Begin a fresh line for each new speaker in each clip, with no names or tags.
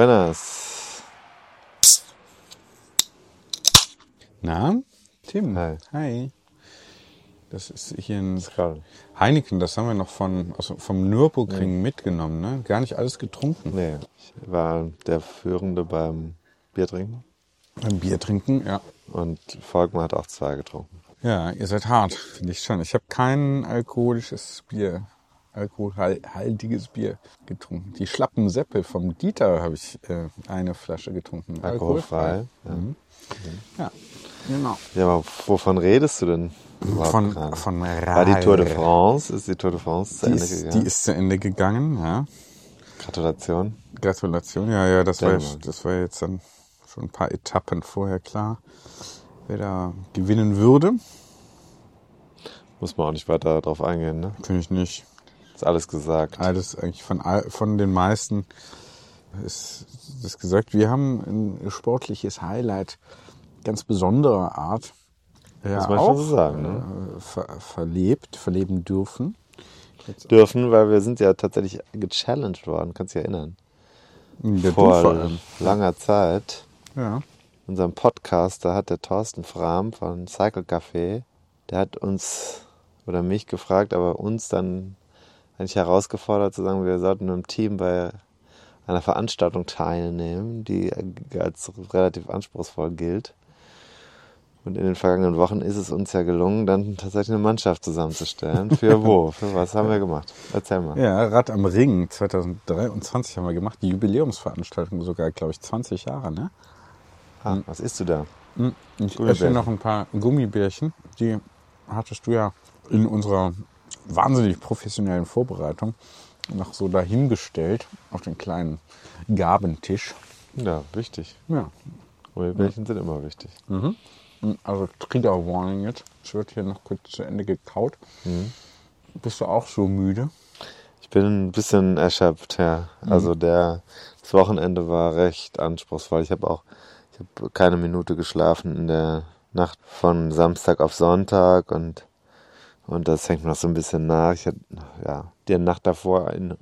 Buenas.
Na, Tim.
Hi.
Hi. Das ist hier ein. Heineken, das haben wir noch von, aus, vom Nürburgring mitgenommen, ne? Gar nicht alles getrunken.
Nee, ich war der Führende beim Biertrinken
Beim Bier trinken, ja.
und Volkmar hat auch zwei getrunken.
Ja, ihr seid hart, finde ich schon. Ich habe kein alkoholisches Bier, alkoholhaltiges Bier getrunken. Die Schlappen Seppe vom Dieter habe ich äh, eine Flasche getrunken.
Alkoholfrei. Ja.
Ja, genau.
ja, aber wovon redest du denn?
Von,
gerade?
von
War die Tour de
Rar.
France? Ist die Tour de France zu
Die
Ende
ist,
gegangen?
die ist zu Ende gegangen, ja.
Gratulation.
Gratulation, ja, ja, das war, das war jetzt dann schon ein paar Etappen vorher klar, wer da gewinnen würde.
Muss man auch nicht weiter drauf eingehen, ne?
Finde ich nicht.
Ist alles gesagt.
Alles eigentlich von, von den meisten ist das gesagt. Wir haben ein sportliches Highlight ganz besonderer Art. Ja,
man
auch
so sagen, ne?
äh, ver, verlebt, verleben dürfen.
Dürfen, weil wir sind ja tatsächlich gechallenged worden, kannst dich erinnern.
Ja, du
Vor langer Zeit.
Ja.
Unserem Podcast, da hat der Thorsten Frahm von Cycle Café, der hat uns oder mich gefragt, aber uns dann eigentlich herausgefordert zu sagen, wir sollten im Team bei einer Veranstaltung teilnehmen, die als relativ anspruchsvoll gilt. Und in den vergangenen Wochen ist es uns ja gelungen, dann tatsächlich eine Mannschaft zusammenzustellen. Für wo? Für was haben wir gemacht? Erzähl mal.
ja, Rad am Ring 2023 haben wir gemacht. Die Jubiläumsveranstaltung sogar, glaube ich, 20 Jahre, ne?
Ah, was isst du da?
Hm, Ich esse noch ein paar Gummibärchen. Die hattest du ja in unserer wahnsinnig professionellen Vorbereitung noch so dahingestellt auf den kleinen Gabentisch.
Ja, wichtig.
Ja,
Gummibärchen sind immer wichtig.
also Trigger Warning jetzt. Es wird hier noch kurz zu Ende gekaut.
Mhm.
Bist du auch so müde?
Ich bin ein bisschen erschöpft, ja. Also der, das Wochenende war recht anspruchsvoll. Ich habe auch, ich habe keine Minute geschlafen in der Nacht von Samstag auf Sonntag und und das hängt mir noch so ein bisschen nach. Ich hatte, ja, die Nacht davor in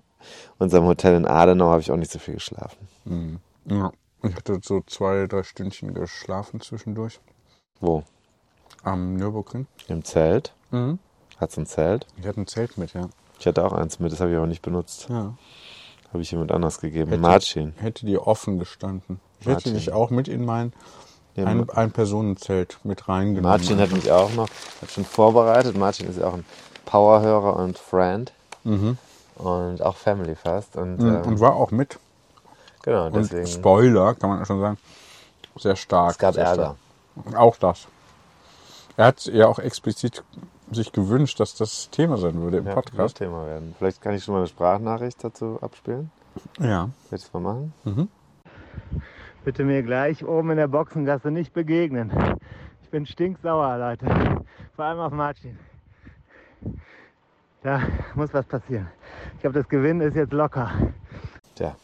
unserem Hotel in Adenau habe ich auch nicht so viel geschlafen.
Ja. Ich hatte so zwei, drei Stündchen geschlafen zwischendurch
Wo?
am Nürburgring.
Im Zelt?
Mhm.
Hat's ein Zelt?
Ich hatte ein Zelt mit, ja.
Ich hatte auch eins mit, das habe ich aber nicht benutzt.
ja.
Habe ich jemand anders gegeben.
Hätte-
Marcin.
Hätte dir offen gestanden. Ich hätte
Martin.
dich auch mit in mein
Ja,
ein, ein Personenzelt mit reingenommen.
Martin hat mich auch noch hat schon vorbereitet. Martin ist ja auch ein Powerhörer und Friend. Und auch Family Fast. Und,
Mhm,
ähm,
und war auch mit.
genau,
Und
deswegen.
Spoiler, kann man schon sagen, sehr stark.
Es gab Ärger.
stark. Auch das. Er hat ja auch explizit sich gewünscht, dass das Thema sein würde im
ja,
Podcast.
Thema werden. Vielleicht kann ich schon mal eine Sprachnachricht dazu abspielen.
Ja.
Will ich das mal machen?
Bitte mir gleich oben in der Boxengasse nicht begegnen. Ich bin stinksauer, Leute. Vor allem auf Martin. Da muss was passieren. Ich glaube, das Gewinnen ist jetzt locker.
Tja.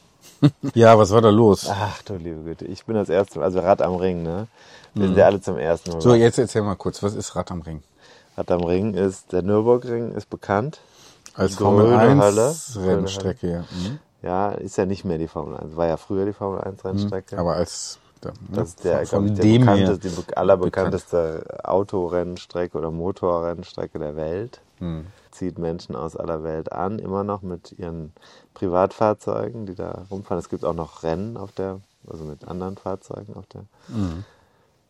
Ja, was war da los?
Ach du liebe Güte. Ich bin das erste Mal, also Rad am Ring, ne? Wir sind ja alle zum ersten Mal.
So, jetzt erzähl mal kurz, was ist Rad am Ring?
Rad am Ring ist, der Nürburgring ist bekannt.
Als Formel 1
Hölle.
Rennstrecke, ja. Mhm.
Ja, ist ja nicht mehr die Formel 1. War ja früher die Formel 1 Rennstrecke.
Aber als da, ne,
Das ist der,
von,
ich, der
dem
bekannteste, die be- allerbekannteste Autorennstrecke oder Motorrennstrecke der Welt. Zieht Menschen aus aller Welt an, immer noch mit ihren Privatfahrzeugen, die da rumfahren. Es gibt auch noch Rennen auf der, also mit anderen Fahrzeugen auf der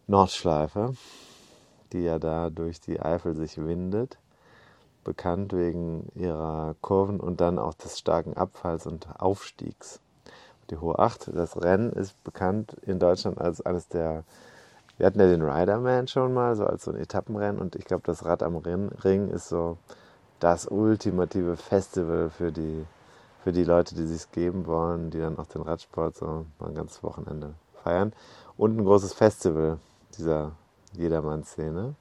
Nordschleife, die ja da durch die Eifel sich windet. Bekannt wegen ihrer Kurven und dann auch des starken Abfalls und Aufstiegs. Die Hohe Acht, das Rennen ist bekannt in Deutschland als eines der wir hatten ja den Riderman schon mal, so als so ein Etappenrennen und ich glaube, das Rad am Rin- Ring ist so das ultimative Festival für die, für die Leute, die sich geben wollen, die dann auch den Radsport so mal ein ganzes Wochenende feiern. Und ein großes Festival dieser Jedermann-Szene.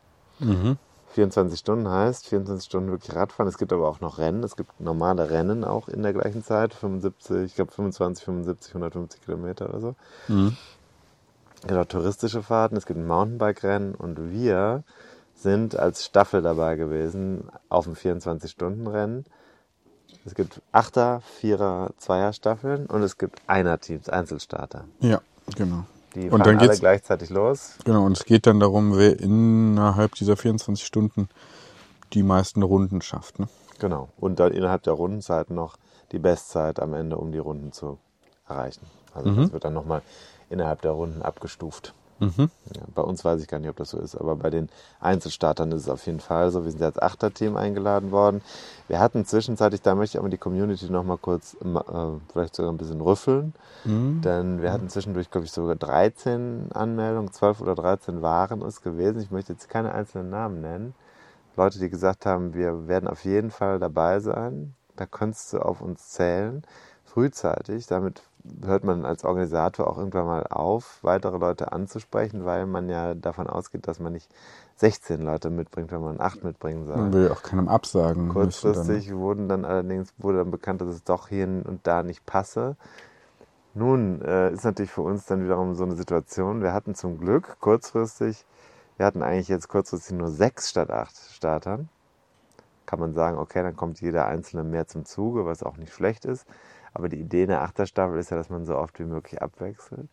24 Stunden heißt 24 Stunden wirklich Radfahren. Es gibt aber auch noch Rennen. Es gibt normale Rennen auch in der gleichen Zeit. 75, ich glaube 25, 75, 150 Kilometer oder so. Genau, touristische Fahrten, es gibt ein Mountainbike-Rennen und wir sind als Staffel dabei gewesen auf dem 24-Stunden-Rennen. Es gibt Achter, Vierer, Zweier-Staffeln und es gibt Einer-Teams, Einzelstarter.
Ja, genau.
Die
Und
fahren
dann
alle gleichzeitig los.
genau, und es geht dann darum, wer innerhalb dieser 24 Stunden die meisten Runden schafft. Ne?
Genau. Und dann innerhalb der Rundenzeit noch die Bestzeit am Ende, um die Runden zu erreichen. Also das wird dann nochmal innerhalb der Runden abgestuft. Ja, bei uns weiß ich gar nicht, ob das so ist, aber bei den Einzelstartern ist es auf jeden Fall so. Wir sind als Achterteam eingeladen worden. Wir hatten zwischenzeitlich, da möchte ich aber die Community nochmal kurz, äh, vielleicht sogar ein bisschen rüffeln, denn wir hatten zwischendurch, glaube ich, sogar 13 Anmeldungen, 12 oder 13 waren es gewesen. Ich möchte jetzt keine einzelnen Namen nennen. Leute, die gesagt haben, wir werden auf jeden Fall dabei sein. Da könntest du auf uns zählen. Frühzeitig. Damit hört man als Organisator auch irgendwann mal auf, weitere Leute anzusprechen, weil man ja davon ausgeht, dass man nicht 16 Leute mitbringt, wenn man 8 mitbringen soll.
Man will auch keinem absagen.
Kurzfristig wurden dann allerdings wurde dann bekannt, dass es doch hier und da nicht passe. Nun äh, ist natürlich für uns dann wiederum so eine Situation. Wir hatten zum Glück kurzfristig, wir hatten eigentlich jetzt kurzfristig nur sechs statt acht Startern. Kann man sagen, okay, dann kommt jeder Einzelne mehr zum Zuge, was auch nicht schlecht ist. Aber die Idee in der Achterstaffel ist ja, dass man so oft wie möglich abwechselt.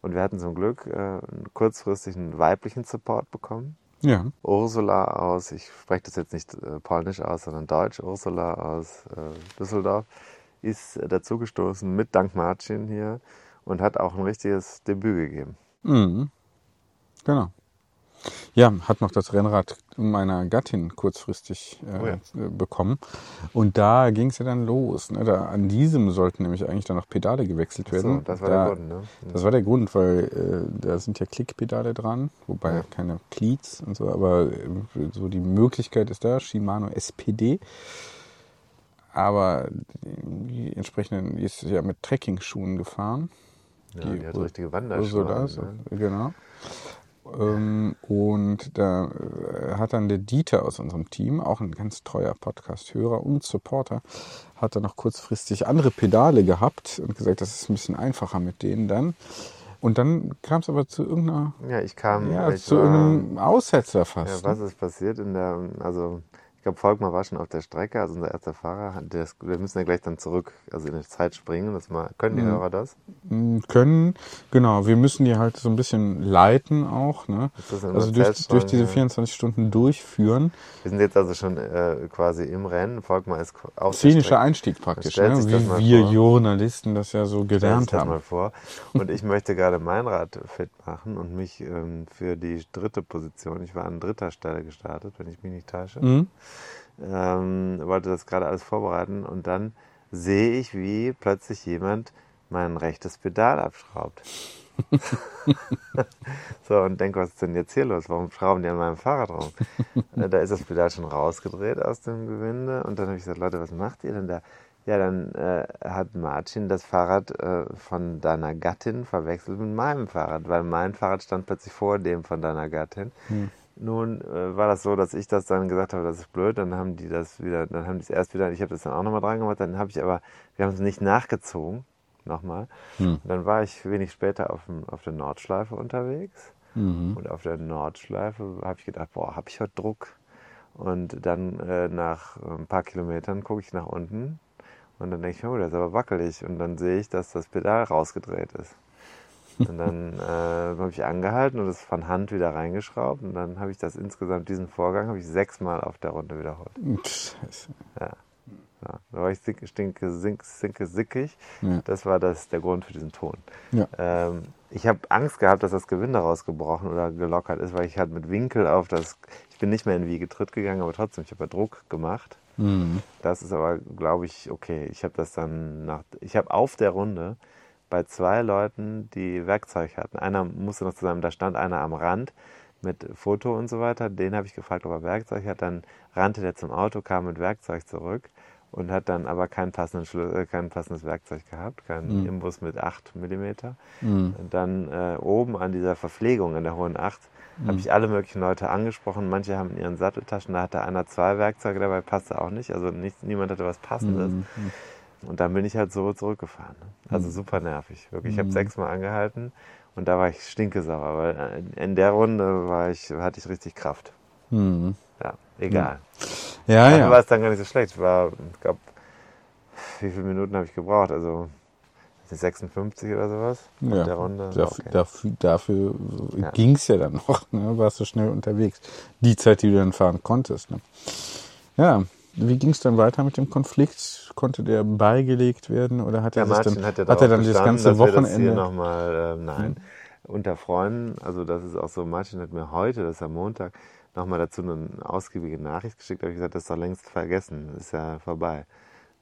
Und wir hatten zum Glück äh, kurzfristig einen weiblichen Support bekommen.
Ja.
Ursula aus, ich spreche das jetzt nicht äh, polnisch aus, sondern deutsch, Ursula aus äh, Düsseldorf, ist dazugestoßen mit Dank Martin hier und hat auch ein richtiges Debüt gegeben.
Mhm. Genau. Ja, hat noch das Rennrad meiner Gattin kurzfristig äh,
Oh ja.
äh, bekommen. Und da ging es ja dann los. Ne? Da, an diesem sollten nämlich eigentlich dann noch Pedale gewechselt
So,
werden.
das war
da,
der Grund, ne?
Das war der Grund, weil äh, da sind ja Klickpedale dran, wobei
Ja.
keine Cleats und so, aber äh, so die Möglichkeit ist da, Shimano SPD. Aber die entsprechenden, die ist ja mit Trekking-Schuhen gefahren.
Ja, die hat
Ur-
richtige Wanderschuhe.
So,
ne?
genau. Ähm, und da äh, hat dann der Dieter aus unserem Team, auch ein ganz treuer Podcast-Hörer und Supporter, hat dann noch kurzfristig andere Pedale gehabt und gesagt, das ist ein bisschen einfacher mit denen dann. Und dann kam es aber zu irgendeiner,
Ja, ich kam.
ja,
ich
zu
war-
irgendeinem Aussetzer
Ja,
fast.
was
ne?
ist passiert in der, also glaube, Volkmar war schon auf der Strecke, also unser erster Fahrer. Der wir müssen ja gleich dann zurück, also in die Zeit springen. Das mal, können die
Mhm.
Hörer das?
m, können. Genau, wir müssen die halt so ein bisschen leiten auch. Ne? Also durch, durch diese
ja?
24 Stunden durchführen.
Wir sind jetzt also schon äh, quasi im Rennen. Volkmar ist auf
Szenischer. Einstieg praktisch, ne? wie wir
vor.
Journalisten das ja so gelernt haben.
mal vor. Und ich möchte gerade mein Rad fit machen und mich ähm, für die dritte Position, ich war an dritter Stelle gestartet, wenn ich mich nicht täusche,
Mhm.
Ähm, wollte das gerade alles vorbereiten und dann sehe ich, wie plötzlich jemand mein rechtes Pedal abschraubt. so, und denke, was ist denn jetzt hier los? Warum schrauben die an meinem Fahrrad rum? Äh, da ist das Pedal schon rausgedreht aus dem Gewinde und dann habe ich gesagt, Leute, was macht ihr denn da? Ja, dann äh, hat Martin das Fahrrad äh, von deiner Gattin verwechselt mit meinem Fahrrad, weil mein Fahrrad stand plötzlich vor dem von deiner Gattin. Nun äh, war das so, dass ich das dann gesagt habe, das ist blöd, dann haben die das wieder, dann haben die es erst wieder, ich habe das dann auch nochmal dran gemacht, dann habe ich aber, wir haben es nicht nachgezogen, nochmal. Und dann war ich wenig später auf, dem, auf der Nordschleife unterwegs und auf der Nordschleife habe ich gedacht, boah, habe ich heute Druck. Und dann äh, nach ein paar Kilometern gucke ich nach unten und dann denke ich, oh, das ist aber wackelig. Und dann sehe ich, dass das Pedal rausgedreht ist. Und dann äh, habe ich angehalten und es von Hand wieder reingeschraubt. Und dann habe ich das insgesamt, diesen Vorgang, habe ich sechsmal auf der Runde wiederholt.
Scheiße.
Ja. Ja, da war ich stinke, stinke, sink, sinke, sickig.
Ja.
Das war das, der Grund für diesen Ton.
Ja.
Ähm, ich habe Angst gehabt, dass das Gewinde rausgebrochen oder gelockert ist, weil ich halt mit Winkel auf das, ich bin nicht mehr in Wiegetritt gegangen, aber trotzdem, ich habe ja Druck gemacht.
Mhm.
Das ist aber, glaube ich, okay. Ich habe das dann nach, ich habe auf der Runde bei zwei Leuten, die Werkzeug hatten. Einer musste noch zusammen, da stand einer am Rand mit Foto und so weiter. Den habe ich gefragt, ob er Werkzeug hat. Dann rannte der zum Auto, kam mit Werkzeug zurück und hat dann aber kein, äh, kein passendes Werkzeug gehabt, keinen Imbus mit 8 mm. Und dann äh, oben an dieser Verpflegung in der Hohen 8 habe ich alle möglichen Leute angesprochen. Manche haben in ihren Satteltaschen, da hatte einer zwei Werkzeuge dabei, passte auch nicht. Also nicht, niemand hatte was Passendes. Und dann bin ich halt so zurückgefahren. Ne? Also super nervig. Wirklich. Ich habe sechsmal angehalten und da war ich stinkesauer, weil äh, in der Runde war ich, hatte ich richtig Kraft. Ja, egal.
Ja,
Dann
ja.
war es dann gar nicht so schlecht. Ich war, ich glaube, wie viele Minuten habe ich gebraucht? Also 56 oder sowas
Ja,
in der Runde.
dafür,
Okay.
dafür, dafür
Ja.
ging es ja dann noch. Ne? Warst du schnell unterwegs. Die Zeit, die du dann fahren konntest. Ne? Ja, wie ging es dann weiter mit dem Konflikt? Konnte der beigelegt werden oder hat er
Der
sich dann,
hat ja
hat er dann das ganze
wir das
Wochenende? Hm.
nochmal, äh, nein, unter Freunden, also das ist auch so, Martin hat mir heute, das ist am Montag, nochmal dazu eine ausgiebige Nachricht geschickt, habe ich gesagt, das ist doch längst vergessen, ist ja vorbei.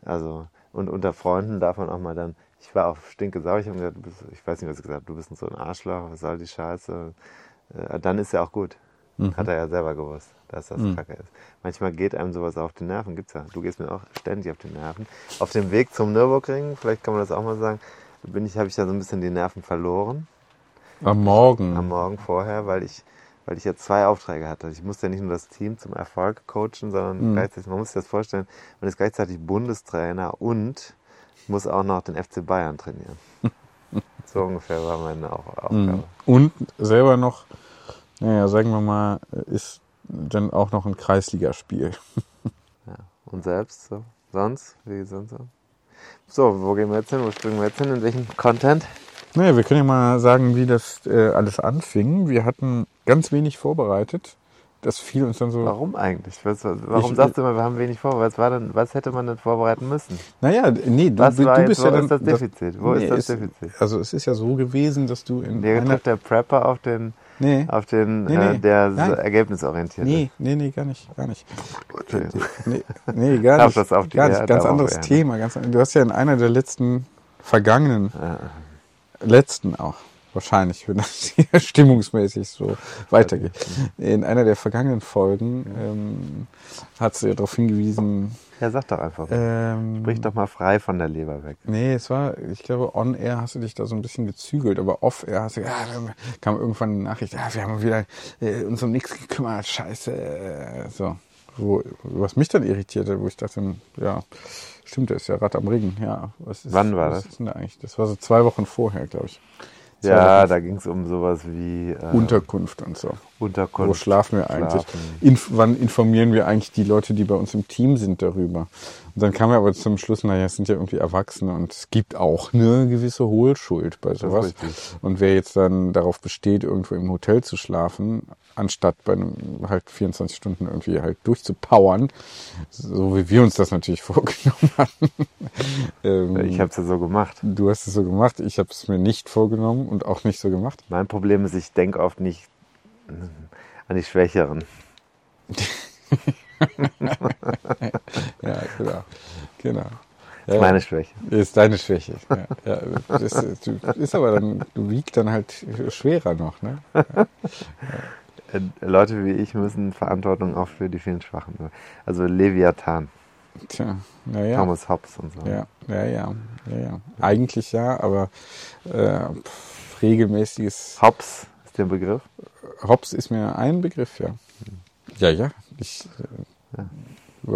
Also, und unter Freunden darf man auch mal dann, ich war auch stinkesauer, ich habe gesagt, bist, ich weiß nicht, was ich gesagt habe, du bist so ein Arschloch, was soll die Scheiße, äh, dann ist ja auch gut.
Mhm.
Hat er ja selber gewusst, dass das Kacke ist. Manchmal geht einem sowas auf die Nerven, gibt's ja. Du gehst mir auch ständig auf die Nerven. Auf dem Weg zum Nürburgring, vielleicht kann man das auch mal sagen, bin ich, habe ich da so ein bisschen die Nerven verloren
Am Morgen.
am Morgen vorher, weil ich, weil ich jetzt zwei Aufträge hatte. Ich musste ja nicht nur das Team zum Erfolg coachen, sondern gleichzeitig, man muss sich das vorstellen, man ist gleichzeitig Bundestrainer und muss auch noch den FC Bayern trainieren. so ungefähr war meine Au- Aufgabe.
Mhm. Und selber noch, naja, sagen wir mal, ist dann auch noch ein Kreisligaspiel.
Ja. Und selbst so? Sonst? Wie sonst so? So, wo gehen wir jetzt hin? Wo springen wir jetzt hin? In welchen Content?
Naja, wir können ja mal sagen, wie das äh, alles anfing. Wir hatten ganz wenig vorbereitet. Das fiel uns dann so.
Warum eigentlich? Was, warum
Ich-
sagst du immer, wir haben wenig vor? Was, war denn, was hätte man denn vorbereiten müssen?
Naja, nee, du,
Was
du
war jetzt-
bist
wo
ja dann.
ist das Defizit? Wo ist das Defizit?
Also es ist ja so gewesen, dass du in
Der trifft der Prepper auf den,
Nee.
auf den
Nee,
äh,
nee.
der
Nein.
so ergebnisorientiert
Nee, nee, nee, gar nicht, gar nicht.
Entschuldigung.
Nee, nee gar
Darf
nicht.
das auf die
gar nicht, ganz anderes. Thema. Ganz, du hast ja in einer der letzten vergangenen, letzten auch, wahrscheinlich, wenn das hier stimmungsmäßig so weitergeht. In einer der vergangenen Folgen ähm, hat sie ja darauf hingewiesen,
Ja, sag doch einfach.
ähm,
Sprich doch mal frei von der Leber weg.
Nee, es war, ich glaube, on air hast du dich da so ein bisschen gezügelt, aber off air hast du, ja, dann kam irgendwann eine Nachricht, ja, wir haben wieder äh, uns um nichts gekümmert, scheiße, äh, so. Wo, was mich dann irritierte, wo ich dachte, ja, stimmt, da ist ja Rad am Ring, ja. Was ist,
Wann war
was
das?
Ist denn da eigentlich? Das war so zwei Wochen vorher, glaube ich.
Ja, da ging es um sowas wie äh,
Unterkunft und so.
Unterkunft.
Wo schlafen wir eigentlich?
Schlafen.
Inf wann informieren wir eigentlich die Leute, die bei uns im Team sind, darüber? Und dann kam er aber zum Schluss, naja, es sind ja irgendwie Erwachsene und es gibt auch eine gewisse Hohlschuld bei sowas. Und wer jetzt dann darauf besteht, irgendwo im Hotel zu schlafen, anstatt bei einem halt 24 Stunden irgendwie halt durchzupowern, so wie wir uns das natürlich vorgenommen hatten. ähm,
Ich habe es ja so gemacht.
du hast es so gemacht, ich habe es mir nicht vorgenommen und auch nicht so gemacht.
Mein Problem ist, ich denke oft nicht an die Schwächeren.
Ja, genau. genau.
Das ist meine Schwäche.
Ist deine Schwäche. Ja, ja, ist, du, ist aber dann, du wiegst dann halt schwerer noch, ne?
Äh, Leute wie ich müssen Verantwortung auch für die vielen Schwachen. Also Leviathan,
Tja, naja.
Thomas Hobbes und so.
Ja, ja, ja, ja, ja. Eigentlich ja, aber äh, regelmäßiges
Hobbes ist der Begriff.
Hops ist mir ein Begriff, ja. Ja, ja. Ich äh,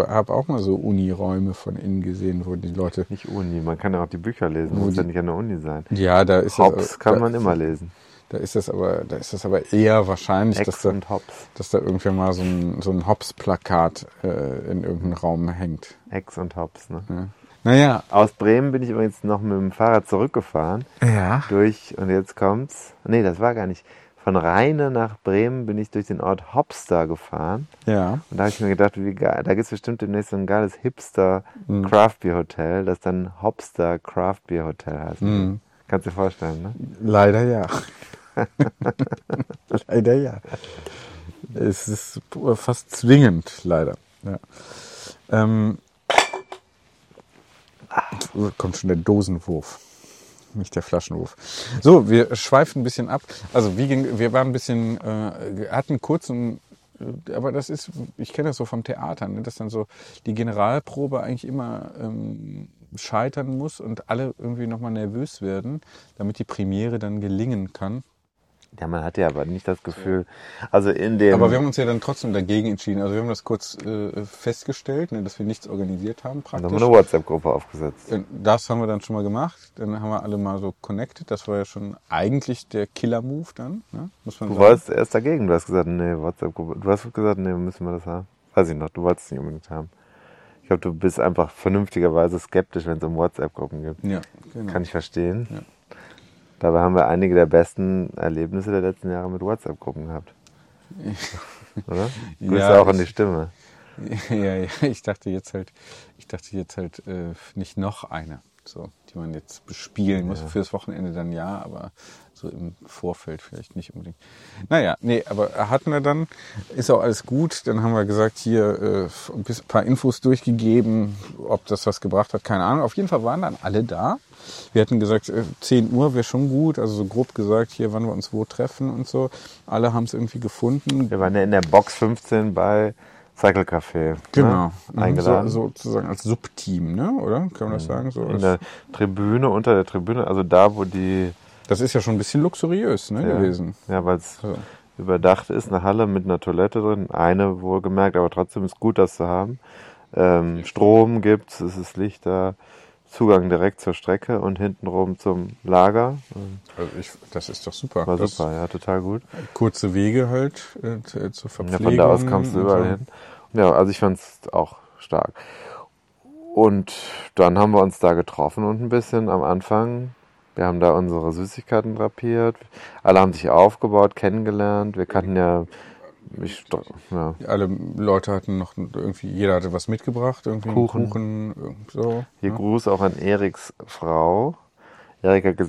habe auch mal so Uniräume von innen gesehen, wo die Leute.
Nicht Uni, man kann ja auch die Bücher lesen, muss ja nicht an der Uni sein.
Ja, da ist
Hobbes
das,
kann
da,
man immer lesen.
Da ist das aber, da ist das aber eher wahrscheinlich, dass da,
Hobbes.
dass da irgendwann mal so ein, so ein Hops-Plakat äh, in irgendeinem Raum hängt.
Ex und Hobbes, ne?
Ja. Naja,
Aus Bremen bin ich übrigens noch mit dem Fahrrad zurückgefahren.
ja.
Durch, und jetzt kommt's. Nee, das war gar nicht. Von Rheine nach Bremen bin ich durch den Ort Hopster gefahren.
Ja.
Und da habe ich mir gedacht, wie geil, da gibt's bestimmt demnächst so ein geiles Hipster
Mhm.
Craft Beer Hotel, das dann Hopster Craft Beer Hotel heißt.
Mhm.
Kannst du dir vorstellen, ne?
Leider ja. leider ja. Es ist fast zwingend, leider. Ja. Ähm, kommt schon der Dosenwurf, nicht der Flaschenwurf. So, wir schweifen ein bisschen ab. Also wie ging, wir waren ein bisschen, äh, hatten kurz ein aber das ist, ich kenne das so vom Theater, ne, dass dann so die Generalprobe eigentlich immer ähm, scheitern muss und alle irgendwie nochmal nervös werden, damit die Premiere dann gelingen kann.
Ja, man hat ja aber nicht das Gefühl, also in dem,
Aber wir haben uns ja dann trotzdem dagegen entschieden. Also wir haben das kurz äh, festgestellt, ne, dass wir nichts organisiert haben
da haben
praktisch.
wir eine WhatsApp-Gruppe aufgesetzt.
Das haben wir dann schon mal gemacht. Dann haben wir alle mal so connected. Das war ja schon eigentlich der Killer-Move dann, ne? muss man
Du
sagen.
wolltest erst dagegen, du hast gesagt, nee, WhatsApp-Gruppe. Du hast gesagt, nee, müssen wir das haben. Weiß ich noch, du wolltest es nicht unbedingt haben. Ich glaube, du bist einfach vernünftigerweise skeptisch, wenn es um WhatsApp-Gruppen gibt.
Ja, genau.
Kann ich verstehen.
Ja.
Dabei haben wir einige der besten Erlebnisse der letzten Jahre mit WhatsApp-Gruppen gehabt. Oder? Grüße
Ja,
auch an
ich-
die Stimme.
Ja, ja, ich dachte jetzt halt, ich dachte jetzt halt äh, nicht noch eine, so, die man jetzt bespielen muss. Fürs Wochenende dann ja, aber so im Vorfeld vielleicht nicht unbedingt. Naja, nee, aber hatten wir dann, ist auch alles gut. Dann haben wir gesagt, hier äh, ein paar Infos durchgegeben, ob das was gebracht hat, keine Ahnung. Auf jeden Fall waren dann alle da. Wir hatten gesagt, äh, 10 Uhr wäre schon gut, also so grob gesagt, hier, wann wir uns wo treffen und so. Alle haben es irgendwie gefunden.
Wir waren ja in der Box 15 bei Cycle Café.
Genau.
Ne? Eingeladen.
So, sozusagen als Subteam, ne? oder? Kann man das sagen? So
in der Tribüne, unter der Tribüne, also da, wo die
das ist ja schon ein bisschen luxuriös ne,
Ja.
gewesen.
Ja, weil es
So.
überdacht ist, eine Halle mit einer Toilette drin. Eine wohlgemerkt, aber trotzdem ist gut, das zu haben. Ähm, Strom gibt's, es ist Licht da, Zugang direkt zur Strecke und hintenrum zum Lager.
Also ich, das ist doch super.
War
das,
super, ja, total gut.
Kurze Wege halt äh, zu- zur
Ja,
Verpflegung.
von da aus kamst du überall
so.
hin. Ja, also ich fand's auch stark. Und dann haben wir uns da getroffen und ein bisschen am Anfang, wir haben da unsere Süßigkeiten drapiert. Alle haben sich aufgebaut, kennengelernt. Wir kannten ja, ich, ja
Alle Leute hatten noch irgendwie, jeder hatte was mitgebracht, irgendwie
Kuchen.
Kuchen, so.
Hier
ne?
Gruß auch an Eriks Frau. Erik,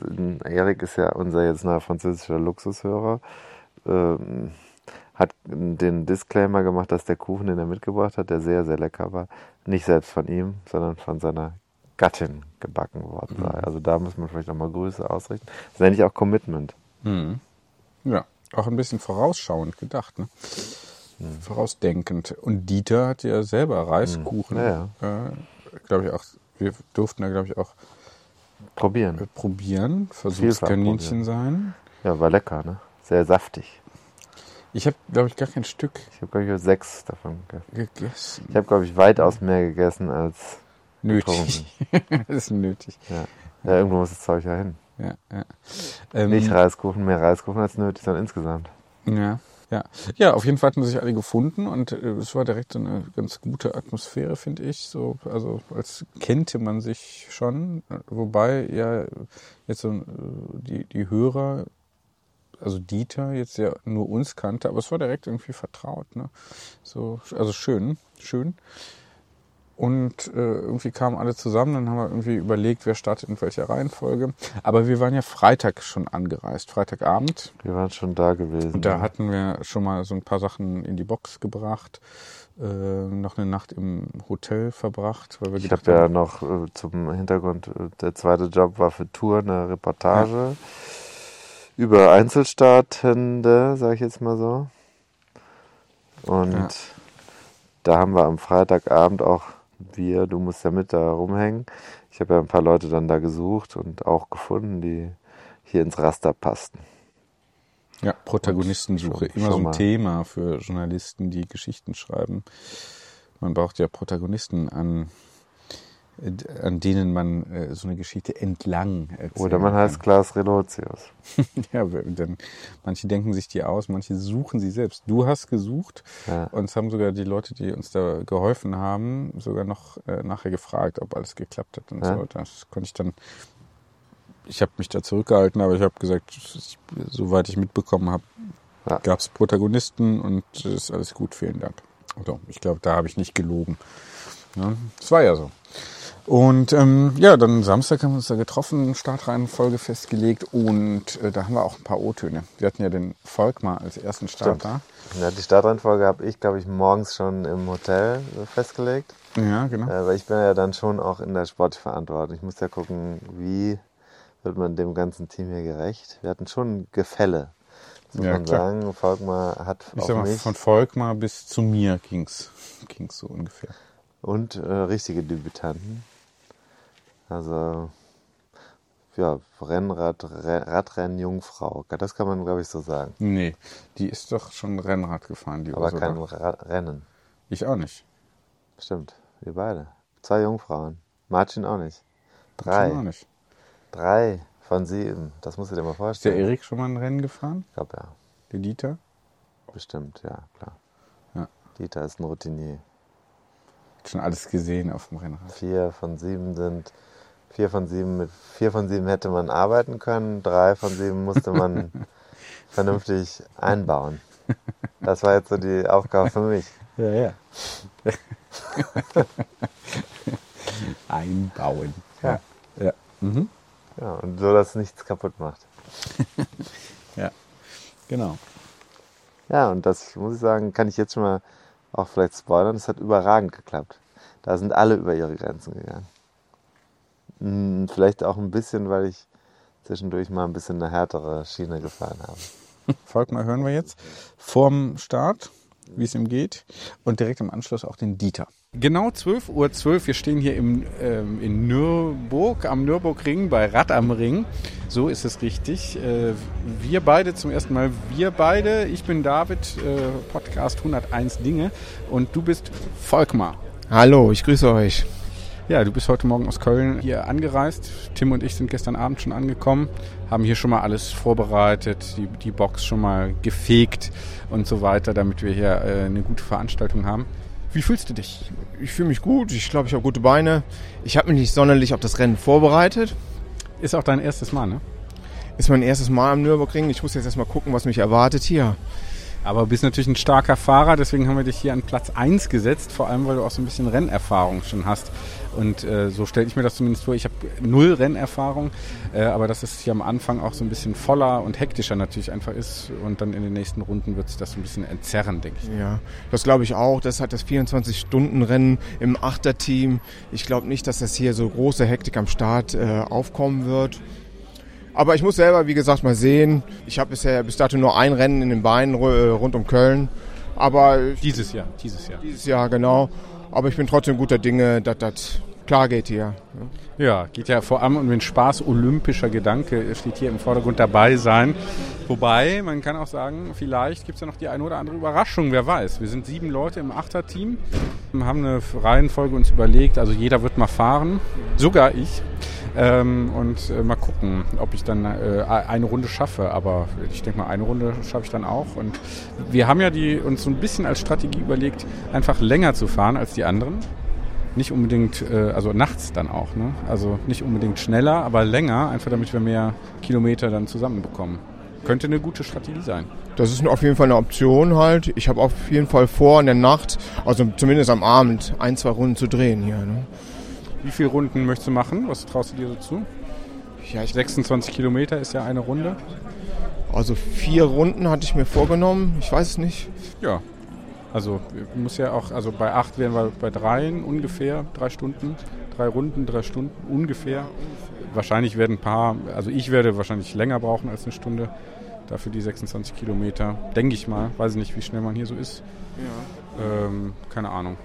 ist ja unser jetzt neuer französischer Luxushörer. Ähm, hat den Disclaimer gemacht, dass der Kuchen, den er mitgebracht hat, der sehr, sehr lecker war, nicht selbst von ihm, sondern von seiner Gattin gebacken worden sei. Also da muss man vielleicht nochmal Grüße ausrichten. Das nenne ich auch Commitment.
Ja, auch ein bisschen vorausschauend gedacht, ne?
Hm.
Vorausdenkend. Und Dieter hat ja selber Reiskuchen.
Ja,
Äh, glaube ich auch, wir durften da, glaube ich, auch
Probieren.
äh, probieren. Versuchskaninchen sein.
Ja, war lecker, ne? Sehr saftig.
Ich habe, glaube ich, gar kein Stück
Ich habe, glaube ich, sechs davon gegessen.
gegessen.
Ich habe, glaube ich, weitaus mehr gegessen als
Nötig. das ist nötig.
Ja. ja, irgendwo muss das Zeug ja hin.
Ja, ja. Ähm,
Nicht Reiskuchen, mehr Reiskuchen als nötig, sondern insgesamt.
Ja, ja. Ja, auf jeden Fall hatten sich alle gefunden und äh, es war direkt so eine ganz gute Atmosphäre, finde ich. So, also als kennte man sich schon, wobei ja jetzt so äh, die, die Hörer, also Dieter jetzt ja nur uns kannte, aber es war direkt irgendwie vertraut, ne? So, also schön, schön. Und äh, irgendwie kamen alle zusammen, dann haben wir irgendwie überlegt, wer startet in welcher Reihenfolge. Aber wir waren ja Freitag schon angereist, Freitagabend.
Wir waren schon da gewesen.
Und da hatten wir schon mal so ein paar Sachen in die Box gebracht, äh, noch eine Nacht im Hotel verbracht, weil wir
ich habe ja noch äh, zum Hintergrund, äh, der zweite Job war für Tour eine Reportage über Einzelstartende, sage ich jetzt mal so. Und
Ja.
da haben wir am Freitagabend auch wir, du musst ja mit da rumhängen. Ich habe ja ein paar Leute dann da gesucht und auch gefunden, die hier ins Raster passten.
ja, Protagonistensuche,
Schon-
immer so
schon
ein
mal.
Thema für Journalisten, die Geschichten schreiben. Man braucht ja Protagonisten an an denen man äh, so eine Geschichte entlang erzählt.
Oder man heißt Klaas Relotius.
ja, denn manche denken sich die aus, manche suchen sie selbst. Du hast gesucht
Ja.
und es haben sogar die Leute, die uns da geholfen haben, sogar noch äh, nachher gefragt, ob alles geklappt hat und
Ja.
so. Das konnte ich dann. Ich habe mich da zurückgehalten, aber ich habe gesagt, ich, soweit ich mitbekommen habe,
Ja.
gab es Protagonisten und es ist alles gut, vielen Dank. Also, ich glaube, da habe ich nicht gelogen. Ja, das war ja so. Und ähm, ja, dann Samstag haben wir uns da getroffen, Startreihenfolge festgelegt und äh, da haben wir auch ein paar O-Töne. Wir hatten ja den Volkmar als ersten Starter.
Ja, die Startreihenfolge habe ich, glaube ich, morgens schon im Hotel äh, festgelegt.
Ja, genau.
Äh, weil ich bin ja dann schon auch in der Sportverantwortung. Ich muss ja gucken, wie wird man dem ganzen Team hier gerecht. Wir hatten schon Gefälle, muss
Ja,
man
klar.
sagen. Volkmar hat
Ich
auf
sag mal,
mich
von Volkmar bis zu mir ging's, ging's so ungefähr.
und äh, richtige Debütanten. Also ja, Rennrad, Re- Radrennjungfrau. Das kann man, glaube ich, so sagen.
Nee, die ist doch schon Rennrad gefahren, die
Aber kein Ra Rennen.
Ich auch nicht.
Stimmt, wir beide. Zwei Jungfrauen. Martin auch nicht. Drei.
Schon auch nicht.
Drei von sieben. Das musst du dir mal
Ist der
vorstellen.
Erik schon mal ein Rennen gefahren?
Ich glaube ja.
Der Dieter?
Bestimmt, ja, klar.
Ja.
Dieter ist ein Routinier.
Hat schon alles gesehen auf dem Rennrad.
Vier von sieben sind. Vier von sieben, mit vier von sieben hätte man arbeiten können, drei von sieben musste man vernünftig einbauen. Das war jetzt so die Aufgabe für mich.
Ja, ja. Einbauen.
Ja.
Ja. Mhm.
Ja, und so, dass nichts kaputt macht.
Ja. Genau.
Ja, und das muss ich sagen, kann ich jetzt schon mal auch vielleicht spoilern. Es hat überragend geklappt. Da sind alle über ihre Grenzen gegangen. Hm, Vielleicht auch ein bisschen, weil ich zwischendurch mal ein bisschen eine härtere Schiene gefahren habe.
Volkmar hören wir jetzt vorm Start, wie es ihm geht. Und direkt im Anschluss auch den Dieter. Genau 12.12 Uhr. 12. Wir stehen hier im, ähm, in Nürburg, am Nürburgring, bei Rad am Ring. So ist es richtig. Äh, wir beide zum ersten Mal, wir beide. Ich bin David, äh, Podcast 101 Dinge. Und du bist Volkmar.
Hallo, ich grüße euch.
Ja, du bist heute Morgen aus Köln hier angereist. Tim und ich sind gestern Abend schon angekommen, haben hier schon mal alles vorbereitet, die, die Box schon mal gefegt und so weiter, damit wir hier äh, eine gute Veranstaltung haben. Wie fühlst du dich?
Ich fühle mich gut, ich glaube, ich habe gute Beine. Ich habe mich nicht sonderlich auf das Rennen vorbereitet.
Ist auch dein erstes Mal, ne?
Ist mein erstes Mal am Nürburgring. Ich muss jetzt erstmal gucken, was mich erwartet hier.
Aber du bist natürlich ein starker Fahrer, deswegen haben wir dich hier an Platz 1 gesetzt, vor allem weil du auch so ein bisschen Rennerfahrung schon hast. Und äh, so stelle ich mir das zumindest vor. Ich habe null Rennerfahrung, äh, aber dass es hier am Anfang auch so ein bisschen voller und hektischer natürlich einfach ist. Und dann in den nächsten Runden wird sich das so ein bisschen entzerren, denke ich.
Ja, das glaube ich auch. Das hat das 24-Stunden-Rennen im Achterteam. Ich glaube nicht, dass das hier so große Hektik am Start äh, aufkommen wird. Aber ich muss selber, wie gesagt, mal sehen. Ich habe bisher bis dato nur ein Rennen in den Beinen ru- rund um Köln. Aber
Dieses Jahr, dieses Jahr.
dieses Jahr genau. Aber ich bin trotzdem guter Dinge, dass das klar geht hier.
Ja, geht ja vor allem um den Spaß olympischer Gedanke, steht hier im Vordergrund dabei sein. Wobei, man kann auch sagen, vielleicht gibt es ja noch die eine oder andere Überraschung, wer weiß. Wir sind sieben Leute im Achterteam, haben eine Reihenfolge uns überlegt, also jeder wird mal fahren, sogar ich. Ähm, und äh, mal gucken, ob ich dann äh, eine Runde schaffe. Aber ich denke mal, eine Runde schaffe ich dann auch. Und wir haben ja die, uns so ein bisschen als Strategie überlegt, einfach länger zu fahren als die anderen. Nicht unbedingt, äh, also nachts dann auch, ne? Also nicht unbedingt schneller, aber länger, einfach damit wir mehr Kilometer dann zusammenbekommen. Könnte eine gute Strategie sein.
Das ist auf jeden Fall eine Option halt. Ich habe auf jeden Fall vor, in der Nacht, also zumindest am Abend, ein, zwei Runden zu drehen hier. Ne?
Wie viele Runden möchtest du machen? Was traust du dir so zu?
Ja, ich,
26 Kilometer ist ja eine Runde.
also vier Runden hatte ich mir vorgenommen. Ich weiß es nicht.
Ja. Also muss ja auch, also bei acht wären wir bei dreien ungefähr, drei Stunden, drei Runden, drei Stunden ungefähr. Wahrscheinlich werden ein paar, also ich werde wahrscheinlich länger brauchen als eine Stunde. Dafür die 26 Kilometer, denke ich mal. Weiß nicht, wie schnell man hier so ist. Ja. Ähm, keine Ahnung.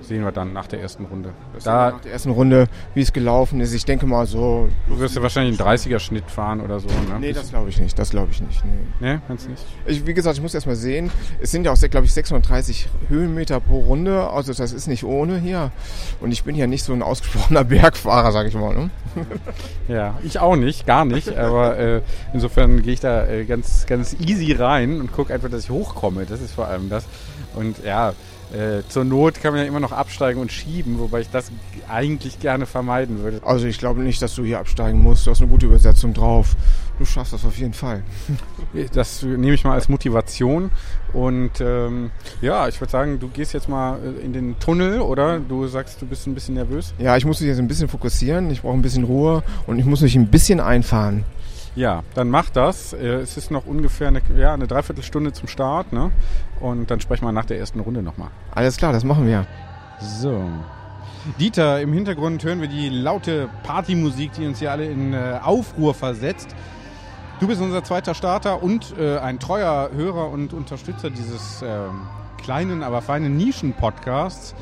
Sehen wir dann nach der ersten Runde.
Da nach der ersten Runde, wie es gelaufen ist. Ich denke mal so.
Du wirst ja wahrscheinlich einen 30er-Schnitt fahren oder so, ne?
Nee, das glaube ich nicht. Das glaube ich nicht. Nee,
nee kannst nicht.
Ich, wie gesagt, ich muss erst mal sehen. Es sind ja auch, glaube ich, 630 Höhenmeter pro Runde. Also das ist nicht ohne hier. Und ich bin ja nicht so ein ausgesprochener Bergfahrer, sage ich mal. Ne?
Ja, ich auch nicht, gar nicht. Aber äh, insofern gehe ich da äh, ganz, ganz easy rein und gucke einfach, dass ich hochkomme. Das ist vor allem das. Und ja, äh, zur Not kann man ja immer noch absteigen und schieben, wobei ich das eigentlich gerne vermeiden würde.
Also ich glaube nicht, dass du hier absteigen musst. Du hast eine gute Übersetzung drauf. Du schaffst das auf jeden Fall.
Das nehme ich mal als Motivation. Und ähm, ja, ich würde sagen, du gehst jetzt mal äh, in den Tunnel, oder? Du sagst, du bist ein bisschen nervös.
Ja, ich muss mich jetzt ein bisschen fokussieren. Ich brauche ein bisschen Ruhe und ich muss mich ein bisschen einfahren.
Ja, dann mach das. Äh, es ist noch ungefähr eine, ja, eine Dreiviertelstunde zum Start. Ne? Und dann sprechen wir nach der ersten Runde nochmal.
Alles klar, das machen wir.
So. Dieter, im Hintergrund hören wir die laute Partymusik, die uns hier alle in äh, Aufruhr versetzt. Du bist unser zweiter Starter und äh, ein treuer Hörer und Unterstützer dieses äh, kleinen, aber feinen Nischen-Podcasts.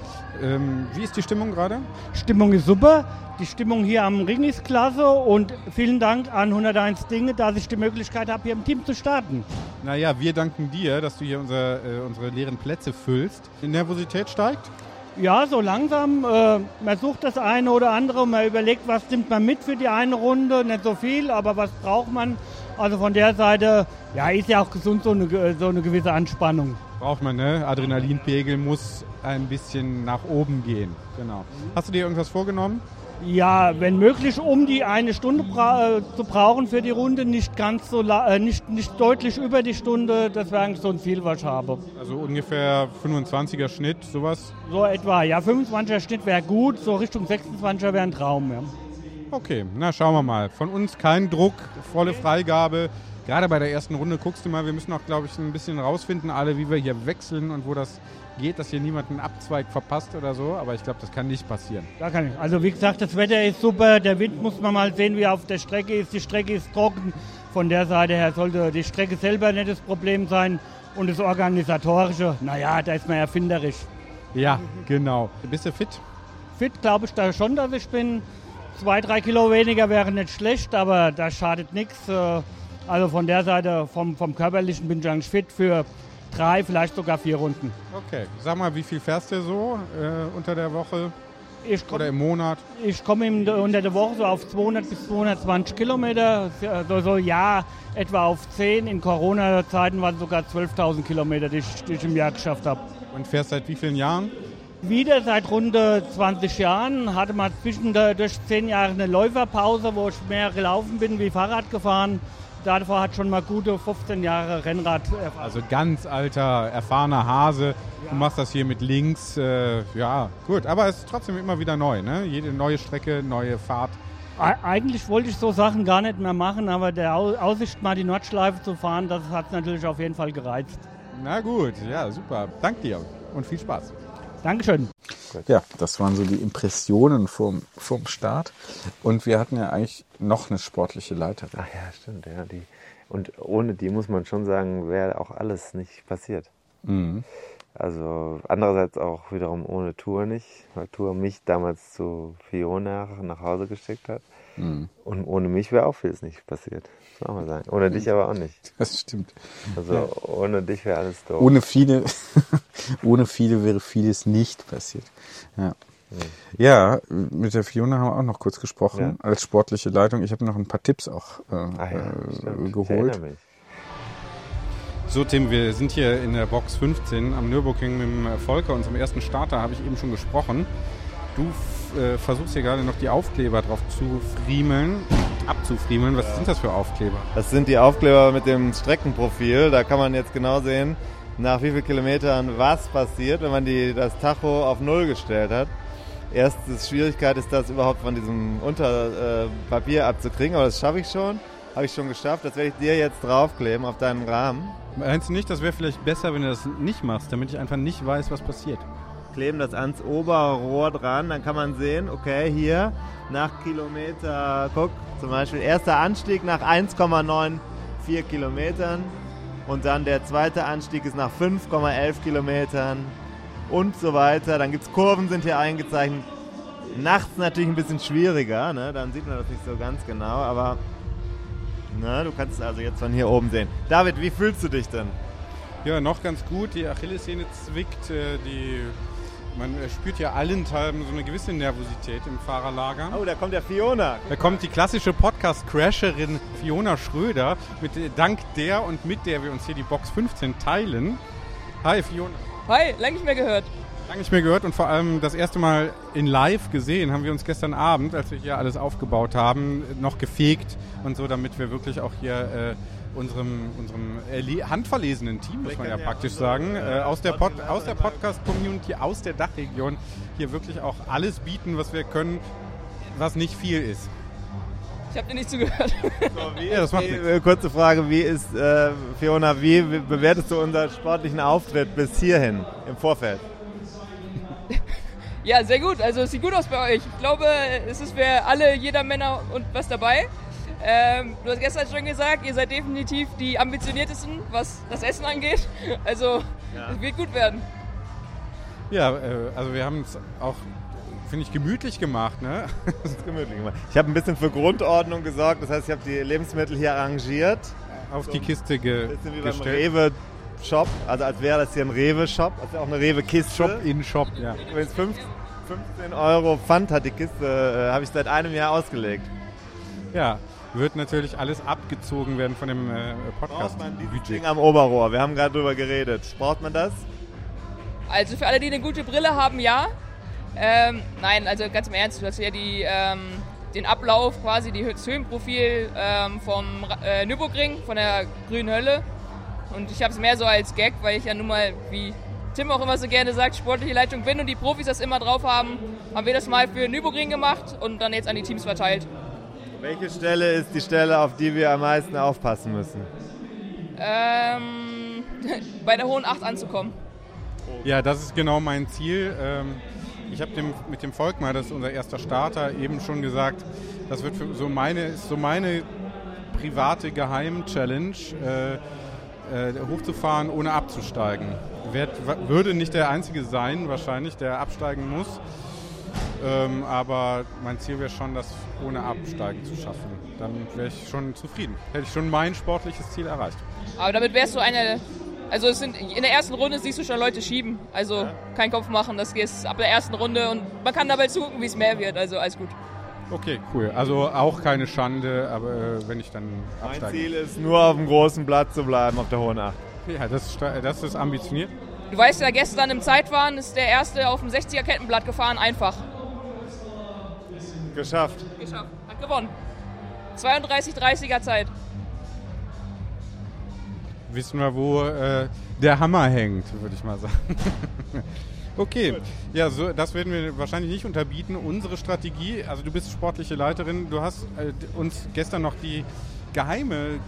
Ähm, wie ist die Stimmung gerade?
Stimmung ist super. Die Stimmung hier am Ring ist klasse und vielen Dank an 101 Dinge, dass ich die Möglichkeit habe, hier im Team zu starten.
Naja, wir danken dir, dass du hier unser, äh, unsere leeren Plätze füllst. Die Nervosität steigt?
Ja, so langsam. Äh, man sucht das eine oder andere, man überlegt, was nimmt man mit für die eine Runde. Nicht so viel, aber was braucht man? Also von der Seite, ja, ist ja auch gesund so eine, so eine gewisse Anspannung.
Braucht man, ne? Adrenalinpegel muss ein bisschen nach oben gehen. Genau. Hast du dir irgendwas vorgenommen?
Ja, wenn möglich, um die eine Stunde bra äh, zu brauchen für die Runde, nicht ganz so äh, nicht, nicht deutlich über die Stunde, das wäre eigentlich so ein Ziel, was ich habe.
Also ungefähr 25er Schnitt, sowas?
So etwa, ja, 25er Schnitt wäre gut, so Richtung 26er wäre ein Traum, ja.
Okay, na schauen wir mal. Von uns kein Druck, volle Freigabe. Gerade bei der ersten Runde guckst du mal, wir müssen auch, glaube ich, ein bisschen rausfinden, alle, wie wir hier wechseln und wo das geht, dass hier niemand einen Abzweig verpasst oder so, aber ich glaube, das kann nicht passieren.
Da kann ich. Also wie gesagt, das Wetter ist super, der Wind muss man mal sehen, wie er auf der Strecke ist. Die Strecke ist trocken. Von der Seite her sollte die Strecke selber nicht das Problem sein. Und das Organisatorische, naja, da ist man erfinderisch.
Ja, genau. Bist du fit?
Fit glaube ich da schon, dass ich bin. Zwei, drei Kilo weniger wäre nicht schlecht, aber das schadet nichts. Also von der Seite, vom, vom Körperlichen bin ich eigentlich fit für drei, vielleicht sogar vier Runden.
Okay, sag mal, wie viel fährst du so äh, unter der Woche
komm,
oder im Monat?
Ich komme unter der Woche so auf 200 bis 220 Kilometer, so, so ja, etwa auf 10. In Corona-Zeiten waren es sogar 12.000 Kilometer, die ich, die ich im Jahr geschafft habe.
Und fährst seit wie vielen Jahren?
Wieder seit rund 20 Jahren. Hatte mal zwischendurch 10 Jahre eine Läuferpause, wo ich mehr gelaufen bin wie Fahrrad gefahren. Davor hat schon mal gute 15 Jahre Rennrad erfahren.
Also ganz alter, erfahrener Hase. Ja. Du machst das hier mit links. Äh, ja, gut. Aber es ist trotzdem immer wieder neu. Ne? Jede neue Strecke, neue Fahrt.
Eigentlich wollte ich so Sachen gar nicht mehr machen, aber der Aussicht, mal die Nordschleife zu fahren, das hat natürlich auf jeden Fall gereizt.
Na gut, ja, super. Dank dir und viel Spaß.
Dankeschön.
Ja, das waren so die Impressionen vom, vom Start. Und wir hatten ja eigentlich noch eine sportliche Leiterin.
Ach ja, stimmt, ja. Die, und ohne die muss man schon sagen, wäre auch alles nicht passiert. Mhm. Also andererseits auch wiederum ohne Tour nicht, weil Tour mich damals zu Fiona nach Hause geschickt hat. Mhm. Und ohne mich wäre auch vieles nicht passiert. Das muss man sagen. Ohne dich aber auch nicht.
Das stimmt.
Also ja. ohne dich wäre alles doof.
Ohne viele, ohne viele wäre vieles nicht passiert. Ja. Ja, mit der Fiona haben wir auch noch kurz gesprochen ja. als sportliche Leitung. Ich habe noch ein paar Tipps auch äh, ah ja, äh, geholt. So, Tim, wir sind hier in der Box 15 am Nürburgring mit dem Volker, unserem ersten Starter, habe ich eben schon gesprochen. Du äh, versuchst hier gerade noch die Aufkleber drauf zu friemeln, abzufriemeln. Was ja. sind das für Aufkleber?
Das sind die Aufkleber mit dem Streckenprofil. Da kann man jetzt genau sehen, nach wie vielen Kilometern was passiert, wenn man die, das Tacho auf Null gestellt hat. Erste Schwierigkeit ist das überhaupt von diesem Unterpapier äh, abzukriegen, aber das schaffe ich schon. Habe ich schon geschafft. Das werde ich dir jetzt draufkleben auf deinen Rahmen.
Meinst du nicht, das wäre vielleicht besser, wenn du das nicht machst, damit ich einfach nicht weiß, was passiert?
kleben das ans Oberrohr dran, dann kann man sehen, okay, hier nach Kilometer, guck, zum Beispiel erster Anstieg nach 1,94 Kilometern und dann der zweite Anstieg ist nach 5,11 Kilometern und so weiter. Dann gibt es Kurven, sind hier eingezeichnet. Nachts natürlich ein bisschen schwieriger, ne? dann sieht man das nicht so ganz genau, aber na, du kannst es also jetzt von hier oben sehen. David, wie fühlst du dich denn?
Ja, noch ganz gut. Die Achillessehne zwickt. äh, Die, man äh, spürt ja allenthalben so eine gewisse Nervosität im Fahrerlager.
Oh, da kommt der Fiona.
Da kommt die klassische Podcast-Crasherin Fiona Schröder, mit, äh, dank der und mit der wir uns hier die Box 15 teilen. Hi Fiona.
Hi, lange nicht mehr gehört.
Lange nicht mehr gehört und vor allem das erste Mal in live gesehen haben wir uns gestern Abend, als wir hier alles aufgebaut haben, noch gefegt und so, damit wir wirklich auch hier äh, unserem, unserem erle- handverlesenen Team, muss man ja praktisch sagen, äh, aus der, Pod aus der Podcast-Community, aus der Dachregion hier wirklich auch alles bieten, was wir können, was nicht viel ist.
Ich habe dir nicht zugehört.
Ja, das macht
Wie, kurze Frage, wie ist, äh, Fiona, wie bewertest du unseren sportlichen Auftritt bis hierhin im Vorfeld?
Ja, sehr gut. Also es sieht gut aus bei euch. Ich glaube, es ist für alle, jeder Männer und was dabei. Ähm, du hast gestern schon gesagt, ihr seid definitiv die ambitioniertesten, was das Essen angeht. Also es wird gut werden.
Ja, äh, also wir haben es auch, finde ich, gemütlich gemacht. Ne?
Gemütlich gemacht. Ich habe ein bisschen für Grundordnung gesorgt, das heißt, ich habe die Lebensmittel hier arrangiert.
Auf die Kiste ge
Ein bisschen wie beim
gestellt.
Rewe-Shop, also als wäre das hier ein Rewe-Shop, also auch eine Rewe-Kiste.
Shop in Shop, ja.
Übrigens 15 15 Euro Pfand hat die Kiste, äh, habe ich seit einem Jahr ausgelegt.
Ja, wird natürlich alles abgezogen werden von dem äh,
Braucht man dieses. Ding am Oberrohr? Wir haben gerade drüber geredet. Braucht man das?
Also für alle, die eine gute Brille haben, ja. Ähm, nein, also ganz im Ernst, du hast ja die, ähm, den Ablauf, quasi die, das Höhenprofil ähm, vom äh, Nürburgring, von der grünen Hölle. Und ich habe es mehr so als Gag, weil ich ja nun mal, wie Tim auch immer so gerne sagt, sportliche Leitung bin und die Profis das immer drauf haben, haben wir das mal für Nürburgring gemacht und dann jetzt an die Teams verteilt.
Welche Stelle ist die Stelle, auf die wir am meisten aufpassen müssen?
Ähm, bei der hohen Acht anzukommen.
Ja, das ist genau mein Ziel. Ähm, ich habe dem, mit dem Volkmar, das ist unser erster Starter, eben schon gesagt, das wird so meine, ist so meine private Geheim-Challenge, äh, äh, hochzufahren, ohne abzusteigen. Werd, würde nicht der Einzige sein, wahrscheinlich, der absteigen muss. Ähm, aber mein Ziel wäre schon, das ohne Absteigen zu schaffen. Dann wäre ich schon zufrieden. Hätte ich schon mein sportliches Ziel erreicht.
Aber damit wärst du eine. Also es sind in der ersten Runde siehst du schon Leute schieben. Also kein Kopf machen, das geht ab der ersten Runde und man kann dabei zugucken, wie es mehr wird. Also alles gut.
Okay, cool. Also auch keine Schande, aber äh, wenn ich dann
Mein
absteige.
Ziel ist nur auf dem großen Blatt zu bleiben, auf der hohen Acht.
Ja, das, das ist ambitioniert.
Du weißt ja, gestern im Zeitfahren ist der erste auf dem 60er Kettenblatt gefahren, einfach.
Geschafft.
Geschafft. Hat gewonnen. 32, 30er Zeit.
Wissen wir, wo äh, der Hammer hängt, würde ich mal sagen. okay, ja, so, das werden wir wahrscheinlich nicht unterbieten. Unsere Strategie, also du bist sportliche Leiterin, du hast äh, uns gestern noch die geheime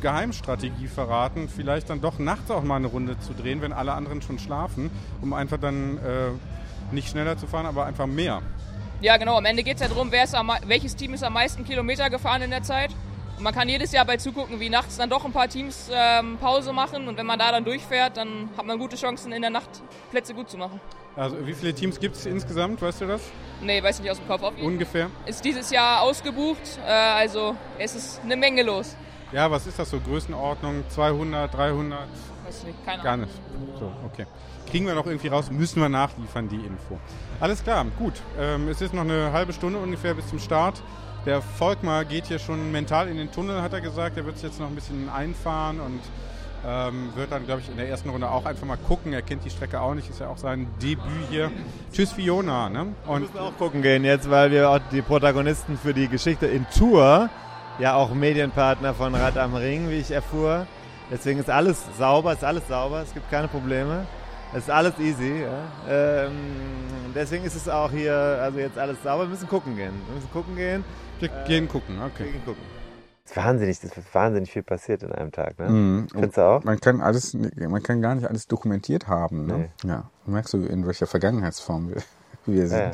Geheimstrategie verraten, vielleicht dann doch nachts auch mal eine Runde zu drehen, wenn alle anderen schon schlafen, um einfach dann äh, nicht schneller zu fahren, aber einfach mehr.
Ja, genau. Am Ende geht es ja darum, wer ist am, welches Team ist am meisten Kilometer gefahren in der Zeit. Und man kann jedes Jahr bei zugucken, wie nachts dann doch ein paar Teams ähm, Pause machen. Und wenn man da dann durchfährt, dann hat man gute Chancen, in der Nacht Plätze gut zu machen.
Also wie viele Teams gibt es insgesamt, weißt du das?
Nee, weiß nicht aus dem Kopf. Auf
Ungefähr?
ist dieses Jahr ausgebucht. Äh, also es ist eine Menge los.
Ja, was ist das so? Größenordnung 200, 300?
Weiß nicht, keine
Gar
Ahnung.
nicht. So, okay. Kriegen wir noch irgendwie raus, müssen wir nachliefern, die Info. Alles klar, gut. Ähm, es ist noch eine halbe Stunde ungefähr bis zum Start. Der Volkmar geht hier schon mental in den Tunnel, hat er gesagt. Er wird sich jetzt noch ein bisschen einfahren und ähm, wird dann, glaube ich, in der ersten Runde auch einfach mal gucken. Er kennt die Strecke auch nicht, ist ja auch sein Debüt hier. Tschüss Fiona. Ne?
Wir
Und
müssen auch gucken gehen jetzt, weil wir auch die Protagonisten für die Geschichte in Tour, ja auch Medienpartner von Rad am Ring, wie ich erfuhr. Deswegen ist alles sauber, ist alles sauber, es gibt keine Probleme. Es ist alles easy. Ja. Ähm, deswegen ist es auch hier, also jetzt alles sauber. Wir müssen gucken gehen. Wir müssen gucken gehen.
Wir gehen gucken,
Wir
okay.
gehen gucken.
Das ist wahnsinnig, das ist wahnsinnig viel passiert in einem Tag, ne?
Mhm.
Findest du auch?
Man kann alles, man kann gar nicht alles dokumentiert haben. Ne? Ja. Merkst du, in welcher Vergangenheitsform wir, wir sind.
Ja,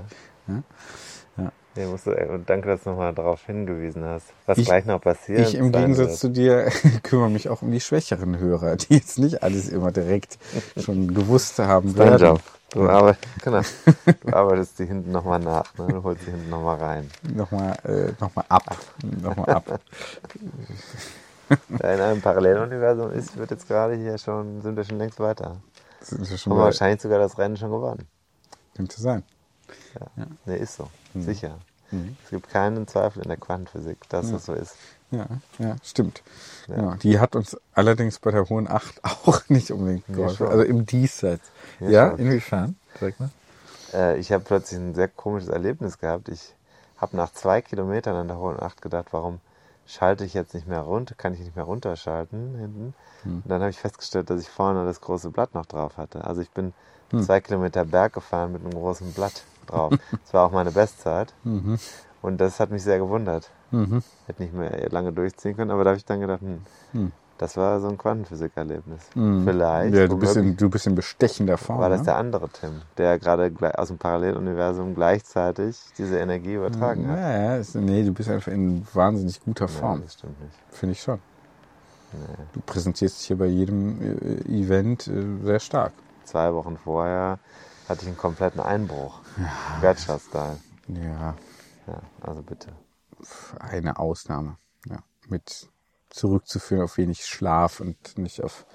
ja. Nee, musst du, und danke, dass du nochmal darauf hingewiesen hast, was
Ich-
gleich noch passiert.
Ich im Gegensatz
wird.
zu dir kümmere mich auch um die schwächeren Hörer, die jetzt nicht alles immer direkt schon gewusst haben
Dein
werden.
Job. Du, arbeit, genau. du arbeitest die hinten nochmal nach, ne? du holst die hinten nochmal rein.
Nochmal, äh, nochmal ab. Nochmal ab.
Wer in einem Paralleluniversum ist, wird jetzt gerade hier schon, sind wir schon längst weiter.
Sind wir schon
Haben wahrscheinlich sogar das Rennen schon gewonnen.
Könnte sein.
Ja. Nee, ist so.
Mhm.
Sicher.
Mhm.
Es gibt keinen Zweifel in der Quantenphysik, dass
Ja.
das so ist.
Ja, ja, stimmt.
Ja.
Ja. die hat uns allerdings bei der Hohen Acht auch nicht unbedingt
Ja,
geholfen. also im Diesseits.
Ja,
Ja,
schon.
inwiefern? Sag mal.
Äh, ich habe plötzlich ein sehr komisches Erlebnis gehabt. Ich habe nach zwei Kilometern an der Hohen Acht gedacht, warum schalte ich jetzt nicht mehr runter, kann ich nicht mehr runterschalten hinten.
Hm.
Und dann habe ich festgestellt, dass ich vorne das große Blatt noch drauf hatte. Also ich bin
Hm.
zwei Kilometer Berg gefahren mit einem großen Blatt drauf. Das war auch meine Bestzeit.
Mhm.
Und das hat mich sehr gewundert.
Mhm.
Hätte nicht mehr lange durchziehen können, aber da habe ich dann gedacht, hm,
Hm.
Das war so ein Quantenphysikerlebnis.
Mhm.
Vielleicht.
Ja, du bist, in, du bist in bestechender Form.
war das
ne?
der andere Tim, der gerade aus dem Paralleluniversum gleichzeitig diese Energie übertragen hat.
Ja, ja, ist, nee, du bist einfach in wahnsinnig guter
Ja,
Form.
das stimmt nicht.
Finde ich schon.
Nee.
Du präsentierst dich hier bei jedem äh, Event äh, sehr stark.
Zwei Wochen vorher hatte ich einen kompletten Einbruch. Wertschatz-Style.
Ja,
Ja, also bitte.
eine Ausnahme. Ja, mit zurückzuführen auf wenig Schlaf und nicht auf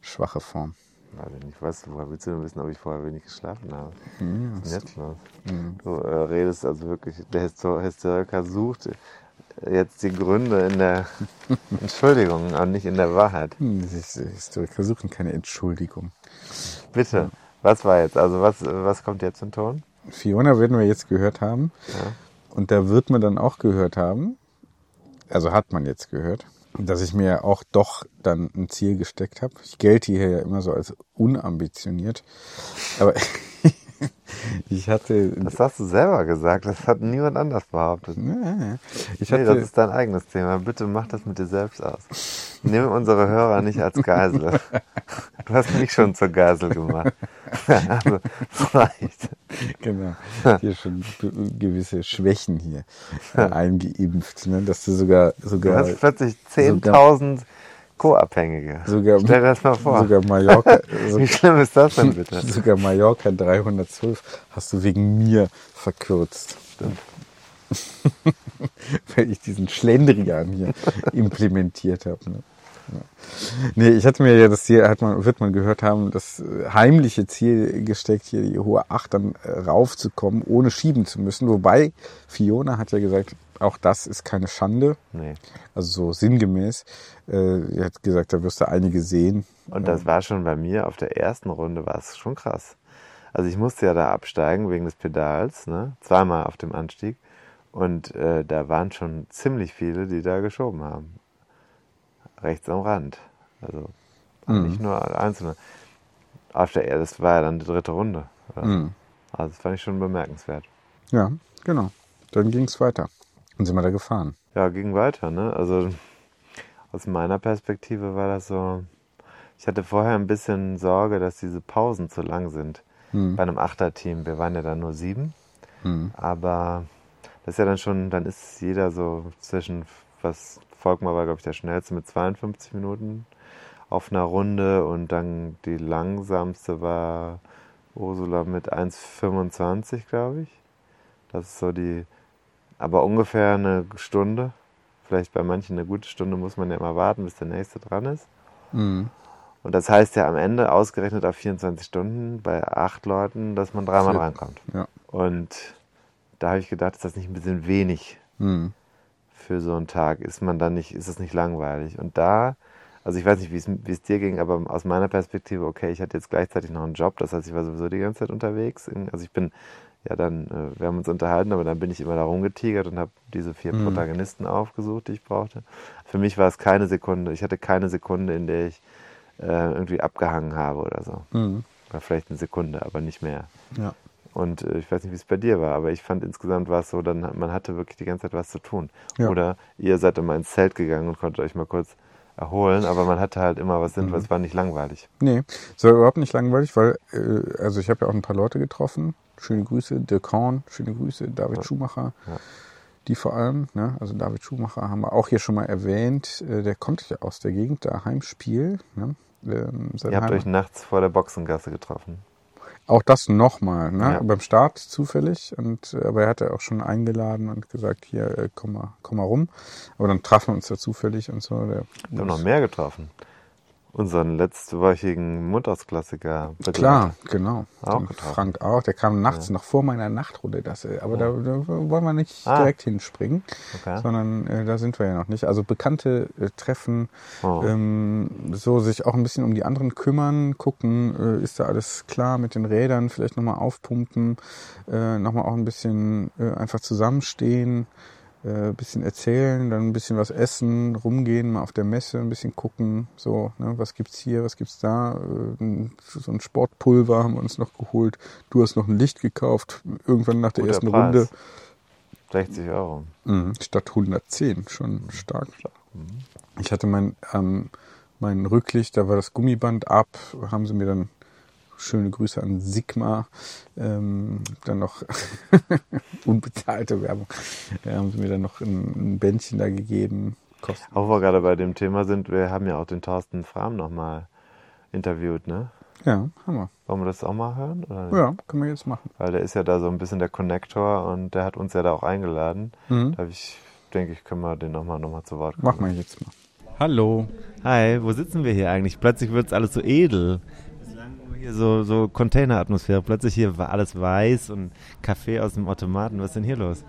schwache Form.
Weiß ich nicht, was, woher willst du denn wissen, ob ich vorher wenig geschlafen habe?
Ja,
Was ist jetzt los?
Mhm.
Du äh, redest also wirklich, der Histo Hysteriker sucht jetzt die Gründe in der Entschuldigung und nicht in der Wahrheit.
Hm, das ist- Historiker suchen keine Entschuldigung.
Bitte, was war jetzt? Also was, was kommt jetzt in Ton?
Fiona werden wir jetzt gehört haben.
Ja.
Und da wird man dann auch gehört haben, also hat man jetzt gehört, dass ich mir auch doch dann ein Ziel gesteckt habe. Ich gelte hier ja immer so als unambitioniert. Aber ich hatte.
Das hast du selber gesagt, das hat niemand anders behauptet.
Ja, ich
nee,
hatte
das ist dein eigenes Thema. Bitte mach das mit dir selbst aus. Nimm unsere Hörer nicht als Geisel. Du hast mich schon zur Geisel gemacht. also, vielleicht.
genau, hier schon gewisse Schwächen hier äh, eingeimpft, ne? dass du sogar
Du
sogar
hast plötzlich 10.000 Co-Abhängige.
sogar
Stell dir das mal vor.
sogar Mallorca
Wie schlimm ist das denn bitte?
sogar Mallorca 312 hast du wegen mir verkürzt.
Stimmt.
Weil ich diesen Schlendrian hier implementiert habe. Ne? Ja. Nee, ich hatte mir ja das Ziel, hat man, wird man gehört haben, das heimliche Ziel gesteckt, hier die hohe Acht dann äh, raufzukommen, ohne schieben zu müssen. Wobei Fiona hat ja gesagt, auch das ist keine Schande.
Nee.
Also so sinngemäß. Äh, sie hat gesagt, da wirst du einige sehen.
Und das war schon bei mir auf der ersten Runde war es schon krass. Also ich musste ja da absteigen wegen des Pedals, ne? zweimal auf dem Anstieg. Und äh, da waren schon ziemlich viele, die da geschoben haben. Rechts am Rand. Also
Mhm.
nicht nur einzelne. Auf der, das war ja dann die dritte Runde.
Mhm.
Also das fand ich schon bemerkenswert.
Ja, genau. Dann ging es weiter. Und sind wir da gefahren.
Ja, ging weiter, ne? Also aus meiner Perspektive war das so. Ich hatte vorher ein bisschen Sorge, dass diese Pausen zu lang sind.
Mhm.
Bei einem Achterteam. Wir waren ja dann nur sieben.
Mhm.
Aber das ist ja dann schon, dann ist jeder so zwischen, was Volkmar war, glaube ich, der schnellste mit 52 Minuten auf einer Runde und dann die langsamste war Ursula mit 1,25, glaube ich. Das ist so die, aber ungefähr eine Stunde. Vielleicht bei manchen eine gute Stunde muss man ja immer warten, bis der nächste dran ist.
Mhm.
Und das heißt ja am Ende ausgerechnet auf 24 Stunden bei acht Leuten, dass man dreimal drankommt.
Ja.
Und da habe ich gedacht, ist das nicht ein bisschen wenig
Mhm.
für so einen Tag? Ist man dann nicht, ist das nicht langweilig? Und da, also ich weiß nicht, wie es, dir ging, aber aus meiner Perspektive, okay, ich hatte jetzt gleichzeitig noch einen Job, das heißt, ich war sowieso die ganze Zeit unterwegs. Also ich bin, ja dann, äh, wir haben uns unterhalten, aber dann bin ich immer da rumgetigert und habe diese vier
Mhm.
Protagonisten aufgesucht, die ich brauchte. Für mich war es keine Sekunde, ich hatte keine Sekunde, in der ich äh, irgendwie abgehangen habe oder so.
Mhm.
War vielleicht eine Sekunde, aber nicht mehr.
Ja.
Und äh, ich weiß nicht, wie es bei dir war, aber ich fand insgesamt war es so, dann, man hatte wirklich die ganze Zeit was zu tun.
Ja.
Oder ihr seid immer ins Zelt gegangen und konntet euch mal kurz erholen, aber man hatte halt immer was
Mhm.
Sinnvolles, es war nicht langweilig.
Nee, es war überhaupt nicht langweilig, weil, äh, also ich habe ja auch ein paar Leute getroffen, schöne Grüße, Dirk Horn, schöne Grüße, David Schumacher.
Ja.
Die vor allem, ne? also David Schumacher haben wir auch hier schon mal erwähnt, äh, der kommt ja aus der Gegend, da Heimspiel. Ne? Ähm,
Ihr habt euch nachts vor der Boxengasse getroffen.
Auch das nochmal, ne?
Ja.
beim Start zufällig. Und, äh, aber er hatte auch schon eingeladen und gesagt, hier, äh, komm mal, komm mal rum. Aber dann trafen wir uns da zufällig und so. Der,
Wir haben noch mehr getroffen. Unseren letztwöchigen Montagsklassiker.
Klar, genau.
Auch.
Frank auch. Der kam nachts noch vor meiner Nachtrunde. Das, aber da, da wollen wir nicht
Ah.
direkt hinspringen,
Okay.
sondern äh, da sind wir ja noch nicht. Also bekannte äh, Treffen,
Oh.
ähm, so sich auch ein bisschen um die anderen kümmern, gucken, äh, ist da alles klar mit den Rädern, vielleicht nochmal aufpumpen, äh, nochmal auch ein bisschen äh, einfach zusammenstehen. Äh, ein bisschen erzählen, dann ein bisschen was essen, rumgehen, mal auf der Messe ein bisschen gucken, so, ne, was gibt's hier, was gibt's da, äh, so ein Sportpulver haben wir uns noch geholt. Du hast noch ein Licht gekauft, irgendwann nach der
Guter
ersten
Preis.
Runde.
60 Euro.
Mhm, statt 110, schon stark. Ich hatte mein, ähm, mein Rücklicht, da war das Gummiband ab, haben sie mir dann schöne Grüße an Sigma, ähm, dann noch unbezahlte Werbung, äh, haben sie mir dann noch ein, ein Bändchen da gegeben. Kosten.
Auch wo wir gerade bei dem Thema sind, wir haben ja auch den Thorsten Frahm nochmal interviewt, ne?
Ja, Hammer.
Wollen wir das auch mal hören?
Ja, können wir jetzt machen.
Weil der ist ja da so ein bisschen der Connector und der hat uns ja da auch eingeladen.
Mhm.
Da hab ich, denke ich, können wir den nochmal noch mal zu Wort kommen.
Machen wir jetzt mal. Hallo.
Hi, wo sitzen wir hier eigentlich? Plötzlich wird es alles so edel. Hier so, so Containeratmosphäre. Plötzlich hier war alles weiß und Kaffee aus dem Automaten. Was ist denn hier los?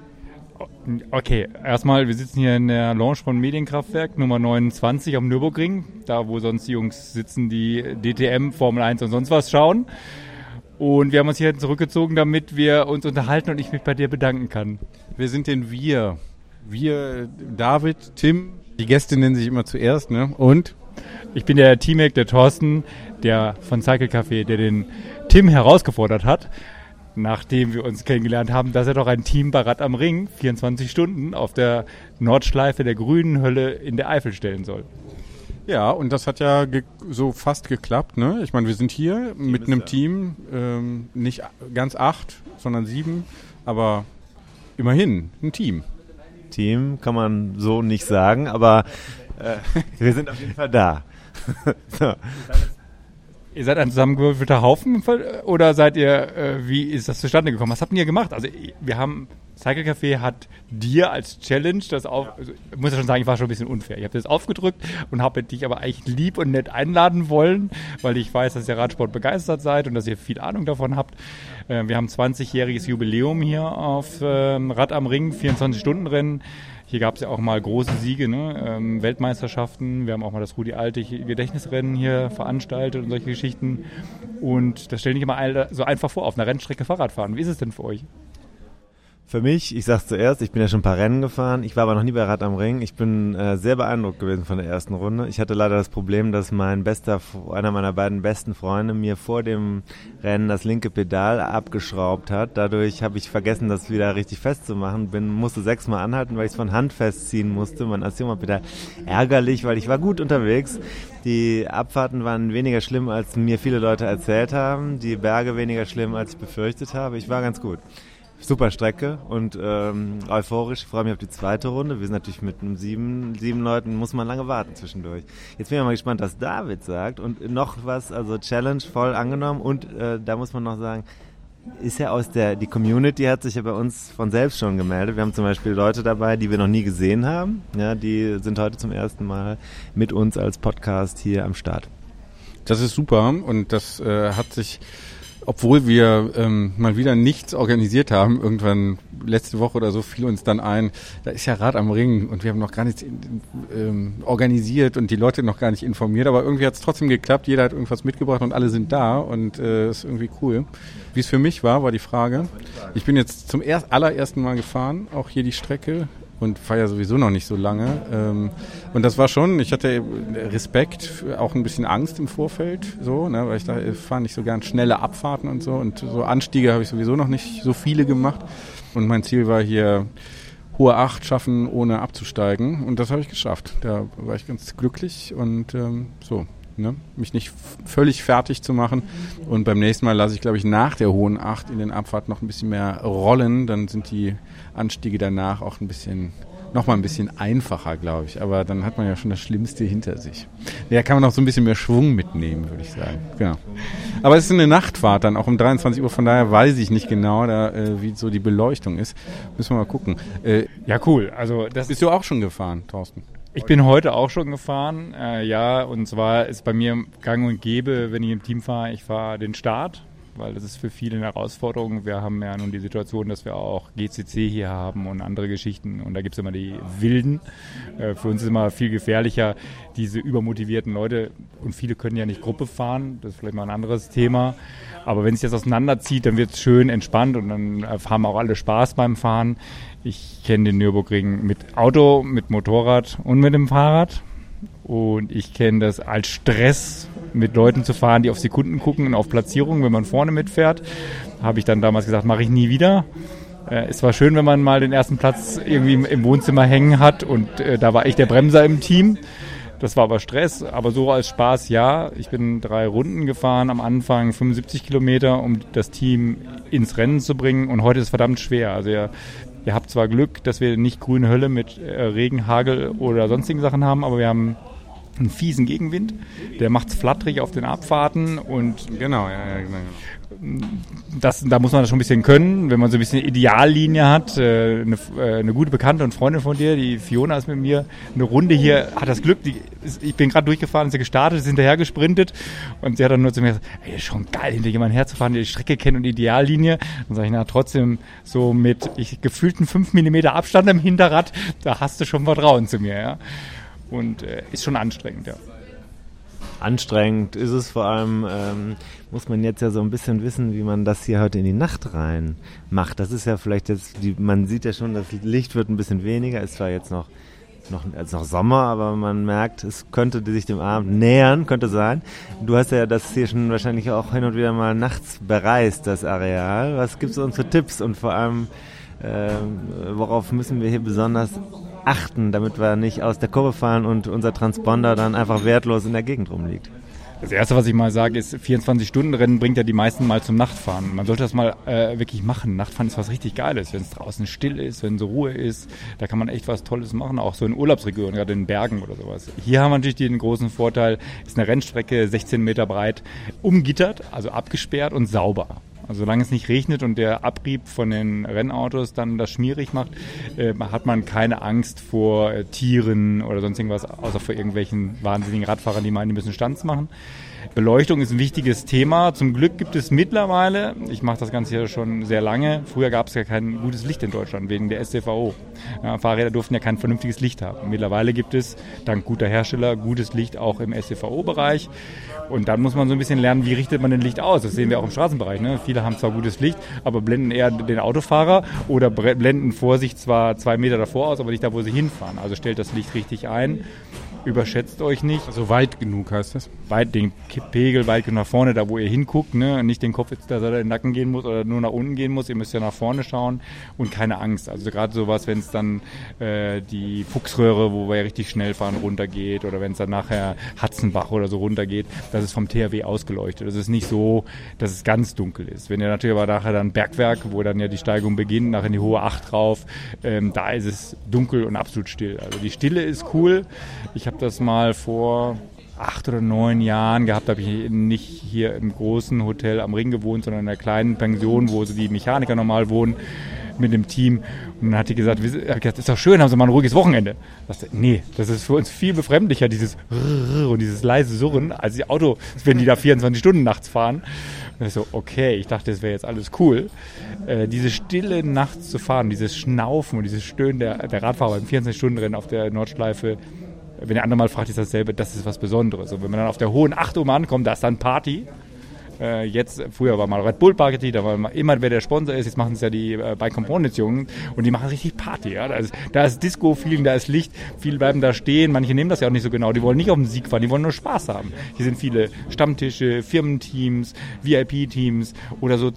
Okay, erstmal, wir sitzen hier in der Lounge von Medienkraftwerk Nummer 29 am Nürburgring, da wo sonst die Jungs sitzen, die DTM, Formel 1 und sonst was schauen. Und wir haben uns hier zurückgezogen, damit wir uns unterhalten und ich mich bei dir bedanken kann.
Wer sind denn wir? Wir, David, Tim, die Gäste nennen sich immer zuerst, ne? Und?
Ich bin der Teammate, der Thorsten, der von Cycle Café, der den Tim herausgefordert hat, nachdem wir uns kennengelernt haben, dass er doch ein Team bei Rad am Ring 24 Stunden auf der Nordschleife der grünen Hölle in der Eifel stellen soll.
Ja, und das hat ja ge so fast geklappt. Ne? Ich meine, wir sind hier mit einem Team, ähm, nicht ganz acht, sondern sieben, aber immerhin ein Team.
Team kann man so nicht sagen, aber äh, wir sind auf jeden Fall da. so.
Ihr seid ein zusammengewürfelter Haufen oder seid ihr, äh, wie ist das zustande gekommen? Was habt ihr gemacht? Also wir haben, Cycle Café hat dir als Challenge das auf, also, ich muss ja schon sagen, ich war schon ein bisschen unfair. Ich habe das aufgedrückt und habe dich aber eigentlich lieb und nett einladen wollen, weil ich weiß, dass ihr Radsport begeistert seid und dass ihr viel Ahnung davon habt. Äh, wir haben 20-jähriges Jubiläum hier auf ähm, Rad am Ring, 24-Stunden-Rennen. Hier gab es ja auch mal große Siege, ne? ähm, Weltmeisterschaften. Wir haben auch mal das Rudi Altig Gedächtnisrennen hier veranstaltet und solche Geschichten. Und das stelle ich immer so einfach vor, auf einer Rennstrecke Fahrrad fahren. Wie ist es denn für euch?
Für mich, ich sag's zuerst, ich bin ja schon ein paar Rennen gefahren. Ich war aber noch nie bei Rad am Ring. Ich bin äh, sehr beeindruckt gewesen von der ersten Runde. Ich hatte leider das Problem, dass mein bester, einer meiner beiden besten Freunde mir vor dem Rennen das linke Pedal abgeschraubt hat. Dadurch habe ich vergessen, das wieder richtig festzumachen. Bin, musste sechsmal anhalten, weil ich es von Hand festziehen musste, mein Asioma-Pedal. Ärgerlich, weil ich war gut unterwegs. Die Abfahrten waren weniger schlimm, als mir viele Leute erzählt haben. Die Berge weniger schlimm, als ich befürchtet habe. Ich war ganz gut super Strecke und ähm, euphorisch. Ich freue mich auf die zweite Runde. Wir sind natürlich mit einem sieben, sieben Leuten, muss man lange warten zwischendurch. Jetzt bin ich mal gespannt, was David sagt. Und noch was, also Challenge voll angenommen. Und äh, da muss man noch sagen, ist ja aus der, die Community hat sich ja bei uns von selbst schon gemeldet. Wir haben zum Beispiel Leute dabei, die wir noch nie gesehen haben. Ja, die sind heute zum ersten Mal mit uns als Podcast hier am Start.
Das ist super und das äh, hat sich obwohl wir ähm, mal wieder nichts organisiert haben, irgendwann letzte Woche oder so fiel uns dann ein, da ist ja Rad am Ring und wir haben noch gar nichts ähm, organisiert und die Leute noch gar nicht informiert, aber irgendwie hat es trotzdem geklappt, jeder hat irgendwas mitgebracht und alle sind da und äh, ist irgendwie cool. Wie es für mich war, war die Frage. Ich bin jetzt zum erst, allerersten Mal gefahren, auch hier die Strecke und ja sowieso noch nicht so lange. Ähm, und das war schon, ich hatte Respekt, auch ein bisschen Angst im Vorfeld, so, ne, weil ich da fahre nicht so gern schnelle Abfahrten und so. Und so Anstiege habe ich sowieso noch nicht so viele gemacht. Und mein Ziel war hier hohe Acht schaffen, ohne abzusteigen. Und das habe ich geschafft. Da war ich ganz glücklich und ähm, so. Ne? Mich nicht völlig fertig zu machen. Und beim nächsten Mal lasse ich, glaube ich, nach der hohen Acht in den Abfahrt noch ein bisschen mehr rollen. Dann sind die Anstiege danach auch ein bisschen noch mal ein bisschen einfacher, glaube ich. Aber dann hat man ja schon das Schlimmste hinter sich. Da kann man noch so ein bisschen mehr Schwung mitnehmen, würde ich sagen. Genau. Aber es ist eine Nachtfahrt dann auch um 23 Uhr. Von daher weiß ich nicht genau, da, äh, wie so die Beleuchtung ist. Müssen wir mal gucken. Äh,
ja, cool. Also das
bist du auch schon gefahren, Thorsten?
Ich bin heute auch schon gefahren, äh, ja, und zwar ist bei mir gang und gäbe, wenn ich im Team fahre, ich fahre den Start, weil das ist für viele eine Herausforderung. Wir haben ja nun die Situation, dass wir auch GCC hier haben und andere Geschichten und da gibt es immer die Wilden. Äh, für uns ist immer viel gefährlicher, diese übermotivierten Leute und viele können ja nicht Gruppe fahren, das ist vielleicht mal ein anderes Thema. Aber wenn sich das auseinanderzieht, dann wird es schön entspannt und dann äh, haben auch alle Spaß beim Fahren. Ich kenne den Nürburgring mit Auto, mit Motorrad und mit dem Fahrrad. Und ich kenne das als Stress, mit Leuten zu fahren, die auf Sekunden gucken und auf Platzierungen, wenn man vorne mitfährt. Habe ich dann damals gesagt, mache ich nie wieder. Äh, es war schön, wenn man mal den ersten Platz irgendwie im Wohnzimmer hängen hat und äh, da war ich der Bremser im Team. Das war aber Stress, aber so als Spaß ja. Ich bin drei Runden gefahren am Anfang, 75 Kilometer, um das Team ins Rennen zu bringen und heute ist es verdammt schwer. Also ihr, ihr habt zwar Glück, dass wir nicht grüne Hölle mit äh, Regen, Hagel oder sonstigen Sachen haben, aber wir haben einen fiesen Gegenwind. Der macht es flatterig auf den Abfahrten und
genau, ja, ja, genau.
Das, da muss man das schon ein bisschen können, wenn man so ein bisschen Ideallinie hat. Äh, eine, äh, eine gute Bekannte und Freundin von dir, die Fiona ist mit mir eine Runde hier, hat das Glück, die, ich bin gerade durchgefahren, sie gestartet, ist hinterher gesprintet und sie hat dann nur zu mir gesagt, ey, ist schon geil, hinter jemandem herzufahren, der die Strecke kennt und Ideallinie. Dann sage ich, na trotzdem so mit ich, gefühlten 5 mm Abstand im Hinterrad, da hast du schon Vertrauen zu mir, ja und äh, ist schon anstrengend, ja.
Anstrengend ist es vor allem, ähm, muss man jetzt ja so ein bisschen wissen, wie man das hier heute in die Nacht rein macht. Das ist ja vielleicht jetzt, die, man sieht ja schon, das Licht wird ein bisschen weniger, ist zwar jetzt noch noch, ist noch Sommer, aber man merkt, es könnte sich dem Abend nähern, könnte sein. Du hast ja das hier schon wahrscheinlich auch hin und wieder mal nachts bereist, das Areal. Was gibt es uns für Tipps und vor allem, äh, worauf müssen wir hier besonders achten, damit wir nicht aus der Kurve fallen und unser Transponder dann einfach wertlos in der Gegend rumliegt?
Das Erste, was ich mal sage, ist, 24-Stunden-Rennen bringt ja die meisten mal zum Nachtfahren. Man sollte das mal äh, wirklich machen. Nachtfahren ist was richtig Geiles, wenn es draußen still ist, wenn so Ruhe ist. Da kann man echt was Tolles machen, auch so in Urlaubsregionen, gerade in Bergen oder sowas. Hier haben wir natürlich den großen Vorteil, ist eine Rennstrecke 16 Meter breit, umgittert, also abgesperrt und sauber. Also solange es nicht regnet und der Abrieb von den Rennautos dann das schmierig macht, äh, hat man keine Angst vor äh, Tieren oder sonst irgendwas, außer vor irgendwelchen wahnsinnigen Radfahrern, die meinen, die müssen Stands machen. Beleuchtung ist ein wichtiges Thema. Zum Glück gibt es mittlerweile, ich mache das Ganze ja schon sehr lange, früher gab es ja kein gutes Licht in Deutschland wegen der STVO. Ja, Fahrräder durften ja kein vernünftiges Licht haben. Mittlerweile gibt es, dank guter Hersteller, gutes Licht auch im STVO-Bereich. Und dann muss man so ein bisschen lernen, wie richtet man den Licht aus. Das sehen wir auch im Straßenbereich. Ne? Viele haben zwar gutes Licht, aber blenden eher den Autofahrer oder blenden vor sich zwar zwei Meter davor aus, aber nicht da, wo sie hinfahren. Also stellt das Licht richtig ein überschätzt euch nicht.
Also weit genug heißt das?
Weit, den Pegel weit genug nach vorne, da wo ihr hinguckt, ne? Nicht den Kopf jetzt, dass er in den Nacken gehen muss oder nur nach unten gehen muss. Ihr müsst ja nach vorne schauen und keine Angst. Also gerade sowas, wenn es dann äh, die Fuchsröhre, wo wir ja richtig schnell fahren, runtergeht oder wenn es dann nachher Hatzenbach oder so runtergeht, das ist vom THW ausgeleuchtet. Das ist nicht so, dass es ganz dunkel ist. Wenn ihr natürlich aber nachher dann Bergwerk, wo dann ja die Steigung beginnt, nachher in die hohe Acht drauf, ähm, da ist es dunkel und absolut still. Also die Stille ist cool. Ich habe habe das mal vor acht oder neun Jahren gehabt, habe ich nicht hier im großen Hotel am Ring gewohnt, sondern in einer kleinen Pension, wo so die Mechaniker normal wohnen mit dem Team. Und dann hat die gesagt, das ist doch schön, haben Sie mal ein ruhiges Wochenende. Das, nee, das ist für uns viel befremdlicher, dieses und dieses leise Surren, als die Auto, wenn die da 24 Stunden nachts fahren. Und ich so, okay, ich dachte, das wäre jetzt alles cool. Äh, diese Stille nachts zu fahren, dieses Schnaufen und dieses Stöhnen der, der Radfahrer im 24-Stunden-Rennen auf der Nordschleife, wenn der andere mal fragt, ist dasselbe, das ist was Besonderes. Und wenn man dann auf der hohen Acht Uhr ankommt, da ist dann Party. Äh, jetzt, früher war mal Red Bull Party, da war immer, wer der Sponsor ist, jetzt machen es ja die äh, Bike Components Jungen und die machen richtig Party. Ja? Da ist, da ist Disco-Feeling, da ist Licht, viele bleiben da stehen, manche nehmen das ja auch nicht so genau, die wollen nicht auf den Sieg fahren, die wollen nur Spaß haben. Hier sind viele Stammtische, Firmenteams, VIP-Teams oder so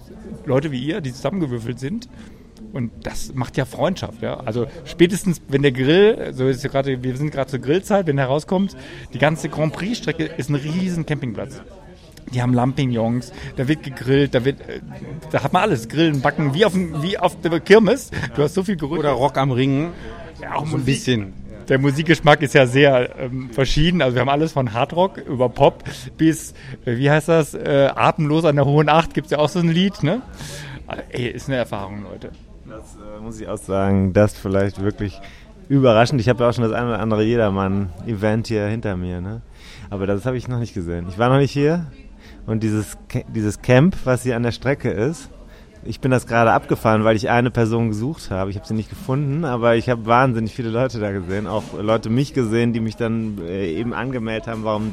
Leute wie ihr, die zusammengewürfelt sind Und das macht ja Freundschaft, ja. Also spätestens, wenn der Grill, so ist ja gerade, wir sind gerade zur Grillzeit, wenn der rauskommt, die ganze Grand Prix-Strecke ist ein riesen Campingplatz. Die haben Lampignons, da wird gegrillt, da wird, äh, da hat man alles, Grillen, Backen, wie auf, dem- wie auf der Kirmes. Du hast so viel Gerücht.
Oder Rock am Ring.
Ja, auch
So ein bisschen.
Der Musikgeschmack ist ja sehr ähm, verschieden. Also wir haben alles von Hardrock über Pop bis, äh, wie heißt das, äh, Atemlos an der Hohen Acht gibt's ja auch so ein Lied, ne? Also, ey, ist eine Erfahrung, Leute.
Das äh, muss ich auch sagen, das vielleicht wirklich überraschend. Ich habe ja auch schon das eine oder andere Jedermann-Event hier hinter mir, ne? Aber das habe ich noch nicht gesehen. Ich war noch nicht hier und dieses, dieses Camp, was hier an der Strecke ist, ich bin das gerade abgefahren, weil ich eine Person gesucht habe. Ich habe sie nicht gefunden, aber ich habe wahnsinnig viele Leute da gesehen. Auch Leute mich gesehen, die mich dann äh, eben angemeldet haben, warum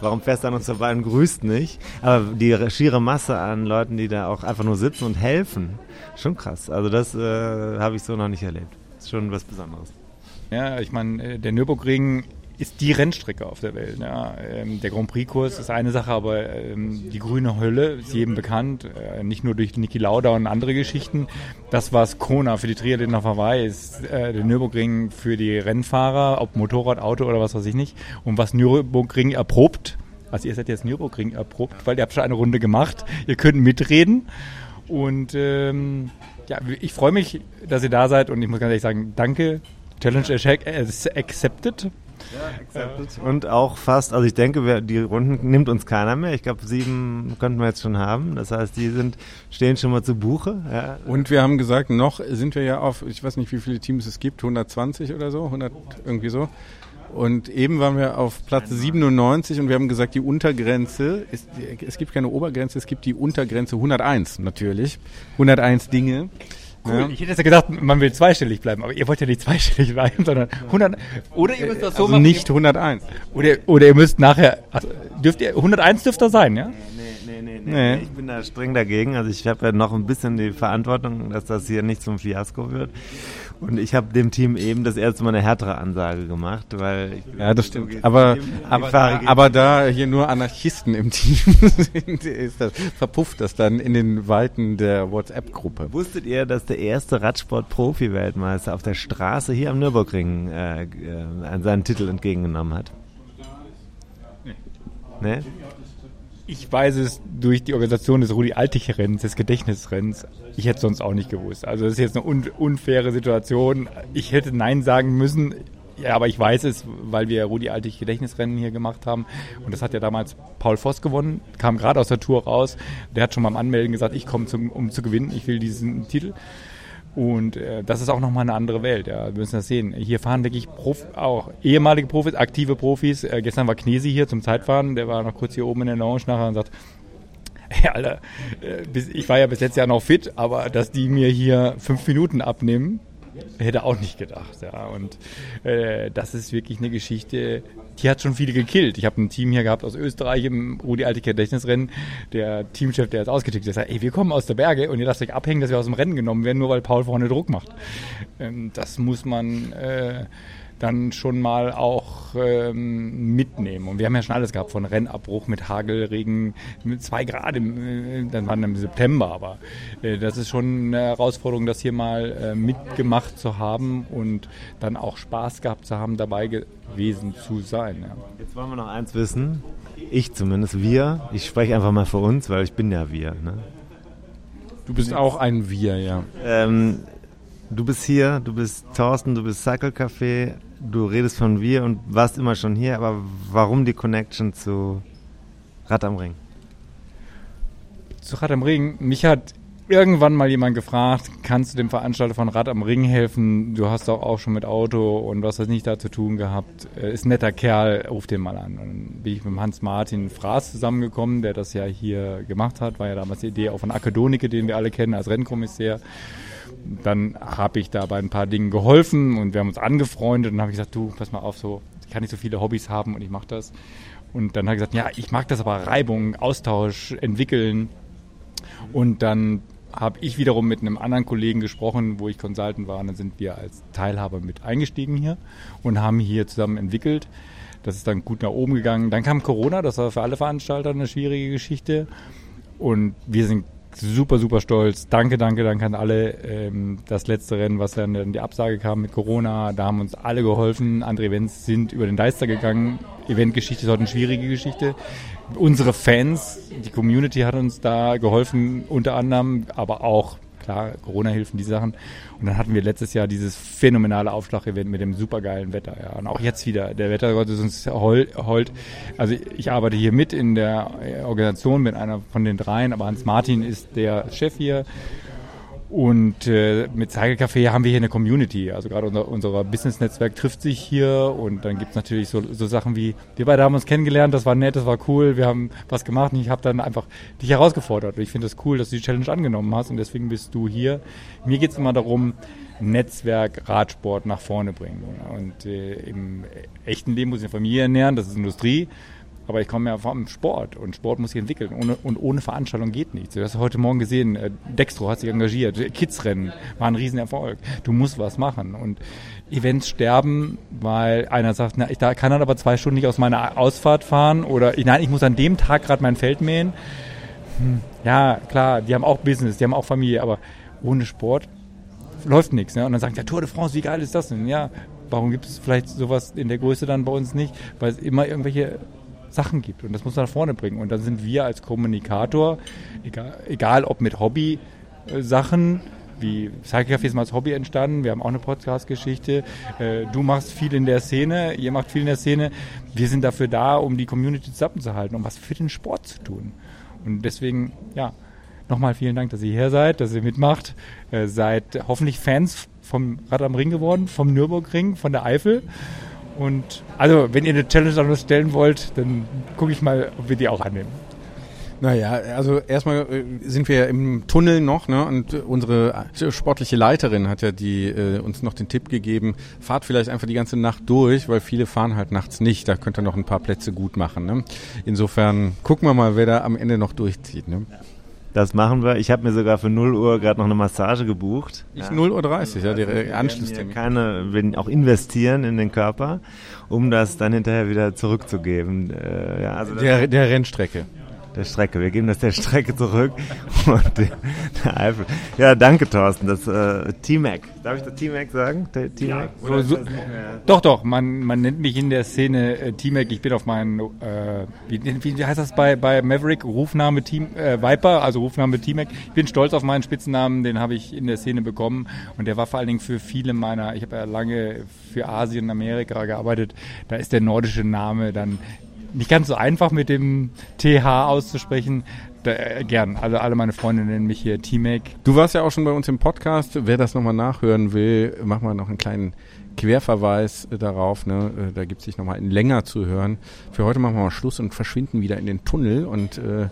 Warum fährst du an uns vorbei und grüßt nicht? Aber die schiere Masse an Leuten, die da auch einfach nur sitzen und helfen, schon krass. Also das äh, habe ich so noch nicht erlebt. Ist schon was Besonderes.
Ja, ich meine, äh, der Nürburgring ist die Rennstrecke auf der Welt. Ja. Ähm, Der Grand Prix-Kurs ist eine Sache, aber ähm, die grüne Hölle ist jedem bekannt, äh, nicht nur durch Niki Lauda und andere Geschichten. Das, was Kona für die Triathleten auf Hawaii ist, äh, der Nürburgring für die Rennfahrer, ob Motorrad, Auto oder was weiß ich nicht. Und was Nürburgring erprobt, also ihr seid jetzt Nürburgring erprobt, weil ihr habt schon eine Runde gemacht, ihr könnt mitreden. Und ähm, ja, ich freue mich, dass ihr da seid und ich muss ganz ehrlich sagen, danke. Challenge accept- accepted.
Und auch fast, also ich denke, wir, die Runden nimmt uns keiner mehr. Ich glaube, sieben könnten wir jetzt schon haben. Das heißt, die sind, stehen schon mal zu Buche. Ja.
Und wir haben gesagt, noch sind wir ja auf, ich weiß nicht, wie viele Teams es gibt, 120 oder so, 100 irgendwie so. Und eben waren wir auf Platz 97 und wir haben gesagt, die Untergrenze ist, es gibt keine Obergrenze, es gibt die Untergrenze 101 natürlich. 101 Dinge.
Cool.
Ja.
Ich hätte jetzt ja gedacht, man will zweistellig bleiben, aber ihr wollt ja nicht zweistellig bleiben, sondern 100. Oder ihr müsst das so
Also
machen.
nicht 101.
Oder, oder ihr müsst nachher. Also dürft ihr 101 dürft ihr sein, ja?
Nee, nee, nee,
Nee.
nee. Ich bin da streng dagegen. Also ich habe ja noch ein bisschen die Verantwortung, dass das hier nicht zum Fiasko wird. Und ich habe dem Team eben das erste Mal eine härtere Ansage gemacht, weil ich
Ja, das stimmt. Aber, aber,
Fahrer-
aber da hier nur Anarchisten im Team sind, ist das, verpufft das dann in den Weiten der WhatsApp-Gruppe.
Wusstet ihr, dass der erste Radsport-Profi-Weltmeister auf der Straße hier am Nürburgring äh, äh, seinen Titel entgegengenommen hat? Nee.
Ich weiß es durch die Organisation des Rudi-Altich-Rennens, des Gedächtnisrennens. Ich hätte es sonst auch nicht gewusst. Also das ist jetzt eine un unfaire Situation. Ich hätte Nein sagen müssen. Ja, aber ich weiß es, weil wir Rudi Altig Gedächtnisrennen hier gemacht haben. Und das hat ja damals Paul Voss gewonnen, kam gerade aus der Tour raus. Der hat schon beim Anmelden gesagt, ich komme, um zu gewinnen, ich will diesen Titel. Und äh, das ist auch nochmal eine andere Welt. Ja. Wir müssen das sehen. Hier fahren wirklich Prof auch ehemalige Profis, aktive Profis. Äh, gestern war Knesi hier zum Zeitfahren. Der war noch kurz hier oben in der Lounge nachher und sagt, hey, Alter, äh, bis, ich war ja bis letztes Jahr noch fit, aber dass die mir hier fünf Minuten abnehmen, hätte auch nicht gedacht. Ja. Und äh, das ist wirklich eine Geschichte, die hat schon viele gekillt. Ich habe ein Team hier gehabt aus Österreich im Rudi Alte Gedächtnisrennen. Der Teamchef, der ist ausgetickt, der sagt, ey, wir kommen aus der Berge und ihr lasst euch abhängen, dass wir aus dem Rennen genommen werden, nur weil Paul vorne Druck macht. Ähm, das muss man äh, dann schon mal auch ähm, mitnehmen. Und wir haben ja schon alles gehabt, von Rennabbruch mit Hagel, Regen, mit zwei Grad, im, äh, dann waren im September, aber äh, das ist schon eine Herausforderung, das hier mal äh, mitgemacht zu haben und dann auch Spaß gehabt zu haben, dabei gewesen zu sein. Ja.
Jetzt wollen wir noch eins wissen. Ich zumindest, wir. Ich spreche einfach mal für uns, weil ich bin ja wir. Ne?
Du bist auch ein Wir, ja.
Ähm, du bist hier, du bist Thorsten, du bist Cycle Café, du redest von wir und warst immer schon hier, aber warum die Connection zu Rad am Ring?
Zu Rad am Ring, mich hat irgendwann mal jemand gefragt, kannst du dem Veranstalter von Rad am Ring helfen? Du hast doch auch schon mit Auto und was das nicht da zu tun gehabt. Äh, Ist ein netter Kerl, ruf den mal an. Und dann bin ich mit Hans-Martin Fraß zusammengekommen, der das ja hier gemacht hat. War ja damals die Idee auch von Acke Donicke, den wir alle kennen als Rennkommissär. Dann habe ich da bei ein paar Dingen geholfen und wir haben uns angefreundet und habe ich gesagt, du, pass mal auf, so, ich kann nicht so viele Hobbys haben und ich mache das. Und dann hat er gesagt, ja, ich mag das aber Reibung, Austausch, entwickeln. Und dann habe ich wiederum mit einem anderen Kollegen gesprochen, wo ich Consultant war. Und dann sind wir als Teilhaber mit eingestiegen hier und haben hier zusammen entwickelt. Das ist dann gut nach oben gegangen. Dann kam Corona, das war für alle Veranstalter eine schwierige Geschichte. Und wir sind super, super stolz. Danke, danke, danke an alle. Ähm, das letzte Rennen, was dann in die Absage kam mit Corona, da haben uns alle geholfen. Andere Events sind über den Deister gegangen. Eventgeschichte ist heute eine schwierige Geschichte. Unsere Fans, die Community hat uns da geholfen, unter anderem, aber auch klar, Corona-Hilfen, die Sachen. Und dann hatten wir letztes Jahr dieses phänomenale Aufschlag-Event mit dem supergeilen Wetter. Ja. Und auch jetzt wieder. Der Wettergott ist uns hold. Also ich arbeite hier mit in der Organisation, bin einer von den dreien, aber Hans Martin ist der Chef hier. Und äh, mit Cycle Café haben wir hier eine Community. Also gerade unser, unser Business-Netzwerk trifft sich hier und dann gibt's natürlich so, so Sachen wie, wir beide haben uns kennengelernt, das war nett, das war cool, wir haben was gemacht und ich habe dann einfach dich herausgefordert. Und ich finde es das cool, dass du die Challenge angenommen hast und deswegen bist du hier. Mir geht's immer darum, Netzwerk, Radsport nach vorne bringen. Und äh, im echten Leben muss ich eine Familie ernähren, das ist Industrie. Aber ich komme ja vom Sport und Sport muss sich entwickeln ohne, und ohne Veranstaltung geht nichts. Du hast heute Morgen gesehen, äh, Dextro hat sich engagiert, Kidsrennen war ein Riesenerfolg. Du musst was machen und Events sterben, weil einer sagt, na, ich kann dann aber zwei Stunden nicht aus meiner Ausfahrt fahren oder ich, nein, ich muss an dem Tag gerade mein Feld mähen. Hm, ja, klar, die haben auch Business, die haben auch Familie, aber ohne Sport läuft nichts. Ne? Und dann sagt der Tour de France, wie geil ist das denn? Ja, warum gibt es vielleicht sowas in der Größe dann bei uns nicht? Weil es immer irgendwelche Sachen gibt und das muss man nach vorne bringen. Und dann sind wir als Kommunikator, egal, egal ob mit Hobby-Sachen, wie Cycle Café ist mal als Hobby entstanden. Wir haben auch eine Podcast-Geschichte. Äh, du machst viel in der Szene, ihr macht viel in der Szene. Wir sind dafür da, um die Community zusammenzuhalten, um was für den Sport zu tun. Und deswegen, ja, nochmal vielen Dank, dass ihr hier seid, dass ihr mitmacht. Äh, seid hoffentlich Fans vom Rad am Ring geworden, vom Nürburgring, von der Eifel. Und also, wenn ihr eine Challenge noch stellen wollt, dann gucke ich mal, ob wir die auch annehmen.
Naja, also erstmal äh, sind wir im Tunnel noch, ne? Und unsere sportliche Leiterin hat ja die äh, uns noch den Tipp gegeben, fahrt vielleicht einfach die ganze Nacht durch, weil viele fahren halt nachts nicht. Da könnt ihr noch ein paar Plätze gut machen. Ne? Insofern gucken wir mal, wer da am Ende noch durchzieht. Ne?
Das machen wir. Ich habe mir sogar für 0 Uhr gerade noch eine Massage gebucht.
Ich ja. 0 Uhr 30, ja, der Anschlusstermin.
Keine, werden auch investieren in den Körper, um das dann hinterher wieder zurückzugeben.
Äh, ja, also der, der Rennstrecke
der Strecke. Wir geben das der Strecke zurück und der, Eifel. Ja, danke Thorsten. Das äh, T-Mac. Darf ich das T-Mac sagen?
T-Mac? Ja, so, doch, doch. Man, man nennt mich in der Szene äh, T-Mac. Ich bin auf meinen, äh, wie, wie heißt das bei, bei Maverick? Rufname Team, äh, Viper, also Rufname T-Mac. Ich bin stolz auf meinen Spitzennamen. Den habe ich in der Szene bekommen und der war vor allen Dingen für viele meiner. Ich habe ja lange für Asien und Amerika gearbeitet. Da ist der nordische Name dann nicht ganz so einfach mit dem TH auszusprechen. Da, äh, gern. Also alle meine Freunde nennen mich hier T-Make.
Du warst ja auch schon bei uns im Podcast. Wer das nochmal nachhören will, mach mal noch einen kleinen Querverweis äh, darauf. Ne? Äh, da gibt es sich nochmal länger zu hören. Für heute machen wir mal Schluss und verschwinden wieder in den Tunnel und äh,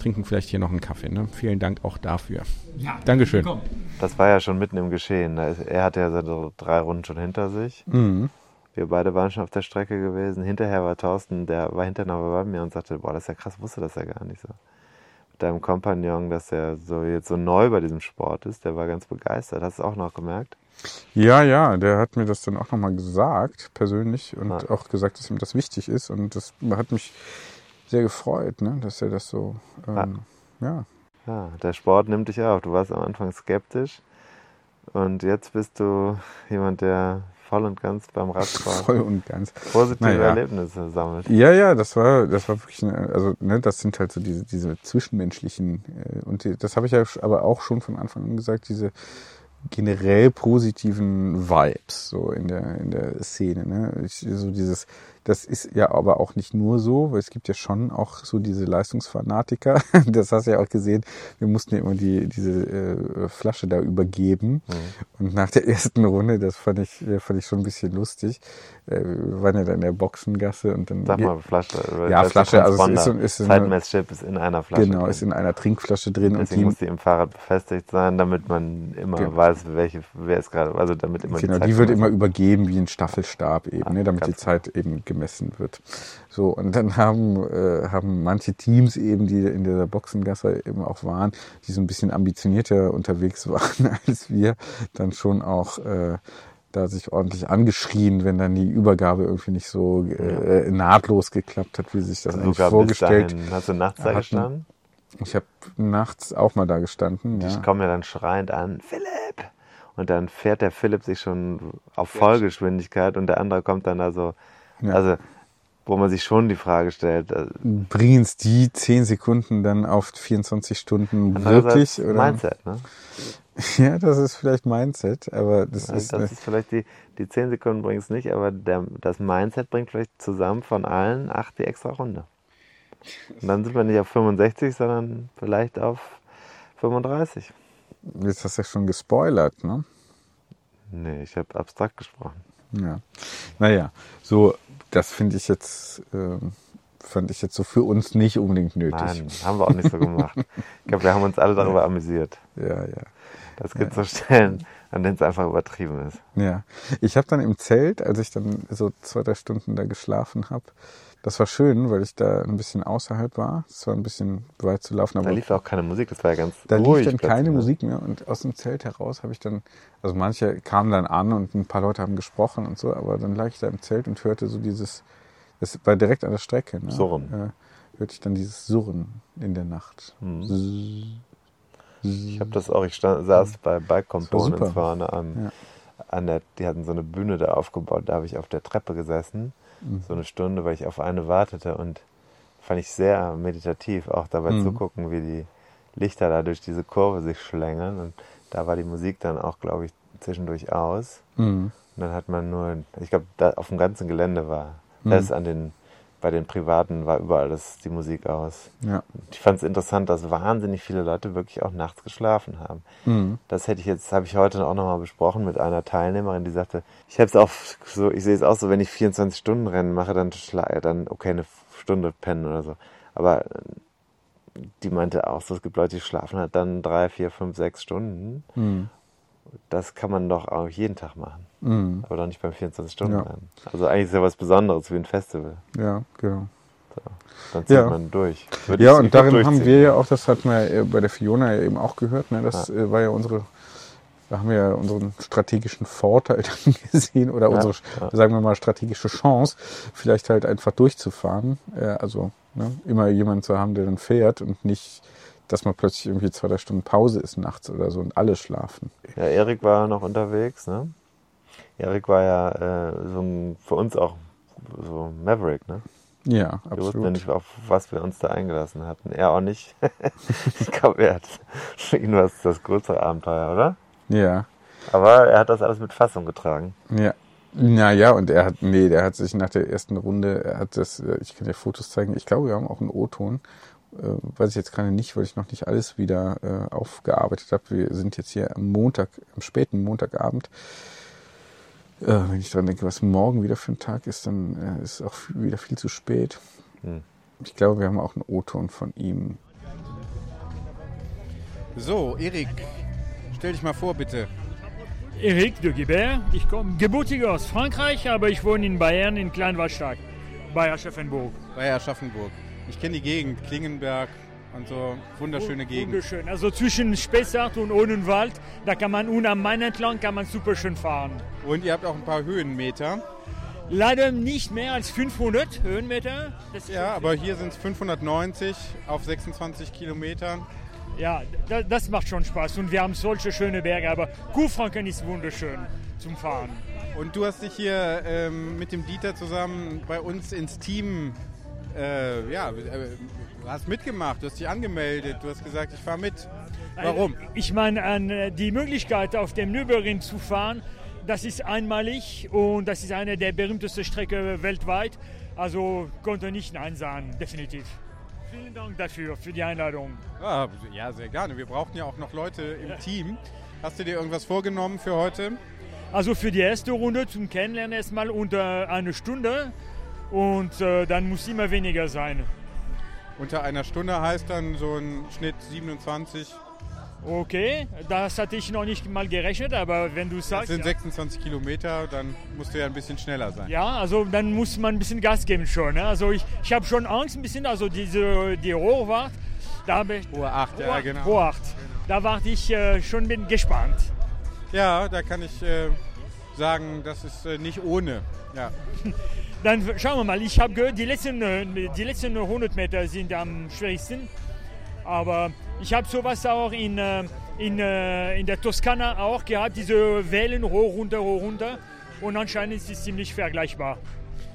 trinken vielleicht hier noch einen Kaffee. Ne? Vielen Dank auch dafür. Ja, Dankeschön. Willkommen.
Das war ja schon mitten im Geschehen. Er hatte ja so drei Runden schon hinter sich. Mhm. Wir beide waren schon auf der Strecke gewesen. Hinterher war Thorsten, der war hinterher noch bei mir und sagte, boah, das ist ja krass, wusste das ja gar nicht so. Mit deinem Kompagnon, dass er so jetzt so neu bei diesem Sport ist, der war ganz begeistert. Hast du es auch noch gemerkt?
Ja, ja, der hat mir das dann auch nochmal gesagt, persönlich, und ah. auch gesagt, dass ihm das wichtig ist. Und das hat mich sehr gefreut, ne, dass er das so, ähm, ah. ja.
Ja, der Sport nimmt dich auf. Du warst am Anfang skeptisch und jetzt bist du jemand, der voll und ganz beim Radfahren.
voll und ganz.
Positive naja. Erlebnisse sammelt.
Ja, ja, das war, das war wirklich, eine, also ne, das sind halt so diese, diese zwischenmenschlichen äh, und die, das habe ich ja aber auch schon von Anfang an gesagt, diese generell positiven Vibes so in der in der Szene, ne? Ich, so dieses das ist ja aber auch nicht nur so, weil es gibt ja schon auch so diese Leistungsfanatiker. Das hast du ja auch gesehen. Wir mussten ja immer die, diese äh, Flasche da übergeben. Mhm. Und nach der ersten Runde, das fand ich, fand ich schon ein bisschen lustig. Äh, wir waren ja da in der Boxengasse und dann.
Sag mal, Flasche.
Ja, Flasche, also es ist, ist,
ist Zeitmesschip ist in einer Flasche.
Genau, drin. ist in einer Trinkflasche drin.
Deswegen und die, muss die im Fahrrad befestigt sein, damit man immer genau. weiß, welche, wer ist gerade, also damit immer
Genau, die, die wird immer übergeben wie ein Staffelstab eben, ah, ne, damit die Zeit eben gemessen wird. So, und dann haben, äh, haben manche Teams eben, die in dieser Boxengasse eben auch waren, die so ein bisschen ambitionierter unterwegs waren als wir, dann schon auch äh, da sich ordentlich angeschrien, wenn dann die Übergabe irgendwie nicht so äh, nahtlos geklappt hat, wie sich das eigentlich vorgestellt.
Dahin. Hast du nachts da gestanden?
Ich habe nachts auch mal da gestanden.
Ich
Ja.
komme ja dann schreiend an, Philipp! Und dann fährt der Philipp sich schon auf Vollgeschwindigkeit und der andere kommt dann da so,
Ja.
also wo man sich schon die Frage stellt, äh,
Bringen es die 10 Sekunden dann auf 24 Stunden
andererseits
wirklich? Oder?
Mindset, ne?
Ja, das ist vielleicht Mindset, aber das
Also
ist,
das ist vielleicht die, die 10 Sekunden bringen es nicht, aber der, das Mindset bringt vielleicht zusammen von allen acht die extra Runde. Und dann sind wir nicht auf 65, sondern vielleicht auf 35.
jetzt hast du ja schon gespoilert, ne?
Nee, ich habe abstrakt gesprochen.
Ja. Naja, so, das finde ich jetzt, ähm, fand ich jetzt so für uns nicht unbedingt nötig.
Nein, haben wir auch nicht so gemacht. Ich glaube, wir haben uns alle darüber amüsiert.
Ja, ja.
Das gibt so Stellen, an denen es einfach übertrieben ist.
Ja, ich habe dann im Zelt, als ich dann so zwei, drei Stunden da geschlafen habe, das war schön, weil ich da ein bisschen außerhalb war. Es war ein bisschen weit zu laufen,
Da
aber
lief auch keine Musik, das war ja ganz
da lief
ruhig
dann keine
ne?
Musik mehr und aus dem Zelt heraus habe ich dann, also manche kamen dann an und ein paar Leute haben gesprochen und so, aber dann lag ich da im Zelt und hörte so dieses, das war direkt an der Strecke, ne?
Surren.
Äh, hörte ich dann dieses Surren in der Nacht.
Mhm. Ich habe das auch, ich stand, saß bei Bike Components
super.
vorne am,
Ja.
an der, die hatten so eine Bühne da aufgebaut, da habe ich auf der Treppe gesessen,
Mhm.
so eine Stunde, weil ich auf eine wartete und fand ich sehr meditativ, auch dabei
Mhm.
zugucken, wie die Lichter da durch diese Kurve sich schlängeln und da war die Musik dann auch, glaube ich, zwischendurch aus.
Mhm.
Und dann hat man nur, ich glaube, da auf dem ganzen Gelände war,
Mhm.
das an den, bei den Privaten war überall das, die Musik aus.
Ja.
Ich fand es interessant, dass wahnsinnig viele Leute wirklich auch nachts geschlafen haben.
Mhm.
Das hätte ich jetzt, habe ich heute auch nochmal besprochen mit einer Teilnehmerin, die sagte, ich habe es auch so, ich sehe es auch so, wenn ich 24 Stunden Rennen mache, dann schla dann okay eine Stunde pennen oder so. Aber äh, die meinte auch so, es gibt Leute, die schlafen halt dann drei, vier, fünf, sechs Stunden.
Mhm.
Das kann man doch auch jeden Tag machen.
Mhm.
Aber doch nicht beim 24-Stunden
Ja.
Rennen. Also eigentlich ist ja was Besonderes wie ein Festival.
Ja, genau.
Dann zieht
Ja.
man durch. Würde
Ja, und darin haben wir ja auch, das hatten wir ja bei der Fiona ja eben auch gehört, ne? das äh, war ja unsere, da haben wir ja unseren strategischen Vorteil dann gesehen oder
Ja,
unsere,
ja.
sagen wir mal, strategische Chance, vielleicht halt einfach durchzufahren. Äh, also ne? immer jemanden zu haben, der dann fährt und nicht, dass man plötzlich irgendwie zwei, drei Stunden Pause ist nachts oder so und alle schlafen.
Ja, Erik war noch unterwegs, ne? Erik war ja äh, so ein, für uns auch so Maverick, ne?
Ja,
Wir wussten ja
absolut.
nicht, auf was wir uns da eingelassen hatten. Er auch nicht. ich glaube, er hat für ihn war es das größere Abenteuer, oder?
Ja.
Aber er hat das alles mit Fassung getragen.
Ja. Naja, und er hat, nee, der hat sich nach der ersten Runde, er hat das, äh, ich kann dir Fotos zeigen, ich glaube, wir haben auch einen O-Ton. Äh, weiß ich jetzt gerade nicht, weil ich noch nicht alles wieder äh, aufgearbeitet habe. Wir sind jetzt hier am Montag, am späten Montagabend. Äh, wenn ich dran denke, was morgen wieder für ein Tag ist, dann äh, ist auch f- wieder viel zu spät.
Hm.
Ich glaube, wir haben auch einen O-Ton von ihm.
So, Erik, stell dich mal vor, bitte.
Eric de Guibert. Ich komme gebürtig aus Frankreich, aber ich wohne in Bayern in Kleinwaldstadt, bei Aschaffenburg.
Bei Aschaffenburg. Ich kenne die Gegend, Klingenberg und so. Wunderschöne Gegend.
Wunderschön. Also zwischen Spessart und Odenwald, da kann man und am Main entlang kann man super schön fahren.
Und ihr habt auch ein paar Höhenmeter.
Leider nicht mehr als 500 Höhenmeter. Das
Ja, aber hier sind es 590 auf 26 Kilometern.
Ja, da, das macht schon Spaß und wir haben solche schöne Berge, aber Kuhfranken ist wunderschön zum Fahren.
Und du hast dich hier ähm, mit dem Dieter zusammen bei uns ins Team, äh, ja, äh, hast mitgemacht, du hast dich angemeldet, du hast gesagt, ich fahre mit. Warum?
Ich meine, an, äh, die Möglichkeit auf dem Nürburgring zu fahren, das ist einmalig und das ist eine der berühmtesten Strecken weltweit. Also konnte nicht Nein sagen, definitiv. Vielen Dank dafür, für die Einladung.
Ah, ja, sehr gerne. Wir brauchen ja auch noch Leute im Team. Hast du dir irgendwas vorgenommen für heute?
Also für die erste Runde zum Kennenlernen erstmal unter eine Stunde und äh, dann muss immer weniger sein.
Unter einer Stunde heißt dann so ein Schnitt 27.
Okay, das hatte ich noch nicht mal gerechnet, aber wenn du
Das
sagst...
sind
ja.
26 Kilometer, dann musst du ja ein bisschen schneller sein.
Ja, also dann muss man ein bisschen Gas geben schon. Ne? Also ich, ich habe schon Angst ein bisschen, also diese die Rohrwart, da habe ich...
Hohe 8, ja, genau.
Rohr 8. Da warte ich äh, schon bin gespannt.
Ja, da kann ich äh, sagen, das ist äh, nicht ohne. Ja.
Dann schauen wir mal, ich habe gehört, die letzten, äh, die letzten 100 Meter sind am schwierigsten. Aber ich habe sowas auch in, äh, in, äh, in der Toskana auch gehabt, diese Wellen hoch, runter, hoch, runter. Und anscheinend ist es ziemlich vergleichbar.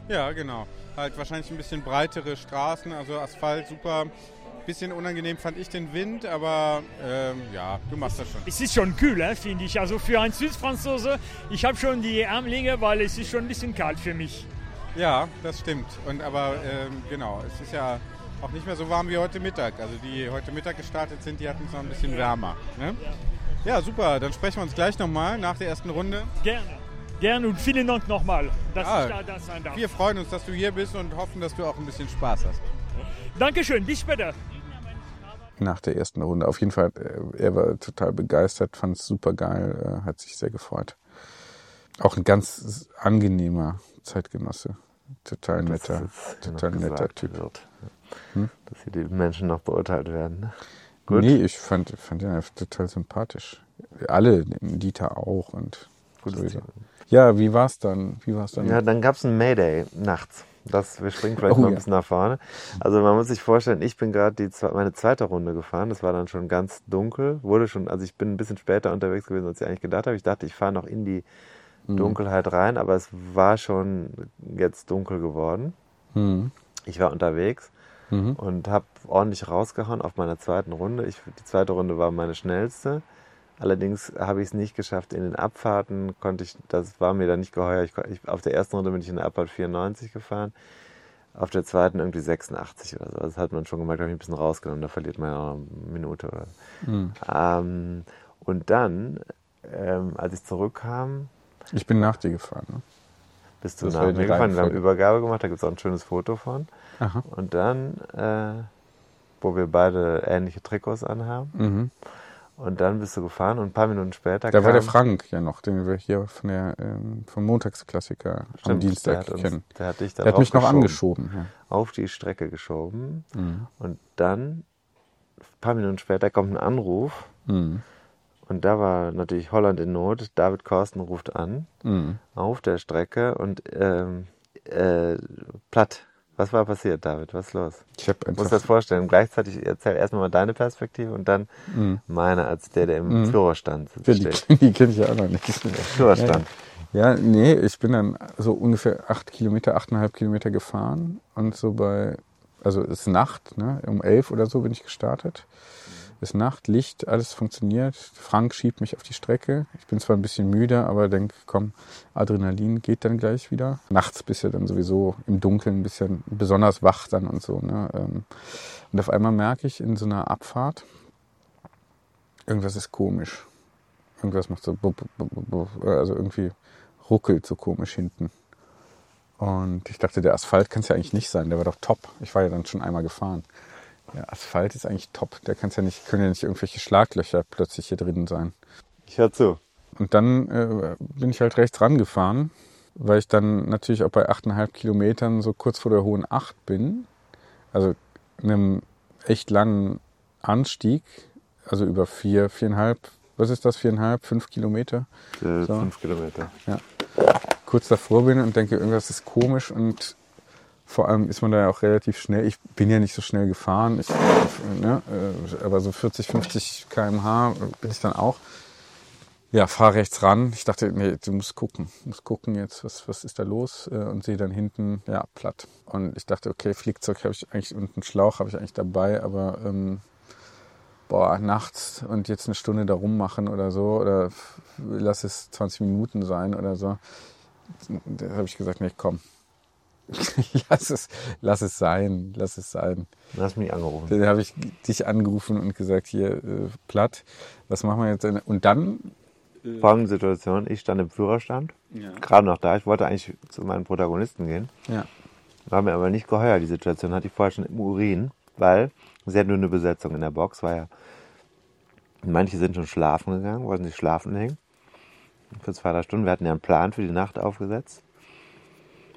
Ja, genau. Halt wahrscheinlich ein bisschen breitere Straßen, also Asphalt super. Bisschen unangenehm fand ich den Wind, aber ähm, ja, du machst das schon.
Es ist schon kühl, äh, finde ich. Also für einen Südfranzose, ich habe schon die Ärmlinge, weil es ist schon ein bisschen kalt für mich.
Ja, das stimmt. Und aber ähm, genau, es ist ja auch nicht mehr so warm wie heute Mittag. Also die heute Mittag gestartet sind, die hatten es noch ein bisschen wärmer. Ne? Ja, super. Dann sprechen wir uns gleich nochmal nach der ersten Runde.
Gerne. Gerne und vielen Dank nochmal, dass
Ja,
ich da, da sein darf.
Wir freuen uns, dass du hier bist und hoffen, dass du auch ein bisschen Spaß hast.
Dankeschön, bis später.
nach der ersten Runde. Auf jeden Fall, äh, er war total begeistert, fand es super geil, äh, hat sich sehr gefreut. Auch ein ganz angenehmer Zeitgenosse. Total netter, total netter Typ.
Wird.
Hm?
Dass hier die Menschen noch beurteilt werden. Ne? Gut.
Nee, ich fand, fand ihn einfach total sympathisch. Alle, Dieter auch und sowieso. Ja, wie war's dann? Wie war's dann?
Ja, dann gab es ein Mayday nachts. Das, wir springen vielleicht
Oh,
mal ein
ja.
bisschen nach vorne. Also man muss sich vorstellen, ich bin gerade meine zweite Runde gefahren. Das war dann schon ganz dunkel. Wurde schon, also ich bin ein bisschen später unterwegs gewesen, als ich eigentlich gedacht habe. Ich dachte, ich fahre noch in die
Mhm.
Dunkelheit rein, aber es war schon jetzt dunkel geworden.
Mhm.
Ich war unterwegs
Mhm.
und habe ordentlich rausgehauen auf meiner zweiten Runde. Ich, die zweite Runde war meine schnellste. Allerdings habe ich es nicht geschafft in den Abfahrten, konnte ich, das war mir dann nicht geheuer. Ich, ich, auf der ersten Runde bin ich in der Abfahrt 94 gefahren, auf der zweiten irgendwie 86 oder so. Das hat man schon gemerkt, habe ich ein bisschen rausgenommen, da verliert man ja auch eine Minute oder so.
Mhm.
Ähm, und dann, ähm, als ich zurückkam,
Ich bin nach dir gefahren. Ne?
bist du
Das
nach mir gefahren. Wir haben. Übergabe gemacht, da gibt es auch ein schönes Foto von.
Aha.
Und dann, äh, wo wir beide ähnliche Trikots anhaben.
Mhm.
Und dann bist du gefahren und ein paar Minuten später
Da war der
kam-
Frank ja noch, den wir hier von der, ähm, vom Montagsklassiker am
Stimmt,
Dienstag
der uns-
kennen.
der hat dich da
der hat mich noch angeschoben. Ja.
Auf die Strecke geschoben.
Mhm.
Und dann, ein paar Minuten später, kommt ein Anruf.
Mhm.
Und da war natürlich Holland in Not. David Korsten ruft an
Mhm.
auf der Strecke und ähm, äh, platt. Was war passiert, David? Was ist los?
Ich hab einfach-
dir das vorstellen. Gleichzeitig erzähl erstmal mal deine Perspektive und dann
Mhm.
meine als der, der im
Mhm.
Führerstand
Ja, die,
steht.
die kenne ich ja auch noch nicht.
Führerstand.
Ja, ja, nee, ich bin dann so ungefähr acht Kilometer, achteinhalb Kilometer gefahren und so bei, also es ist Nacht, ne? um elf oder so bin ich gestartet. Ist Nacht, Licht, alles funktioniert. Frank schiebt mich auf die Strecke. Ich bin zwar ein bisschen müde, aber denk, komm, Adrenalin geht dann gleich wieder. Nachts bist du dann sowieso im Dunkeln ein bisschen besonders wach dann und so. Ne? Ähm, Und auf einmal merke ich in so einer Abfahrt, irgendwas ist komisch. Irgendwas macht so, also irgendwie ruckelt so komisch hinten. Und ich dachte, der Asphalt kann es ja eigentlich nicht sein, der war doch top. Ich war ja dann schon einmal gefahren. Der Asphalt ist eigentlich top. Der kann's ja nicht, können ja nicht irgendwelche Schlaglöcher plötzlich hier drin sein.
Ich hör zu.
Und dann äh, bin ich halt rechts rangefahren, weil ich dann natürlich auch bei 8,5 Kilometern so kurz vor der hohen 8 bin. Also einem echt langen Anstieg, also über vier, viereinhalb, was ist das, viereinhalb, fünf Kilometer?
Äh,
So.
Fünf Kilometer.
Ja. Kurz davor bin und denke, irgendwas ist komisch und vor allem ist man da ja auch relativ schnell. Ich bin ja nicht so schnell gefahren, ich, ne, äh, aber so 40, 50 km/h bin ich dann auch. Ja, fahr rechts ran. Ich dachte, nee, du musst gucken, du musst gucken jetzt, was, was ist da los? Äh, Und sehe dann hinten, ja, platt. Und ich dachte, okay, Flickzeug habe ich eigentlich und einen Schlauch habe ich eigentlich dabei, aber ähm, boah, nachts und jetzt eine Stunde da rummachen oder so oder lass es 20 Minuten sein oder so. Da habe ich gesagt, nee, komm. lass es, lass es sein, lass es sein.
Du hast mich angerufen.
Dann habe ich dich angerufen und gesagt, hier, äh, platt, was machen wir jetzt? Und dann
Folgende Situation, ich stand im Führerstand,
Ja.
gerade noch da, ich wollte eigentlich zu meinen Protagonisten gehen,
Ja.
war mir aber nicht geheuer, die Situation hatte ich vorher schon im Urin, weil sie hat nur eine Besetzung in der Box, war ja, manche sind schon schlafen gegangen, wollten sich schlafen hängen, für zwei, drei Stunden, wir hatten ja einen Plan für die Nacht aufgesetzt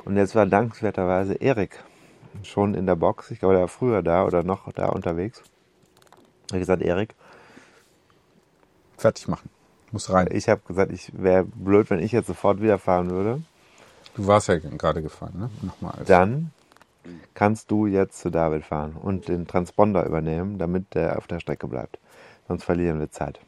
und jetzt war dankenswerterweise Erik schon in der Box, ich glaube, der war früher da oder noch da unterwegs, ich habe gesagt, Erik,
fertig machen. Muss rein.
Ich habe gesagt, ich wäre blöd, wenn ich jetzt sofort wieder fahren würde.
Du warst ja gerade gefahren, ne? Nochmal. als-
Dann kannst du jetzt zu David fahren und den Transponder übernehmen, damit der auf der Strecke bleibt. Sonst verlieren wir Zeit.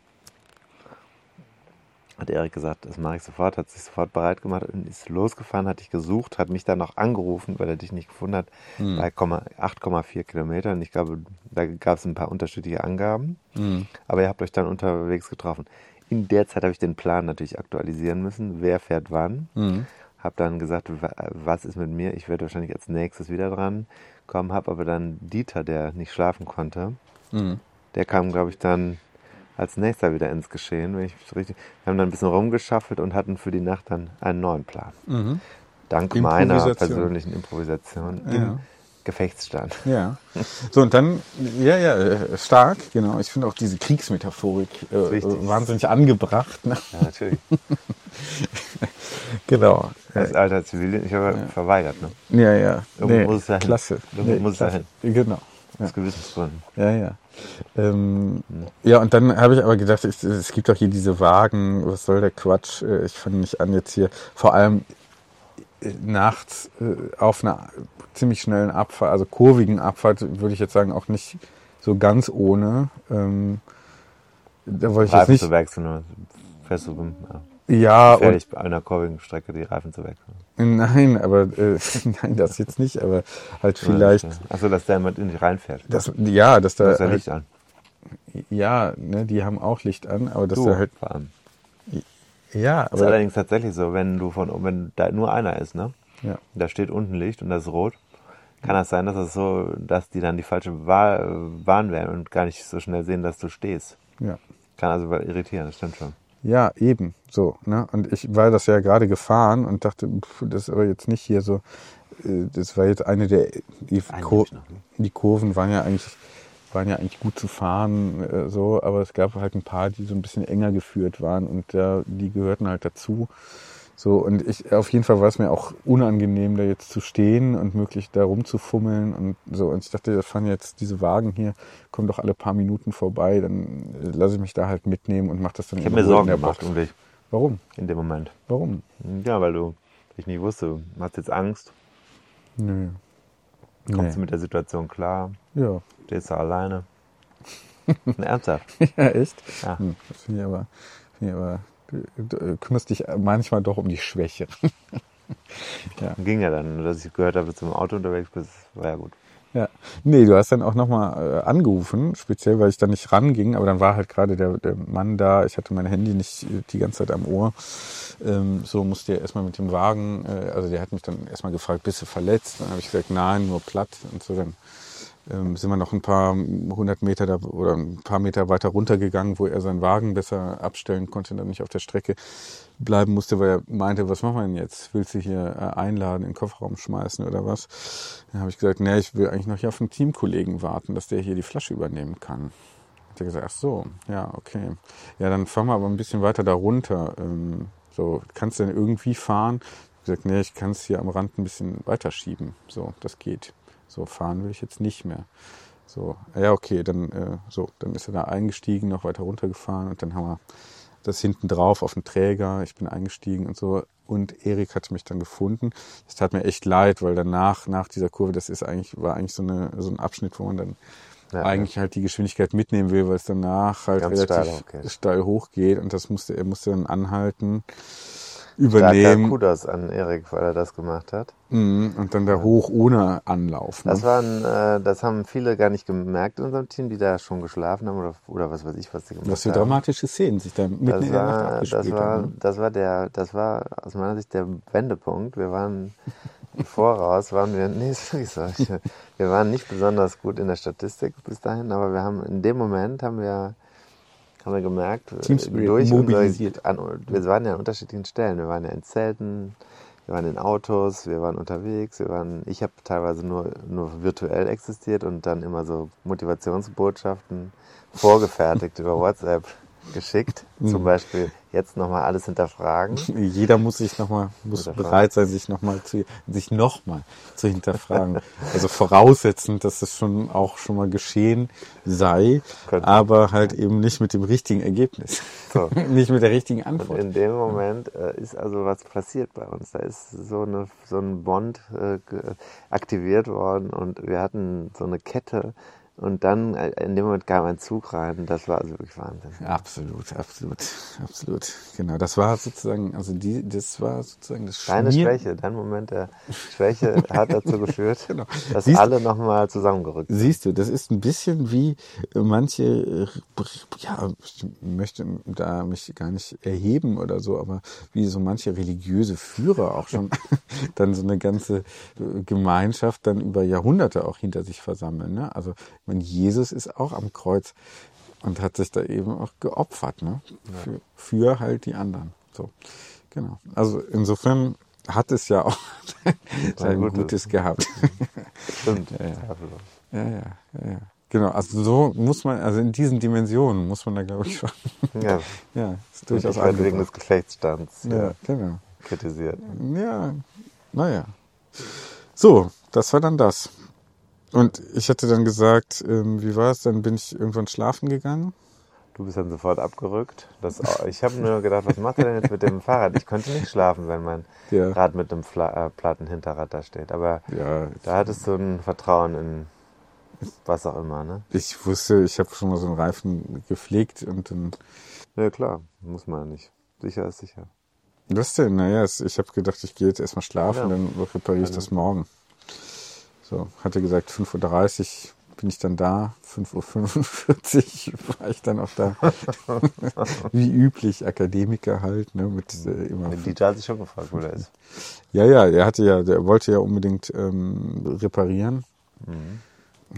Hat Erik gesagt, das mache ich sofort, hat sich sofort bereit gemacht und ist losgefahren, hat dich gesucht, hat mich dann noch angerufen, weil er dich nicht gefunden hat,
Hm.
bei 8,4 Kilometern. Ich glaube, da gab es ein paar unterschiedliche Angaben,
Hm.
aber ihr habt euch dann unterwegs getroffen. In der Zeit habe ich den Plan natürlich aktualisieren müssen, wer fährt wann.
Mhm.
Hab dann gesagt, wa- was ist mit mir? Ich werde wahrscheinlich als nächstes wieder dran kommen. Hab aber dann Dieter, der nicht schlafen konnte,
Mhm.
der kam, glaube ich, dann als nächster wieder ins Geschehen. Wenn ich richtig, wir haben dann ein bisschen rumgeschaffelt und hatten für die Nacht dann einen neuen Plan.
Mhm.
Dank meiner persönlichen Improvisation
Ja.
im Gefechtsstand.
Ja. So, und dann, ja, ja, äh, stark, genau. Ich finde auch diese Kriegsmetaphorik äh, wahnsinnig angebracht. Ne?
Ja, natürlich.
genau.
Als alter Zivil, ich habe verweigert. Ne?
Ja, ja.
Irgendwo
Nee,
muss es dahin.
klasse.
Irgendwo
Nee,
muss es dahin.
Genau.
Aus Gewissensgründen.
Ja, ja. Ähm, ja, und dann habe ich aber gedacht, es, es gibt doch hier diese Wagen, was soll der Quatsch? Äh, Ich fange nicht an jetzt hier, vor allem äh, nachts äh, auf einer ziemlich schnellen Abfahrt, also kurvigen Abfahrt, würde ich jetzt sagen, auch nicht so ganz ohne. Ähm, da wollte ich jetzt nicht.
zu wechseln. Fährst du ja.
Ja,
Gefährlich, bei einer kurvigen Strecke die Reifen zu wechseln.
Nein, aber äh, nein, das jetzt nicht, aber halt vielleicht.
Achso, dass der jemand in dich reinfährt.
Das, ja, dass da.
Da ist ja
halt,
Licht an.
Ja, ne, die haben auch Licht an, aber dass
Du,
da halt.
vor allem.
Ja,
ist
aber.
allerdings tatsächlich so, wenn du von wenn da nur einer ist, ne?
Ja.
Da steht unten Licht und das ist rot. Kann das sein, dass es so, dass die dann die falsche Bahn wählen und gar nicht so schnell sehen, dass du stehst?
Ja.
Kann also irritieren, das stimmt schon.
Ja, eben, so. Ne? Und ich war das ja gerade gefahren und dachte, pf, das ist aber jetzt nicht hier so. äh, Das war jetzt eine der. Die, Kur die Kurven waren ja eigentlich waren ja eigentlich gut zu fahren, äh, so, aber es gab halt ein paar, die so ein bisschen enger geführt waren und äh, die gehörten halt dazu. So, und ich, auf jeden Fall war es mir auch unangenehm, da jetzt zu stehen und möglich da rumzufummeln und so. Und ich dachte, da fahren jetzt diese Wagen hier, kommen doch alle paar Minuten vorbei, dann äh, lasse ich mich da halt mitnehmen und mache das dann
Ich habe mir Sorgen gemacht um dich.
Warum?
In dem Moment.
Warum?
Ja, weil du ich nicht wusste, du hast jetzt Angst.
Nö.
Kommst
Nee.
du mit der Situation klar?
Ja.
Stehst du alleine? Ernsthaft?
ja, echt?
Ja.
Hm, das finde ich aber, finde ich aber kümmerst dich manchmal doch um die Schwäche. ja.
Ging ja dann, dass ich gehört habe, dass du im Auto unterwegs bist, war ja gut.
Ja, nee, du hast dann auch nochmal äh, angerufen, speziell weil ich da nicht ranging, aber dann war halt gerade der, der Mann da, ich hatte mein Handy nicht äh, die ganze Zeit am Ohr. Ähm, so musste er erstmal mit dem Wagen, äh, also der hat mich dann erstmal gefragt, bist du verletzt? Dann habe ich gesagt, nein, nur platt. Und so dann ähm, sind wir noch ein paar hundert Meter da, oder ein paar Meter weiter runtergegangen, wo er seinen Wagen besser abstellen konnte, dann nicht auf der Strecke bleiben musste, weil er meinte, was machen wir denn jetzt? Willst du hier äh, einladen, in den Kofferraum schmeißen oder was? Dann habe ich gesagt, nee, ich will eigentlich noch hier auf einen Teamkollegen warten, dass der hier die Flasche übernehmen kann. Hat er gesagt, ach so, ja, okay. Ja, dann fahren wir aber ein bisschen weiter da runter. Ähm, so, kannst du denn irgendwie fahren? Ich gesagt, nee, ich kann es hier am Rand ein bisschen weiterschieben. So, das geht. So, fahren will ich jetzt nicht mehr. So, ja, okay, dann, äh, so, dann ist er da eingestiegen, noch weiter runtergefahren und dann haben wir das hinten drauf auf den Träger. Ich bin eingestiegen und so. Und Erik hat mich dann gefunden. Das tat mir echt leid, weil danach, nach dieser Kurve, das ist eigentlich, war eigentlich so, eine, so ein Abschnitt, wo man dann
Ja,
eigentlich halt die Geschwindigkeit mitnehmen will, weil es danach halt
Ganz
relativ
steil hochgeht.
steil hochgeht. Und das musste, er musste dann anhalten,
Starker
übernehmen.
Kudos an Erik, weil er das gemacht hat.
Mhm, Und dann da hoch ohne Anlauf. Ne?
Das waren, äh, das haben viele gar nicht gemerkt in unserem Team, die da schon geschlafen haben oder, oder was weiß ich, was die gemacht
Was für
haben.
dramatische Szenen sich da mitten
Das
in der Nacht
das war,
haben. ne?
das war der, das war aus meiner Sicht der Wendepunkt. Wir waren im Voraus, waren wir, nee, ist wirklich so. Ich, wir waren nicht besonders gut in der Statistik bis dahin, aber wir haben, in dem Moment haben wir, haben wir gemerkt,
Team
äh,
Spirit
durch
mobilisiert.
Unsere, an, wir waren ja an unterschiedlichen Stellen. Wir waren ja in Zelten, wir waren in Autos, wir waren unterwegs, wir waren, ich habe teilweise nur, nur virtuell existiert und dann immer so Motivationsbotschaften vorgefertigt über WhatsApp geschickt.
Mhm.
Zum Beispiel jetzt nochmal alles hinterfragen.
Jeder muss sich noch mal, muss bereit sein, sich nochmal zu, sich noch mal zu hinterfragen. also voraussetzend, dass es schon auch schon mal geschehen sei, aber halt eben nicht mit dem richtigen Ergebnis.
So.
nicht mit der richtigen
Und
Antwort.
in dem Moment äh, ist also was passiert bei uns. Da ist so, eine, so ein Bond äh, aktiviert worden und wir hatten so eine Kette und dann äh, in dem Moment kam ein Zug rein. Das war also wirklich Wahnsinn.
Absolut, absolut, absolut. Genau, das war sozusagen, also die, das war sozusagen das
Deine
Schmier-
Schwäche, dein Moment der Schwäche hat dazu geführt,
Genau.
dass
Siehst-
alle nochmal zusammengerückt sind.
Siehst du, das ist ein bisschen wie manche, ja, ich möchte da mich gar nicht erheben oder so, aber wie so manche religiöse Führer auch schon dann so eine ganze Gemeinschaft dann über Jahrhunderte auch hinter sich versammeln. Ne? Also meine, Jesus ist auch am Kreuz und hat sich da eben auch geopfert, ne? Für, für halt die anderen. So, genau. Also insofern hat es ja auch sein
Gutes.
Gutes gehabt.
Stimmt.
Ja, ja. Ja, ja, ja, ja. Genau, also so muss man, also in diesen Dimensionen muss man da glaube ich schon.
Ja.
ja, ist
Und
durchaus
ich werde wegen des. Geschlechtsstands
Ja,
äh,
genau.
kritisiert.
Ja, naja. So, das war dann das. Und ich hatte dann gesagt, ähm, wie war es? Dann bin ich irgendwann schlafen gegangen.
Du bist dann sofort abgerückt. Das, ich habe nur gedacht, was macht er denn jetzt mit dem Fahrrad? Ich könnte nicht schlafen, wenn mein
Ja.
Rad mit einem Fla äh, platten Hinterrad da steht. Aber
Ja.
da hattest du ein Vertrauen in was auch immer, ne?
Ich wusste, ich habe schon mal so einen Reifen gepflegt und dann.
Ja klar, muss man ja nicht. Sicher ist sicher.
Was denn? Naja, ich habe gedacht, ich gehe jetzt erstmal schlafen,
Ja.
dann repariere ich
Also-
das morgen. So, hatte gesagt, 5.30 Uhr bin ich dann da, 5.45 Uhr war ich dann auch da. Wie üblich, Akademiker halt, ne, mit äh, immer.
Der DJ hat sich schon gefragt, wo der ist.
Ja, ja, er hatte ja, der wollte ja unbedingt ähm, reparieren.
Mhm.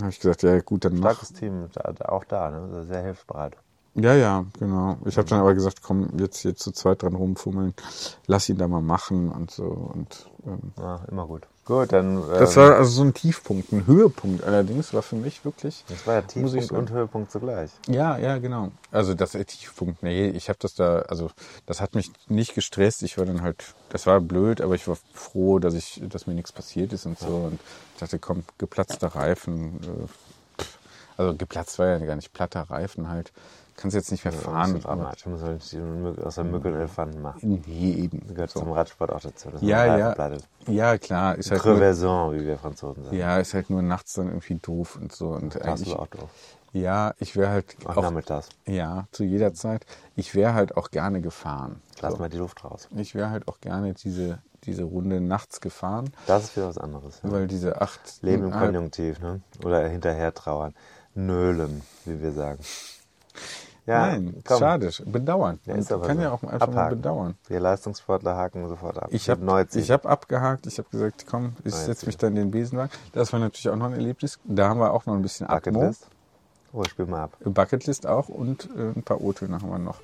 Habe ich gesagt, ja gut, dann mach.
Starkes Team, da, da- auch da, ne? Also Sehr hilfsbereit.
Ja, ja, genau. Ich habe dann aber gesagt, komm, jetzt hier zu zweit dran rumfummeln, lass ihn da mal machen und so. Und ähm,
Ja, immer gut. Gut, dann.
das
ähm,
war also so ein Tiefpunkt, ein Höhepunkt allerdings war für mich wirklich.
Das war ja Tiefpunkt und Höhepunkt zugleich.
Ja, ja, genau. Also das äh, Tiefpunkt, nee, ich habe das da, also das hat mich nicht gestresst. Ich war dann halt, das war blöd, aber ich war froh, dass ich, dass mir nichts passiert ist und so. Und ich dachte, komm, geplatzter Reifen. Äh, also geplatzt war ja gar nicht, platter Reifen halt. Kannst jetzt nicht mehr fahren.
Ist dramatisch. Man soll nicht aus der Mücke einen Elefanten machen.
Nee, eben.
Das gehört zum Radsport auch dazu.
Ja, ja. Ja, klar. Ist halt nur,
Crevaison, wie wir Franzosen sagen.
ja, ist halt nur nachts dann irgendwie doof und so. Und
Das
eigentlich,
auch doof.
ja, ich wäre halt
Auch
auch,
nachmittags.
ja, zu jeder Zeit. Ich wäre halt auch gerne gefahren.
Lass
So.
mal die Luft raus.
Ich wäre halt auch gerne diese, diese Runde nachts gefahren,
Das ist wieder was anderes. Ja.
weil diese acht
Leben im Konjunktiv, ne? Oder hinterher trauern. Nölen, wie wir sagen. Ja,
Nein,
komm.
schade, bedauern.
Ja, ist aber
kann
so.
ja auch einfach mal
Abhaken.
bedauern.
Wir Leistungssportler haken sofort ab.
Ich habe ich hab abgehakt, ich habe gesagt, komm, ich setze mich dann in den Besenwagen. Das war natürlich auch noch ein Erlebnis. Da haben wir auch noch ein bisschen Atmo.
Bucketlist. Oh, spiel mal ab.
Bucketlist auch und äh, ein paar O-Töne haben wir noch.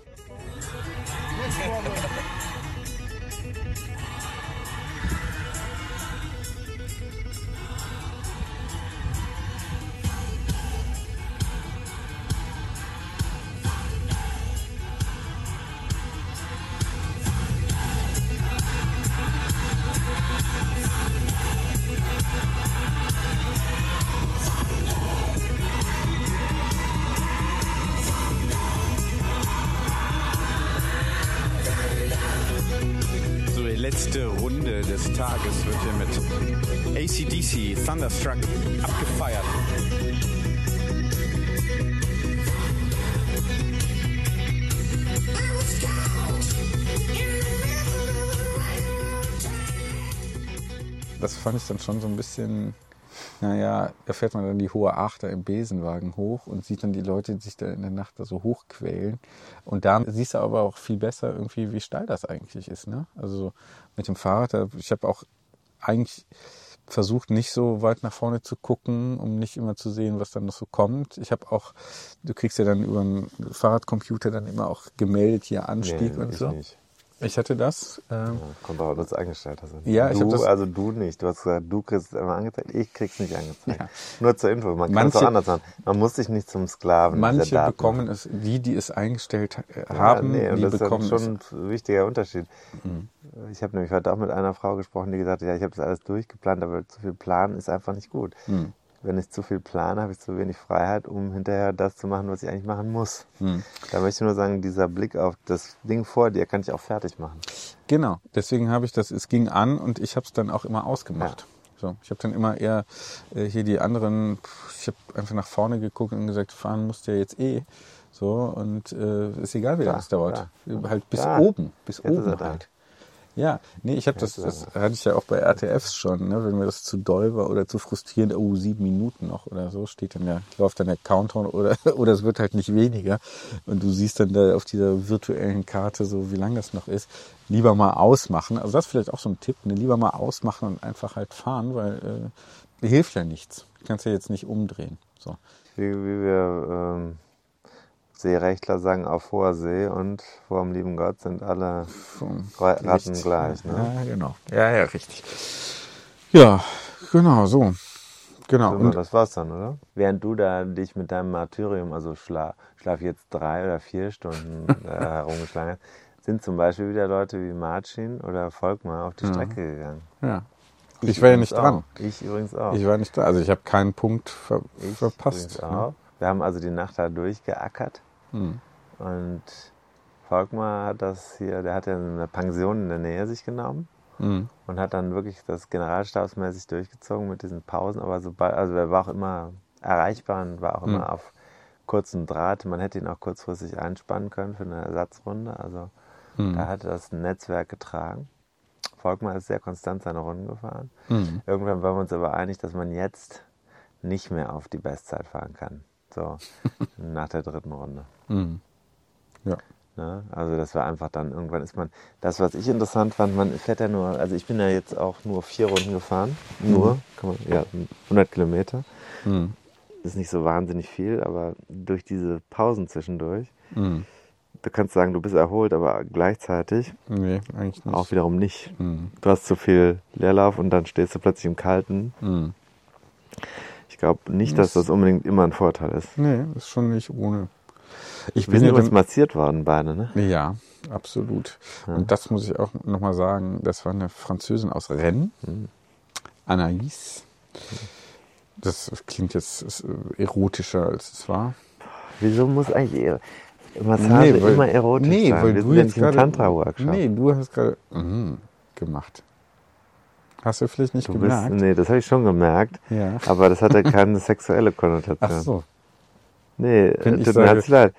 Bisschen, naja, da fährt man dann die hohe Achter im Besenwagen hoch und sieht dann die Leute, die sich da in der Nacht da so hochquälen. Und da siehst du aber auch viel besser irgendwie, wie steil das eigentlich ist. Ne? Also mit dem Fahrrad, ich habe auch eigentlich versucht, nicht so weit nach vorne zu gucken, um nicht immer zu sehen, was dann noch so kommt. Ich habe auch, du kriegst ja dann über einen Fahrradcomputer dann immer auch gemeldet, hier Anstieg
Nee,
und so.
nicht.
Ich hatte das. Ähm,
Kommt auch, dass du eingestellt hast.
Ja, ich
du,
hab das-
Also du nicht. Du hast gesagt, du kriegst es immer angezeigt, ich krieg's nicht angezeigt.
Ja.
Nur zur Info, man kann es auch anders machen. Man muss sich nicht zum Sklaven
manche bekommen es, die, die es eingestellt äh,
Ja,
haben,
nee, und
die
das ist
bekommen
schon
es.
ein wichtiger Unterschied.
Mhm.
Ich habe nämlich heute auch mit einer Frau gesprochen, die gesagt hat, ja, ich habe das alles durchgeplant, aber zu viel planen ist einfach nicht gut.
Mhm.
Wenn ich zu viel plane, habe ich zu wenig Freiheit, um hinterher das zu machen, was ich eigentlich machen muss.
Mhm.
Da möchte ich nur sagen, dieser Blick auf das Ding vor dir kann ich auch fertig machen.
Genau, deswegen habe ich das, es ging an und ich habe es dann auch immer ausgemacht. So, ich habe dann immer eher äh, hier die anderen, ich habe einfach nach vorne geguckt und gesagt, fahren musst du ja jetzt eh. So, und äh, ist egal, wie lange
Ja,
es dauert. Halt bis
Ja.
oben, bis
Jetzt
oben halt. Ja, nee, ich habe das, das hatte ich ja auch bei RTFs schon, ne, wenn mir das zu doll war oder zu frustrierend, oh, sieben Minuten noch oder so, steht dann der, läuft dann der Countdown oder, oder es wird halt nicht weniger und du siehst dann da auf dieser virtuellen Karte so, wie lang das noch ist. Lieber mal ausmachen, also das ist vielleicht auch so ein Tipp, ne, lieber mal ausmachen und einfach halt fahren, weil äh, hilft ja nichts. Du kannst ja jetzt nicht umdrehen. So.
Wie, wie wir ähm, Seerechtler sagen, auf hoher See und vor dem lieben Gott sind alle Ra- Ratten gleich. Ne?
Ja, genau. Ja, ja, richtig. Ja, genau, so. Genau.
So,
Und
das war's dann, oder? Während du da dich mit deinem Martyrium, also schla schlaf jetzt drei oder vier Stunden äh, herumgeschlagen hast, sind zum Beispiel wieder Leute wie Marcin oder Volkmar auf die
Ja.
Strecke gegangen.
Ja. Ich, war ja nicht dran.
Auch. Ich übrigens auch.
Ich war nicht da. Also ich habe keinen Punkt ver
Ich
verpasst.
übrigens auch. Wir haben also die Nacht da durchgeackert
Hm.
und Volkmar hat das hier, der hat ja eine Pension in der Nähe sich genommen
Mhm.
und hat dann wirklich das generalstabsmäßig durchgezogen mit diesen Pausen, aber sobald, also er war auch immer erreichbar und war auch
Mhm.
immer auf kurzem Draht. Man hätte ihn auch kurzfristig einspannen können für eine Ersatzrunde. Also
Mhm.
da hat das Netzwerk getragen. Volkmar ist sehr konstant seine Runden gefahren.
Mhm.
Irgendwann waren wir uns aber einig, dass man jetzt nicht mehr auf die Bestzeit fahren kann. So, nach der dritten Runde.
Mhm. Ja.
Ne? Also das war einfach dann, irgendwann ist man, das was ich interessant fand, man fährt ja nur, also ich bin ja jetzt auch nur vier Runden gefahren, nur,
Mhm.
kann man, ja, 100 Kilometer.
Mhm.
Ist nicht so wahnsinnig viel, aber durch diese Pausen zwischendurch,
Mhm.
du kannst sagen, du bist erholt, aber gleichzeitig
Nee, eigentlich nicht.
auch wiederum nicht.
Mhm.
Du hast zu viel Leerlauf und dann stehst du plötzlich im Kalten. Ich glaube nicht, dass
Das-
unbedingt immer ein Vorteil ist.
Nee, ist schon nicht ohne. Ich
Wir
bin
sind
ja
übrigens massiert worden beide, ne?
Ja, absolut. Und das muss ich auch nochmal sagen, das war eine Französin aus Rennes,
Mhm.
Anaïs. Das klingt jetzt äh, erotischer, als es war.
Wieso muss eigentlich Massage
Nee, weil-
immer erotisch
nee,
sein?
weil
Wir
du
sind ja
jetzt
im Tantra-Workshop.
Nee, du hast gerade mhm, gemacht. Hast du vielleicht nicht
Du bist,
gemerkt?
nee, das habe ich schon gemerkt.
Ja.
Aber das hatte keine sexuelle Konnotation.
Ach so.
Nee,
Wenn
äh, tut mir
sage,
herzlich leid.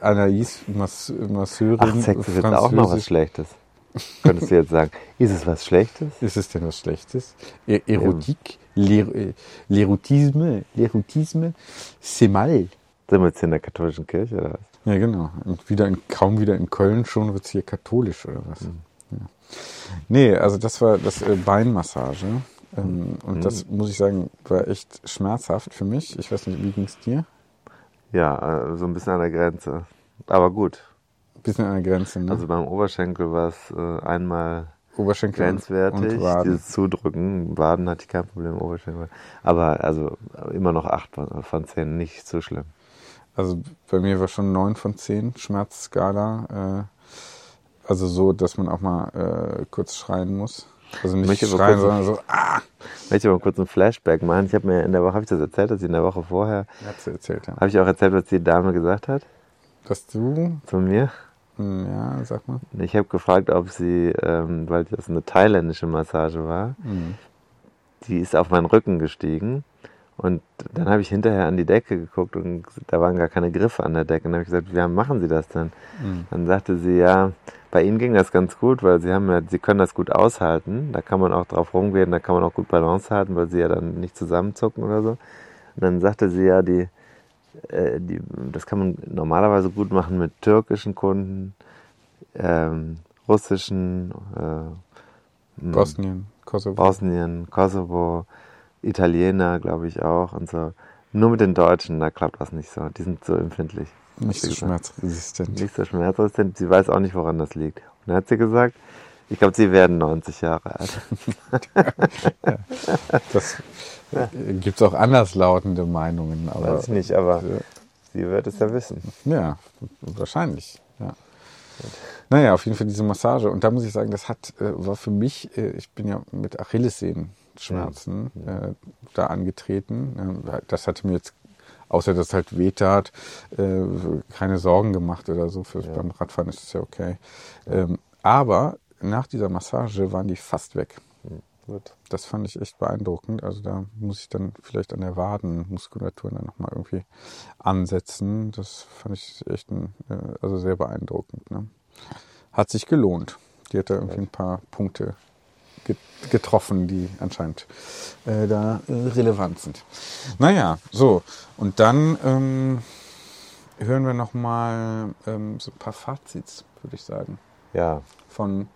Anaïs, Mas Masseurin,
Ach, Sex ist jetzt auch noch was. Schlechtes. Könntest du jetzt sagen. Ist es was Schlechtes?
Ist es denn was Schlechtes? E Erotik, äh, l'érotisme, l'érotisme, c'est mal.
Sind wir jetzt in der katholischen Kirche oder was?
Ja, genau. Und wieder in, kaum wieder in Köln schon wird's hier katholisch oder was?
Mhm.
Ja. Nee, also das war das äh, Beinmassage. Ähm, und
Mhm.
das muss ich sagen, war echt schmerzhaft für mich. Ich weiß nicht, wie ging's dir?
Ja, äh, so ein bisschen an der Grenze. Aber gut.
Bisschen an der Grenze, ne?
Also beim Oberschenkel war es äh, einmal
Oberschenkel und-
grenzwertig.
und Waden.
Dieses Zudrücken, Waden hatte ich kein Problem, Oberschenkel. Aber also immer noch acht von, von zehn, nicht so schlimm.
Also bei mir war schon 9 von 10 Schmerzskala. Also so, dass man auch mal äh, kurz schreien muss. Also nicht
Möchte
schreien,
kurz-
sondern so, ah!
Möchte aber kurz einen Flashback machen. Ich habe mir in der Woche, habe ich das erzählt, dass ich in der Woche vorher,
Hat sie erzählt, ja.
habe ich auch erzählt, was die Dame gesagt hat?
Dass du,
Zu mir?
hm, ja, sag mal.
Ich habe gefragt, ob sie, ähm, weil das eine thailändische Massage war,
Mhm.
die ist auf meinen Rücken gestiegen. Und dann habe ich hinterher an die Decke geguckt und da waren gar keine Griffe an der Decke. Und dann habe ich gesagt, wie machen Sie das denn?
Mhm.
Dann sagte sie, ja, bei Ihnen ging das ganz gut, weil Sie haben ja, Sie können das gut aushalten. Da kann man auch drauf rumgehen, da kann man auch gut Balance halten, weil Sie ja dann nicht zusammenzucken oder so. Und dann sagte sie ja, die, äh, die, das kann man normalerweise gut machen mit türkischen Kunden, ähm, russischen, äh,
Bosnien, Kosovo.
Bosnien, Kosovo, Italiener, glaube ich auch und so. Nur mit den Deutschen, da klappt was nicht so. Die sind so empfindlich.
Nicht so schmerzresistent.
Nicht so schmerzresistent. Sie weiß auch nicht, woran das liegt. Und dann hat sie gesagt, ich glaube, sie werden 90 Jahre alt.
Das gibt es auch anderslautende Meinungen. Aber,
Weiß ich nicht, aber sie wird es ja wissen.
Ja, wahrscheinlich. Ja. Naja, auf jeden Fall diese Massage. Und da muss ich sagen, das hat, äh, war für mich, äh, ich bin ja mit Achillessehenschmerzen äh, da angetreten. Das hatte mir jetzt, außer dass es halt wehtat, äh, keine Sorgen gemacht oder so. Für, Beim Radfahren ist es ja okay. Ähm, aber nach dieser Massage waren die fast weg.
Gut.
Das fand ich echt beeindruckend. Also da muss ich dann vielleicht an der Wadenmuskulatur dann nochmal irgendwie ansetzen. Das fand ich echt ein, äh, also sehr beeindruckend. Ne? Hat sich gelohnt. Die hat da irgendwie ein paar Punkte getroffen, die anscheinend äh, da äh, relevant sind. Naja, so. Und dann ähm, hören wir nochmal ähm, so ein paar Fazits, würde ich sagen.
Ja.
Von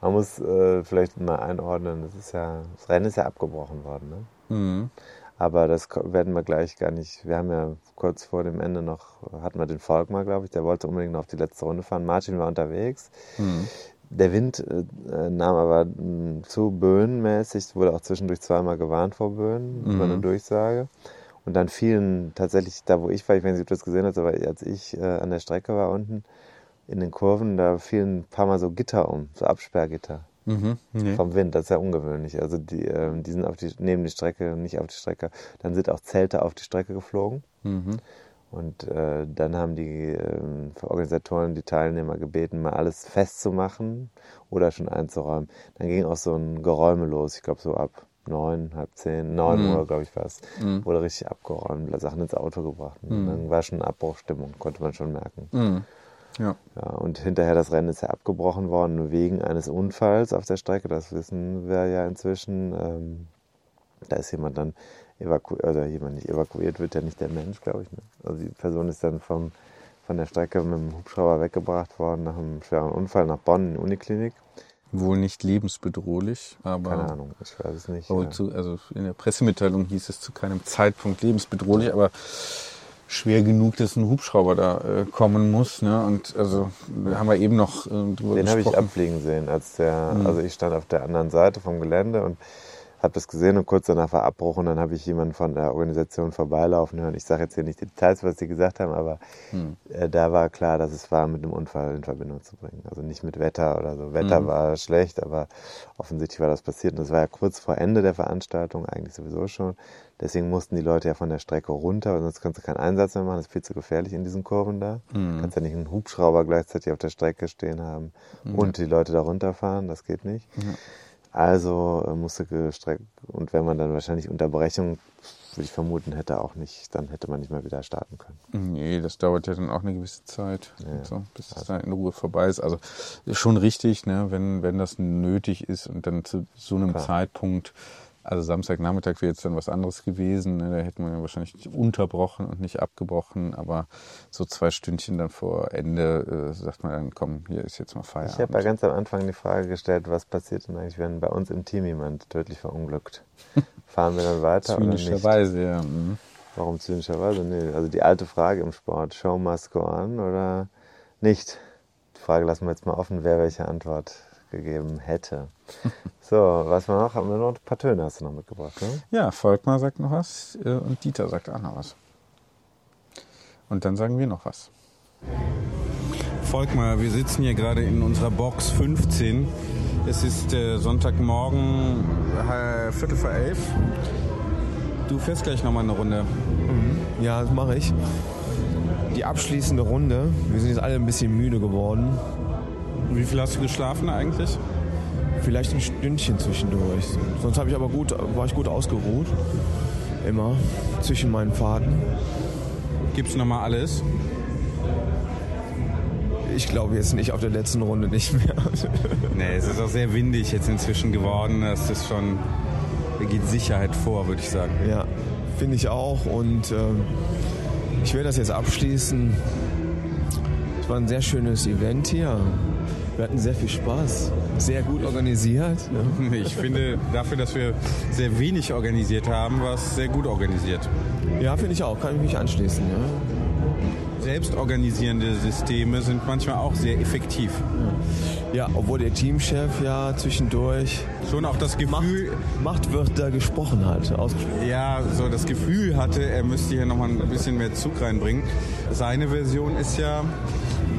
Man muss äh, vielleicht mal einordnen, das ist ja, das Rennen ist ja abgebrochen worden, ne?
Mhm.
Aber das werden wir gleich gar nicht. Wir haben ja kurz vor dem Ende noch, hatten wir den Volkmar, glaube ich, der wollte unbedingt noch auf die letzte Runde fahren. Martin war unterwegs.
Mhm.
Der Wind äh, äh, nahm aber mh, zu böenmäßig, wurde auch zwischendurch zweimal gewarnt vor Böen,
Mhm.
über eine Durchsage. Und dann fielen tatsächlich, da wo ich war, ich weiß nicht, ob du das gesehen hast, aber als ich äh, an der Strecke war unten, in den Kurven, da fielen ein paar Mal so Gitter um, so Absperrgitter.
Mhm. Nee.
Vom Wind, das ist ja ungewöhnlich. Also die, ähm, die sind auf die, neben die Strecke, nicht auf die Strecke. Dann sind auch Zelte auf die Strecke geflogen.
Mhm.
Und äh, dann haben die ähm, Organisatoren die Teilnehmer gebeten, mal alles festzumachen oder schon einzuräumen. Dann ging auch so ein Geräume los, ich glaube so ab neun, halb zehn, neun
Mhm.
Uhr, glaube ich, war es.
Mhm.
Wurde richtig abgeräumt, Sachen ins Auto gebracht. Und
Mhm.
dann war schon Abbruchstimmung, konnte man schon merken.
Mhm. Ja.
Ja, und hinterher das Rennen ist ja abgebrochen worden wegen eines Unfalls auf der Strecke. Das wissen wir ja inzwischen. Ähm, da ist jemand dann evakuiert, oder jemand nicht evakuiert, wird ja nicht der Mensch, glaube ich. Ne? Also die Person ist dann vom, von der Strecke mit dem Hubschrauber weggebracht worden nach einem schweren Unfall nach Bonn in die Uniklinik.
Wohl nicht lebensbedrohlich, aber.
Keine Ahnung, ich weiß es nicht. Ja.
zu, also in der Pressemitteilung hieß es zu keinem Zeitpunkt lebensbedrohlich, aber schwer genug, dass ein Hubschrauber da äh, kommen muss. Ne? Und also haben wir eben noch äh, drüber
Den habe ich abfliegen sehen, als der,
Mhm.
also ich stand auf der anderen Seite vom Gelände und habe das gesehen und kurz danach war Abbruch und dann habe ich jemanden von der Organisation vorbeilaufen hören. Ich sage jetzt hier nicht die Details, was sie gesagt haben, aber
Mhm.
äh, da war klar, dass es war, mit einem Unfall in Verbindung zu bringen. Also nicht mit Wetter oder so. Wetter
Mhm.
war schlecht, aber offensichtlich war das passiert. Und das war ja kurz vor Ende der Veranstaltung, eigentlich sowieso schon. Deswegen mussten die Leute ja von der Strecke runter, weil sonst kannst du keinen Einsatz mehr machen. Das ist viel zu gefährlich in diesen Kurven da.
Mhm.
Du kannst ja nicht einen Hubschrauber gleichzeitig auf der Strecke stehen haben
Mhm.
und die Leute da runterfahren. Das geht nicht.
Ja.
Also äh, musste gestreckt, und wenn man dann wahrscheinlich Unterbrechung, würde ich vermuten, hätte auch nicht, dann hätte man nicht mehr wieder starten können.
Nee, das dauert ja dann auch eine gewisse Zeit,
Ja.
so, bis es dann in Ruhe vorbei ist. Also ist schon richtig, ne, wenn, wenn das nötig ist und dann zu so einem
Klar.
Zeitpunkt, also Samstagnachmittag wäre jetzt dann was anderes gewesen, ne, da hätte man ja wahrscheinlich unterbrochen und nicht abgebrochen, aber so zwei Stündchen dann vor Ende äh, sagt man dann, komm, hier ist jetzt mal
Ich habe ja
Feierabend.
ganz am Anfang die Frage gestellt, was passiert denn eigentlich, wenn bei uns im Team jemand tödlich verunglückt? Fahren wir dann weiter oder nicht?
Zynischerweise, ja. mhm.
Warum zynischerweise? Nee, also die alte Frage im Sport, Show must go on oder nicht? Die Frage lassen wir jetzt mal offen, wer welche Antwort gegeben hätte. So, was wir noch? Haben wir noch ein paar Töne hast du noch mitgebracht, ne?
Ja, Volkmar sagt noch was äh, und Dieter sagt auch noch was. Und dann sagen wir noch was.
Volkmar, wir sitzen hier gerade in unserer Box 15. Es ist äh, Sonntagmorgen, äh, Viertel vor elf. Du fährst gleich nochmal eine Runde.
Ja, das mache ich. Die abschließende Runde. Wir sind jetzt alle ein bisschen müde geworden.
Wie viel hast du geschlafen eigentlich?
Vielleicht ein Stündchen zwischendurch. Sonst habe ich aber gut, war ich gut ausgeruht. Immer zwischen meinen Fahrten.
Gibt's nochmal alles?
Ich glaube jetzt nicht auf der letzten Runde nicht mehr.
Nee, es ist auch sehr windig jetzt inzwischen geworden. Das ist schon, da geht Sicherheit vor, würde ich sagen.
Ja, finde ich auch. Und ähm, ich werde das jetzt abschließen. Es war ein sehr schönes Event hier. Wir hatten sehr viel Spaß. Sehr gut organisiert. Ne?
Ich finde, dafür, dass wir sehr wenig organisiert haben, war es sehr gut organisiert.
Ja, finde ich auch. Kann ich mich anschließen. Ja.
selbstorganisierende Systeme sind manchmal auch sehr effektiv.
Ja, obwohl der Teamchef ja zwischendurch
schon auch das Gefühl
Machtwörter gesprochen hat, ausgesprochen.
Ja, so das Gefühl hatte, er müsste hier nochmal ein bisschen mehr Zug reinbringen. Seine Version ist ja,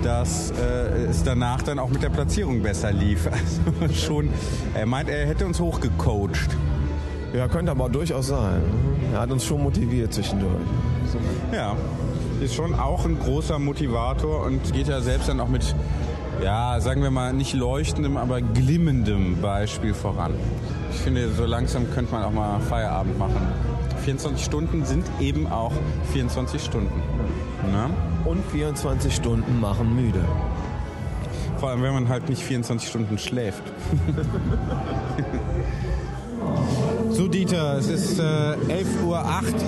dass äh, es danach dann auch mit der Platzierung besser lief. Also schon, er meint, er hätte uns hochgecoacht.
Ja, könnte aber durchaus sein. Er hat uns schon motiviert zwischendurch.
Ja, ist schon auch ein großer Motivator und geht ja selbst dann auch mit, ja, sagen wir mal, nicht leuchtendem, aber glimmendem Beispiel voran. Ich finde, so langsam könnte man auch mal Feierabend machen. 24 Stunden sind eben auch 24 Stunden. Ne?
Und 24 Stunden machen müde.
Vor allem, wenn man halt nicht 24 Stunden schläft. So, Dieter, es ist äh, 11.08 Uhr.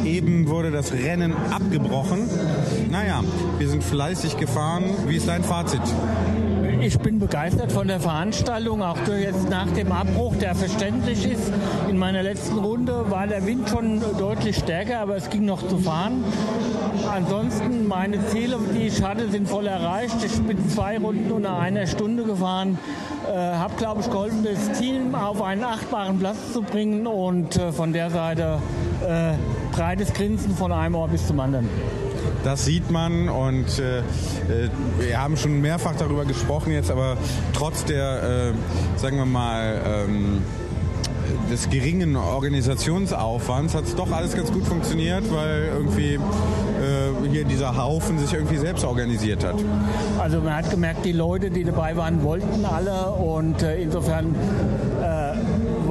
Eben wurde das Rennen abgebrochen. Naja, wir sind fleißig gefahren. Wie ist dein Fazit?
Ich bin begeistert von der Veranstaltung, auch jetzt nach dem Abbruch, der verständlich ist. In meiner letzten Runde war der Wind schon deutlich stärker, aber es ging noch zu fahren. Ansonsten meine Ziele, die ich hatte, sind voll erreicht. Ich bin zwei Runden unter einer Stunde gefahren, äh, habe, glaube ich, geholfen, das Team auf einen achtbaren Platz zu bringen und äh, von der Seite äh, breites Grinsen von einem Ohr bis zum anderen.
Das sieht man und äh, äh, wir haben schon mehrfach darüber gesprochen jetzt, aber trotz der, äh, sagen wir mal, ähm, des geringen Organisationsaufwands hat es doch alles ganz gut funktioniert, weil irgendwie äh, hier dieser Haufen sich irgendwie selbst organisiert hat.
Also man hat gemerkt, die Leute, die dabei waren, wollten alle und äh, insofern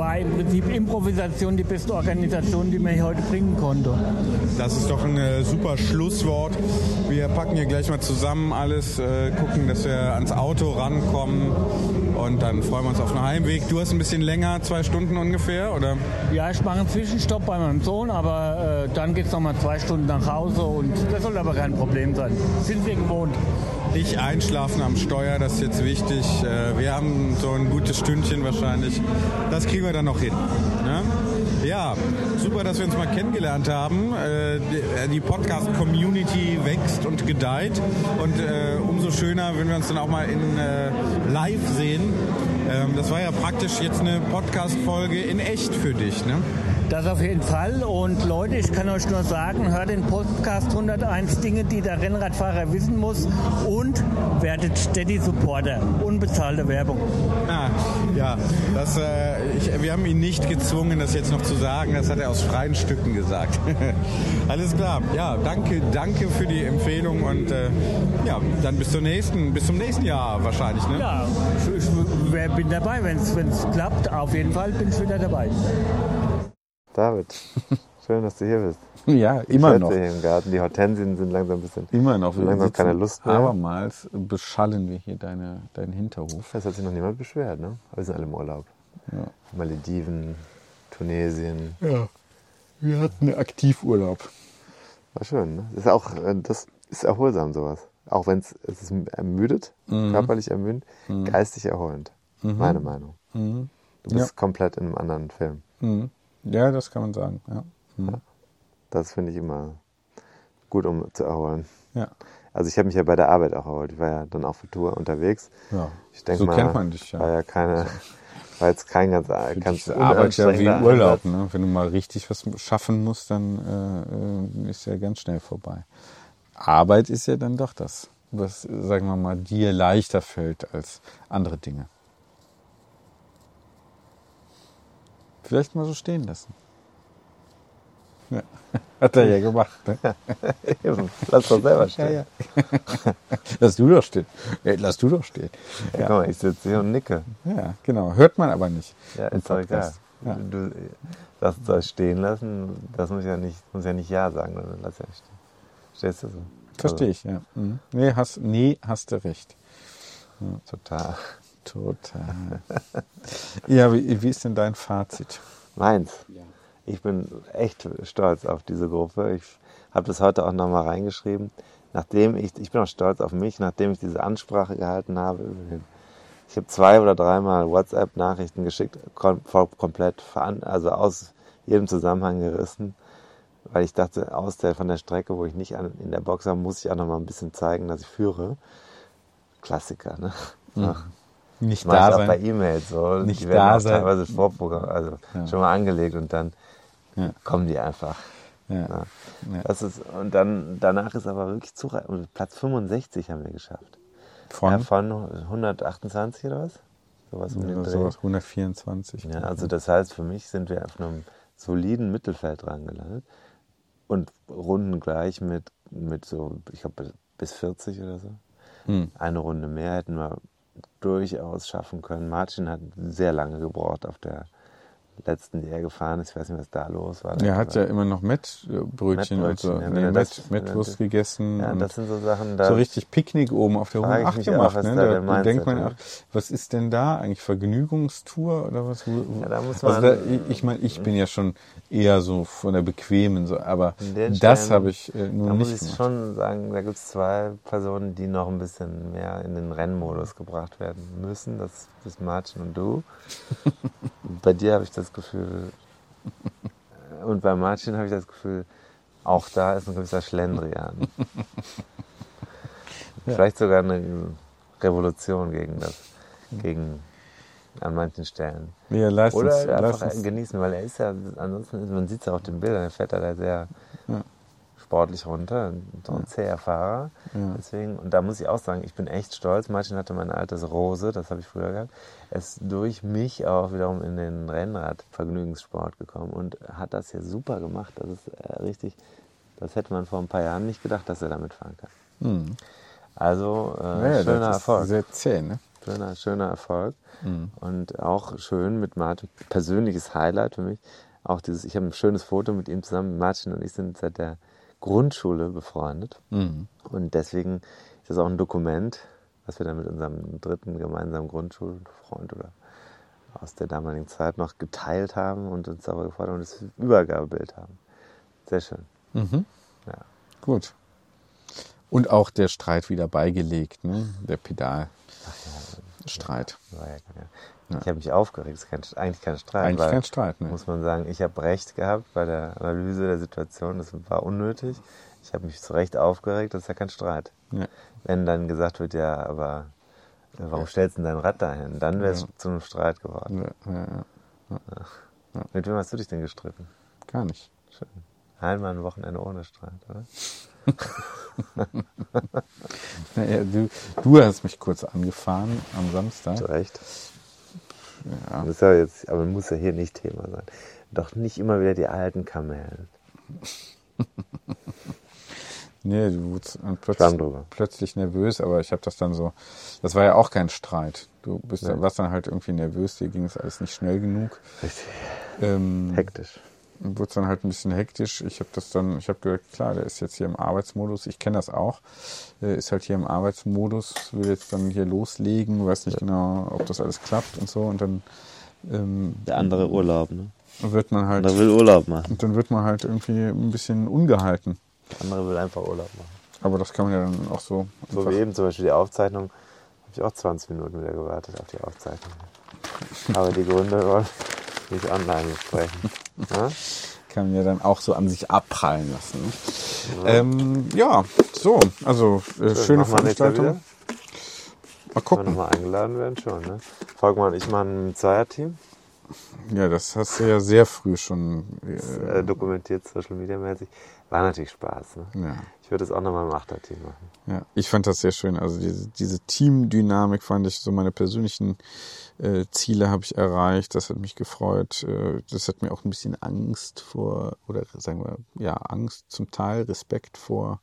war im Prinzip Improvisation die beste Organisation, die man hier heute bringen konnte.
Das ist doch ein äh, super Schlusswort. Wir packen hier gleich mal zusammen alles, äh, gucken, dass wir ans Auto rankommen und dann freuen wir uns auf den Heimweg. Du hast ein bisschen länger, zwei Stunden ungefähr, oder?
Ja, ich mache einen Zwischenstopp bei meinem Sohn, aber äh, dann geht es nochmal zwei Stunden nach Hause und das soll aber kein Problem sein. Sind wir gewohnt.
Nicht einschlafen am Steuer, das ist jetzt wichtig. Äh, wir haben so ein gutes Stündchen wahrscheinlich. Das kriegen wir dann noch hin. Ne? Ja, super, dass wir uns mal kennengelernt haben. Äh, die- Podcast-Community wächst und gedeiht. Und äh, umso schöner, wenn wir uns dann auch mal in live sehen. Ähm, Das war ja praktisch jetzt eine Podcast-Folge in echt für dich. Ne?
Das auf jeden Fall. Und Leute, ich kann euch nur sagen, hört den Podcast 101 Dinge, die der Rennradfahrer wissen muss und werdet Steady Supporter. Unbezahlte Werbung.
Ah, ja, das, äh, ich, wir haben ihn nicht gezwungen, das jetzt noch zu sagen. Das hat er aus freien Stücken gesagt. Alles klar. Ja, danke, danke für die Empfehlung und äh, ja, dann bis zum nächsten, bis zum nächsten Jahr wahrscheinlich. Ne?
Ja, ich, ich bin dabei, wenn es klappt. Auf jeden Fall bin ich wieder dabei.
David, schön, dass du hier bist.
Ja,
Ich
immer
schätze
noch.
hier im Garten. Die Hortensien sind langsam ein bisschen.
Immer noch. Wir
Langsam keine Lust mehr.
Abermals beschallen wir hier deine, deinen Hinterhof.
Es hat sich noch niemand beschwert, ne? Aber wir sind alle im Urlaub.
Ja.
Malediven, Tunesien.
Ja. Wir hatten Aktivurlaub.
War schön, ne? Das ist auch, äh, das ist erholsam, sowas. Auch wenn es ist ermüdet,
Mhm.
körperlich ermüdend,
Mhm.
geistig erholend.
Mhm.
Meine Meinung.
Mhm.
Du bist
Ja.
komplett in einem anderen Film.
Ja, das kann man sagen. Ja. Mhm.
Das finde ich immer gut, um zu erholen.
Ja.
Also ich habe mich ja bei der Arbeit auch erholt. Ich war ja dann auch für Tour unterwegs.
Ja.
Ich denke
So
mal,
kennt man dich ja.
War ja keine, war jetzt kein ganz,
Für
ganz
Arbeit ja wie Urlaub. Ne? Wenn du mal richtig was schaffen musst, dann äh, äh, ist ja ganz schnell vorbei. Arbeit ist ja dann doch das, was, sagen wir mal, dir leichter fällt als andere Dinge. Vielleicht mal so stehen lassen. Ja. Hat er ja gemacht. Ne?
Eben. Lass doch selber stehen.
Ja, ja. lass du doch stehen. Lass du doch stehen.
Ja, guck mal, ich sitze hier und nicke.
Ja, genau. Hört man aber nicht.
Ja, ist doch egal. Du sagst das stehen lassen, das muss ja nicht, muss ja nicht Ja sagen, sondern lass ja stehen. Stehst du so?
Verstehe ich, ja. Mhm. Nee, hast, nee, hast du recht.
Total.
Total. ja, wie, wie ist denn dein Fazit?
Meins. Ich bin echt stolz auf diese Gruppe. Ich habe das heute auch nochmal reingeschrieben. Nachdem ich, ich bin auch stolz auf mich, nachdem ich diese Ansprache gehalten habe. Ich habe zwei oder dreimal WhatsApp-Nachrichten geschickt, kom voll- komplett veran, also aus jedem Zusammenhang gerissen. weil ich dachte, aus der, von der Strecke, wo ich nicht an, in der Box war, muss ich auch noch mal ein bisschen zeigen, dass ich führe. Klassiker, ne?
Mhm. Nicht da
auch
sein.
bei E-Mails so.
Nicht
die werden
da
auch
sein.
teilweise vorprogrammiert, also
Ja.
schon mal angelegt und dann
Ja.
kommen die einfach.
Ja.
Das ist, und dann, danach ist aber wirklich zu, Platz 65 haben wir geschafft.
Von?
Von 128 oder was? Sowas um den Dreh.
sowas, 124.
Ja, also das heißt, für mich sind wir auf einem soliden Mittelfeld dran gelandet und Runden gleich mit, mit so, ich glaube, bis 40 oder so.
Hm.
Eine Runde mehr hätten wir durchaus schaffen können. Martin hat sehr lange gebraucht auf der letzten, die er gefahren ist. Ich weiß nicht, was da los war.
Er hat ja immer noch Mettbrötchen und so.
Ja,
Nee, Mett, Mettwurst gegessen.
Ja, das sind so Sachen, da
So richtig Picknick oben auf der
frage ich
108
mich auch,
gemacht.
was
ne?
da der
Da denkt man
ist.
auch, was ist denn da eigentlich? Vergnügungstour oder was?
Ja, da muss
also
man-
da, ich meine, ich bin ja schon eher so von der bequemen, so, aber das habe ich äh, nur
da muss
nicht
ich
gemacht.
schon sagen, da gibt es zwei Personen, die noch ein bisschen mehr in den Rennmodus gebracht werden müssen. Das ist Martin und du. Bei dir habe ich das Gefühl, und bei Martin habe ich das Gefühl, auch da ist ein gewisser Schlendrian.
Ja.
Vielleicht sogar eine Revolution gegen das, gegen an manchen Stellen.
Ja, Leistungs-
Oder einfach
Leistungs-
genießen, weil er ist ja, ansonsten, man sieht es ja auf den Bildern, er fährt da sehr
Ja.
Sportlich runter, so ein zäher Fahrer.
Ja.
Deswegen, und da muss ich auch sagen, ich bin echt stolz. Martin hatte mein altes Rose, das habe ich früher gehabt. Er ist durch mich auch wiederum in den Rennradvergnügungssport gekommen und hat das hier super gemacht. Das ist äh, richtig, das hätte man vor ein paar Jahren nicht gedacht, dass er damit fahren kann.
Hm.
Also, äh,
Ja, das
schöner Erfolg.
Sehr zäh, ne?
Schöner, schöner Erfolg.
Mhm.
Und auch schön mit Martin, persönliches Highlight für mich. Auch dieses, ich habe ein schönes Foto mit ihm zusammen. Martin und ich sind seit der Grundschule befreundet.
Mhm.
Und deswegen ist das auch ein Dokument, was wir dann mit unserem dritten gemeinsamen Grundschulfreund oder aus der damaligen Zeit noch geteilt haben und uns darüber gefreut haben und das Übergabebild haben. Sehr schön.
Mhm.
Ja.
Gut. Und auch der Streit wieder beigelegt, ne? Der Pedalstreit.
War ja, ja. Ich habe mich aufgeregt. Das ist kein, eigentlich kein Streit.
Eigentlich kein Streit, ne?
Muss man sagen, ich habe recht gehabt bei der Analyse der Situation. Das war unnötig. Ich habe mich zu Recht aufgeregt. Das ist ja kein Streit.
Ja.
Wenn dann gesagt wird, ja, aber äh, warum stellst du denn dein Rad dahin? Dann wäre es
Ja.
zu einem Streit geworden.
Ja, ja, ja. Ja.
Mit wem hast du dich denn gestritten?
Gar nicht.
Schön. Einmal ein Wochenende ohne Streit, oder?
Naja, du, du hast mich kurz angefahren am Samstag.
Zu Recht.
Ja.
Das ist ja jetzt, aber muss ja hier nicht Thema sein. Doch nicht immer wieder die alten Kamellen.
Nee, du wurdest
Schwamm
plötzlich, plötzlich nervös, aber ich habe das dann so, das war ja auch kein Streit. Du bist dann, warst dann halt irgendwie nervös, dir ging es alles nicht schnell genug.
Richtig.
Ähm,
Hektisch.
Wurde dann halt ein bisschen hektisch. Ich habe das dann, ich habe gesagt, klar, der ist jetzt hier im Arbeitsmodus. Ich kenne das auch. Ist halt hier im Arbeitsmodus, will jetzt dann hier loslegen, weiß nicht genau, ob das alles klappt und so. Und dann ähm,
Der andere Urlaub, ne?
wird man halt.
Der will Urlaub machen.
Und dann wird man halt irgendwie ein bisschen ungehalten.
Der andere will einfach Urlaub machen.
Aber das kann man ja dann auch so.
So wie eben zum Beispiel die Aufzeichnung, habe ich auch 20 Minuten wieder gewartet auf die Aufzeichnung. Aber die Gründe wir nicht online besprechen. Ja?
kann man ja dann auch so an sich abprallen lassen. Ja, ähm, ja so, also äh,
Schön,
schöne Veranstaltung. Mal
Wenn wir
gucken.
nochmal eingeladen werden, schon. Ne? Volkmann und ich machen ein Zweierteam.
Ja, das hast du ja sehr früh schon.
Äh, dokumentiert, Social Media mäßig. War natürlich Spaß. Ne?
Ja.
Ich würde es auch nochmal im Achterteam machen.
Ja, ich fand das sehr schön. Also diese, diese Teamdynamik fand ich so meine persönlichen äh, Ziele habe ich erreicht. Das hat mich gefreut. Äh, das hat mir auch ein bisschen Angst vor oder sagen wir ja Angst zum Teil Respekt vor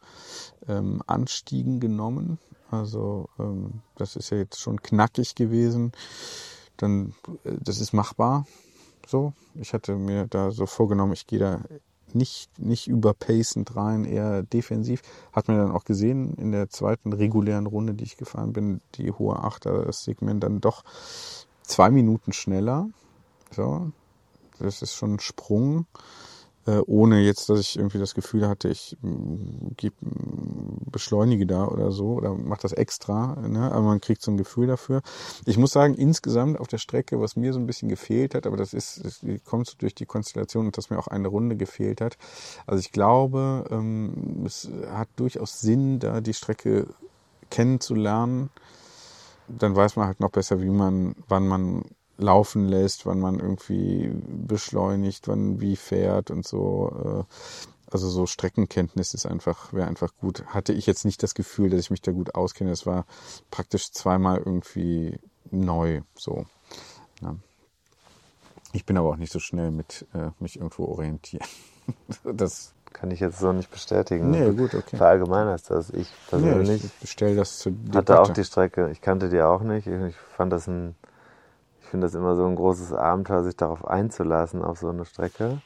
ähm, Anstiegen genommen. Also ähm, das ist ja jetzt schon knackig gewesen. Dann äh, das ist machbar. So, ich hatte mir da so vorgenommen, ich gehe da nicht, nicht überpacend rein, eher defensiv. Hat man dann auch gesehen in der zweiten regulären Runde, die ich gefahren bin, die hohe Achter, das Segment dann doch zwei Minuten schneller. So, das ist schon ein Sprung. Äh, ohne jetzt, dass ich irgendwie das Gefühl hatte, ich mm, geb, mm, beschleunige da oder so oder mache das extra. Ne? Aber man kriegt so ein Gefühl dafür. Ich muss sagen, insgesamt auf der Strecke, was mir so ein bisschen gefehlt hat, aber das ist, das kommt durch die Konstellation und dass mir auch eine Runde gefehlt hat. Also ich glaube, ähm, es hat durchaus Sinn, da die Strecke kennenzulernen. Dann weiß man halt noch besser, wie man, wann man laufen lässt, wann man irgendwie beschleunigt, wann wie fährt und so. Äh, also so Streckenkenntnis ist einfach, wäre einfach gut. Hatte ich jetzt nicht das Gefühl, dass ich mich da gut auskenne. Es war praktisch zweimal irgendwie neu, so. Ja. Ich bin aber auch nicht so schnell mit äh, mich irgendwo orientieren. das
kann ich jetzt so nicht bestätigen.
Nee, gut, okay.
Verallgemeinerst das. Ich persönlich
nee, ich stelle das zu
hatte auch die Strecke. Ich kannte die auch nicht. Ich fand das ein finde das immer so ein großes Abenteuer, sich darauf einzulassen, auf so eine Strecke.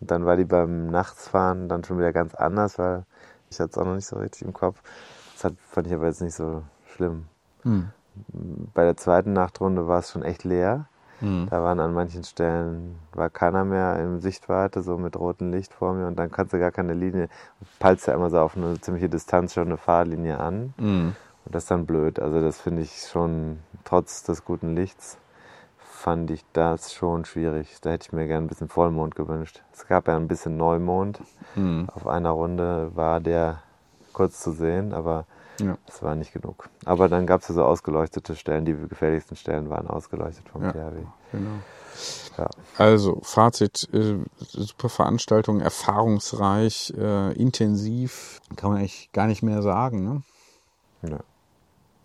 Und dann war die beim Nachtsfahren dann schon wieder ganz anders, weil ich hatte es auch noch nicht so richtig im Kopf. Das hat, fand ich aber jetzt nicht so schlimm. Hm. Bei der zweiten Nachtrunde war es schon echt leer. Hm. Da waren an manchen Stellen, war keiner mehr in Sichtweite, so mit rotem Licht vor mir und dann kannst du gar keine Linie, peilst ja immer so auf eine ziemliche Distanz schon eine Fahrlinie an. Hm. Und das ist dann blöd. Also das finde ich schon trotz des guten Lichts fand ich das schon schwierig. Da hätte ich mir gerne ein bisschen Vollmond gewünscht. Es gab ja ein bisschen Neumond. Mhm. Auf einer Runde war der kurz zu sehen, aber ja. das war nicht genug. Aber dann gab es ja so ausgeleuchtete Stellen. Die gefährlichsten Stellen waren ausgeleuchtet vom
ja,
THW.
Genau. Ja. Also, Fazit, äh, super Veranstaltung, erfahrungsreich, äh, intensiv, kann man eigentlich gar nicht mehr sagen,
ne? Ja.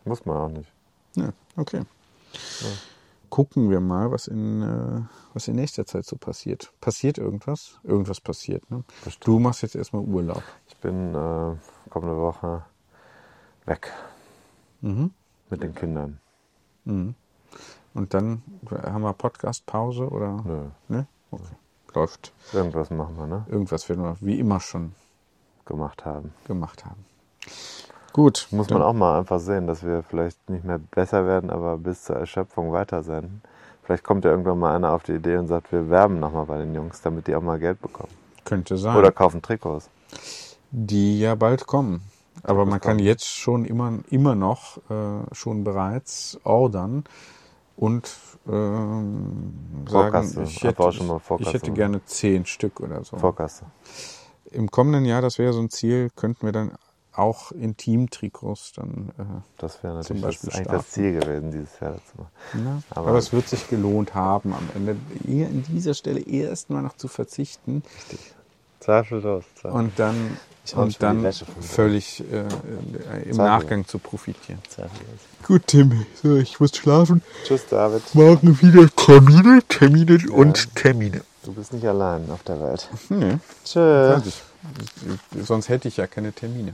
Muss man auch nicht.
Ja, okay. Ja gucken wir mal, was in, äh, was in nächster Zeit so passiert. Passiert irgendwas? Irgendwas passiert, ne? Du machst jetzt erstmal Urlaub.
Ich bin äh, kommende Woche weg. Mhm. Mit den Kindern.
Mhm. Und dann haben wir Podcast-Pause oder?
Nö.
Ne? Okay. Läuft.
Irgendwas machen wir, ne?
Irgendwas werden wir wie immer schon
gemacht haben.
Gemacht haben. Gut.
Muss man auch mal einfach sehen, dass wir vielleicht nicht mehr besser werden, aber bis zur Erschöpfung weiter sein. Vielleicht kommt ja irgendwann mal einer auf die Idee und sagt, wir werben nochmal bei den Jungs, damit die auch mal Geld bekommen.
Könnte sein.
Oder kaufen Trikots.
Die ja bald kommen. Aber man kann jetzt schon immer, immer noch äh, schon bereits ordern und ähm, sagen, ich hätte, ich hätte gerne zehn Stück oder so.
Vorkasse.
Im kommenden Jahr, das wäre so ein Ziel, könnten wir dann auch Intimtrikots dann äh,
Das wäre natürlich das, eigentlich das Ziel gewesen, dieses Jahr dazu.
Ja, aber, aber, es wird sich gelohnt haben, am Ende eher in dieser Stelle erstmal noch zu verzichten.
Richtig. Zweifellos.
Zweifellos. Und dann, und dann völlig äh, im Nachgang zu profitieren. Zweifellos. Gut, Tim, so, ich muss schlafen.
Tschüss, David.
Morgen wieder Termine, Termine ja. und Termine.
Du bist nicht allein auf der Welt.
Nee.
Tschüss.
Sonst hätte ich ja keine Termine.